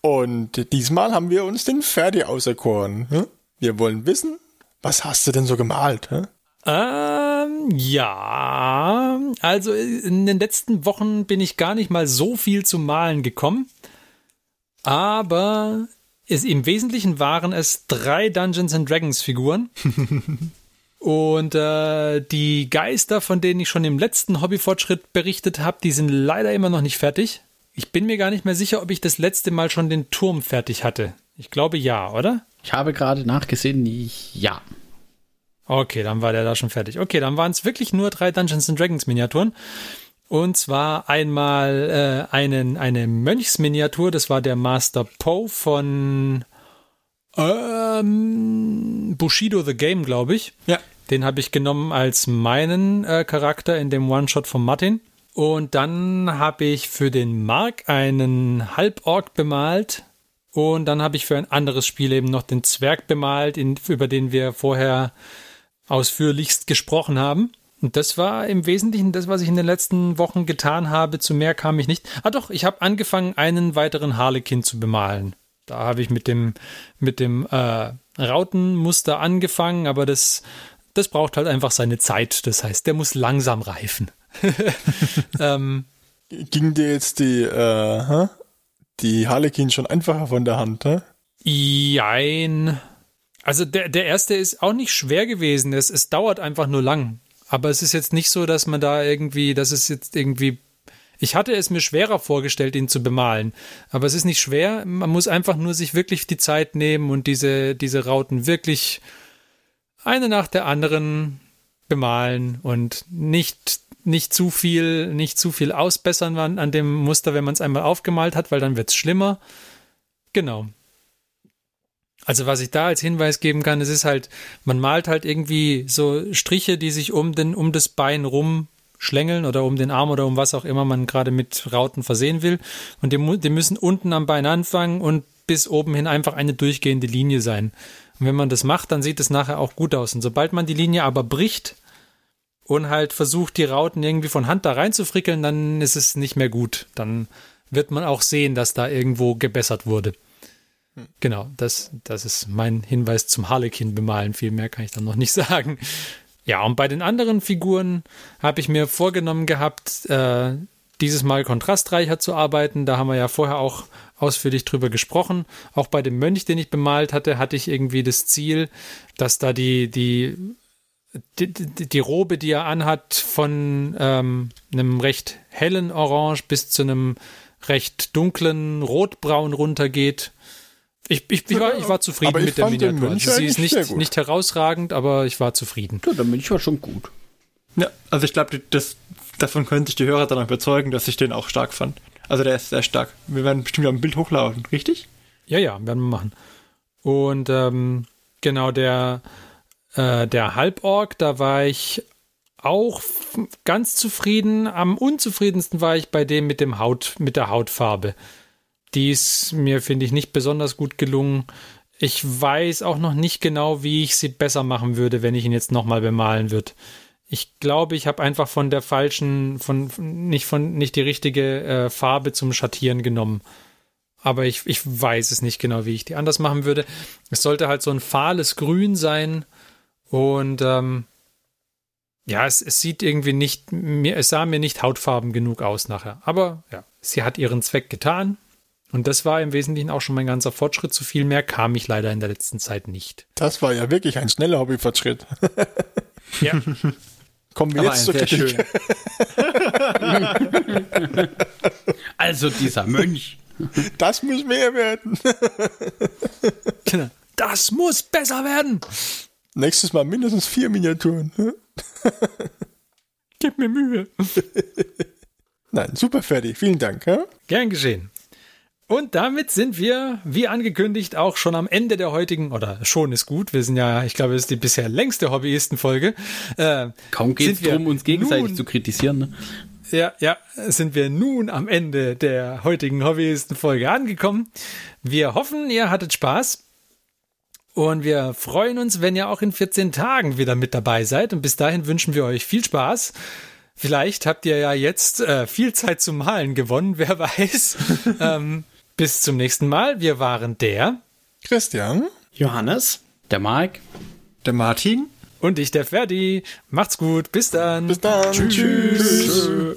Speaker 3: Und diesmal haben wir uns den Ferdi auserkoren. Wir wollen wissen, was hast du denn so gemalt? Hä?
Speaker 1: Ähm, ja, also in den letzten Wochen bin ich gar nicht mal so viel zum Malen gekommen. Aber es, im Wesentlichen waren es drei Dungeons and Dragons Figuren. Und äh, die Geister, von denen ich schon im letzten Hobbyfortschritt berichtet habe, die sind leider immer noch nicht fertig. Ich bin mir gar nicht mehr sicher, ob ich das letzte Mal schon den Turm fertig hatte. Ich glaube ja, oder?
Speaker 4: Ich habe gerade nachgesehen, ja.
Speaker 1: Okay, dann war der da schon fertig. Okay, dann waren es wirklich nur drei Dungeons and Dragons Miniaturen. Und zwar einmal äh, einen, eine Mönchsminiatur, das war der Master Poe von ähm, Bushido the Game, glaube ich.
Speaker 2: Ja.
Speaker 1: Den habe ich genommen als meinen äh, Charakter in dem One-Shot von Martin. Und dann habe ich für den Mark einen Halborg bemalt, und dann habe ich für ein anderes Spiel eben noch den Zwerg bemalt, in, über den wir vorher ausführlichst gesprochen haben. Und das war im Wesentlichen das, was ich in den letzten Wochen getan habe. Zu mehr kam ich nicht. Ah doch, ich habe angefangen, einen weiteren Harlekin zu bemalen. Da habe ich mit dem, mit dem äh, Rautenmuster angefangen, aber das, das braucht halt einfach seine Zeit. Das heißt, der muss langsam reifen.
Speaker 3: ähm, Ging dir jetzt die äh, die Harlequin schon einfacher von der Hand, hä?
Speaker 1: Jein. Also der, der erste ist auch nicht schwer gewesen. Es, es dauert einfach nur lang. Aber es ist jetzt nicht so, dass man da irgendwie, dass es jetzt irgendwie. Ich hatte es mir schwerer vorgestellt, ihn zu bemalen. Aber es ist nicht schwer. Man muss einfach nur sich wirklich die Zeit nehmen und diese, diese Rauten wirklich eine nach der anderen bemalen und nicht nicht zu viel, nicht zu viel ausbessern an, dem Muster, wenn man es einmal aufgemalt hat, weil dann wird es schlimmer. Genau. Also was ich da als Hinweis geben kann, es ist halt, man malt halt irgendwie so Striche, die sich um den, um das Bein rum schlängeln oder um den Arm oder um was auch immer man gerade mit Rauten versehen will. Und die, die müssen unten am Bein anfangen und bis oben hin einfach eine durchgehende Linie sein. Und wenn man das macht, dann sieht es nachher auch gut aus. Und sobald man die Linie aber bricht, und halt versucht, die Rauten irgendwie von Hand da reinzufrickeln, dann ist es nicht mehr gut. Dann wird man auch sehen, dass da irgendwo gebessert wurde. Hm. Genau, das, das ist mein Hinweis zum Harlekin bemalen. Viel mehr kann ich dann noch nicht sagen. Ja, und bei den anderen Figuren habe ich mir vorgenommen gehabt, äh, dieses Mal kontrastreicher zu arbeiten. Da haben wir ja vorher auch ausführlich drüber gesprochen. Auch bei dem Mönch, den ich bemalt hatte, hatte ich irgendwie das Ziel, dass da die, die die, die, die, Robe, die er anhat, von ähm, einem recht hellen Orange bis zu einem recht dunklen Rotbraun runtergeht. Ich, ich, ich, war, ich war zufrieden
Speaker 3: ich
Speaker 1: mit der Miniatur. Also sie ist nicht, nicht herausragend, aber ich war zufrieden.
Speaker 4: Ja, der Mönch war schon gut.
Speaker 2: Ja, also ich glaube, das, davon können sich die Hörer dann überzeugen, dass ich den auch stark fand. Also der ist sehr stark. Wir werden bestimmt ein Bild hochladen, richtig?
Speaker 1: Ja, ja, werden wir machen. Und ähm, genau, der, äh, der Halborg, da war ich auch ganz zufrieden. Am unzufriedensten war ich bei dem mit dem Haut, mit der Hautfarbe. Die ist mir, finde ich, nicht besonders gut gelungen. Ich weiß auch noch nicht genau, wie ich sie besser machen würde, wenn ich ihn jetzt nochmal bemalen würde. Ich glaube, ich habe einfach von der falschen, von nicht von nicht die richtige äh, Farbe zum Schattieren genommen. Aber ich, ich weiß es nicht genau, wie ich die anders machen würde. Es sollte halt so ein fahles Grün sein. Und ähm, ja, es, es sieht irgendwie nicht, mir, es sah mir nicht hautfarben genug aus nachher. Aber ja, sie hat ihren Zweck getan. Und das war im Wesentlichen auch schon mein ganzer Fortschritt. Zu viel mehr kam ich leider in der letzten Zeit nicht.
Speaker 3: Das war ja wirklich ein schneller Hobbyfortschritt.
Speaker 1: Ja,
Speaker 3: Kommen wir
Speaker 2: Aber
Speaker 3: jetzt
Speaker 2: ein
Speaker 3: zur Kritik.
Speaker 2: schön.
Speaker 4: Also dieser Mönch.
Speaker 3: Das muss mehr werden.
Speaker 1: Das muss besser werden.
Speaker 3: Nächstes Mal mindestens vier Miniaturen.
Speaker 1: Gib mir Mühe.
Speaker 3: Nein, super fertig. Vielen Dank. Ja?
Speaker 1: Gern geschehen. Und damit sind wir, wie angekündigt, auch schon am Ende der heutigen, oder schon ist gut, wir sind ja, ich glaube, es ist die bisher längste Hobbyisten-Folge. Äh,
Speaker 4: Kaum geht es darum, uns gegenseitig
Speaker 1: nun-
Speaker 4: zu kritisieren. Ne?
Speaker 1: ja, ja, sind wir nun am Ende der heutigen Hobbyisten-Folge angekommen. Wir hoffen, ihr hattet Spaß. Und wir freuen uns, wenn ihr auch in 14 Tagen wieder mit dabei seid. Und bis dahin wünschen wir euch viel Spaß. Vielleicht habt ihr ja jetzt äh, viel Zeit zum Malen gewonnen, wer weiß. ähm, bis zum nächsten Mal. Wir waren der
Speaker 3: Christian?
Speaker 5: Johannes?
Speaker 4: Der Mark.
Speaker 2: Der Martin?
Speaker 1: und ich, der Ferdi. Macht's gut. Bis dann.
Speaker 3: Bis dann. Tschüss.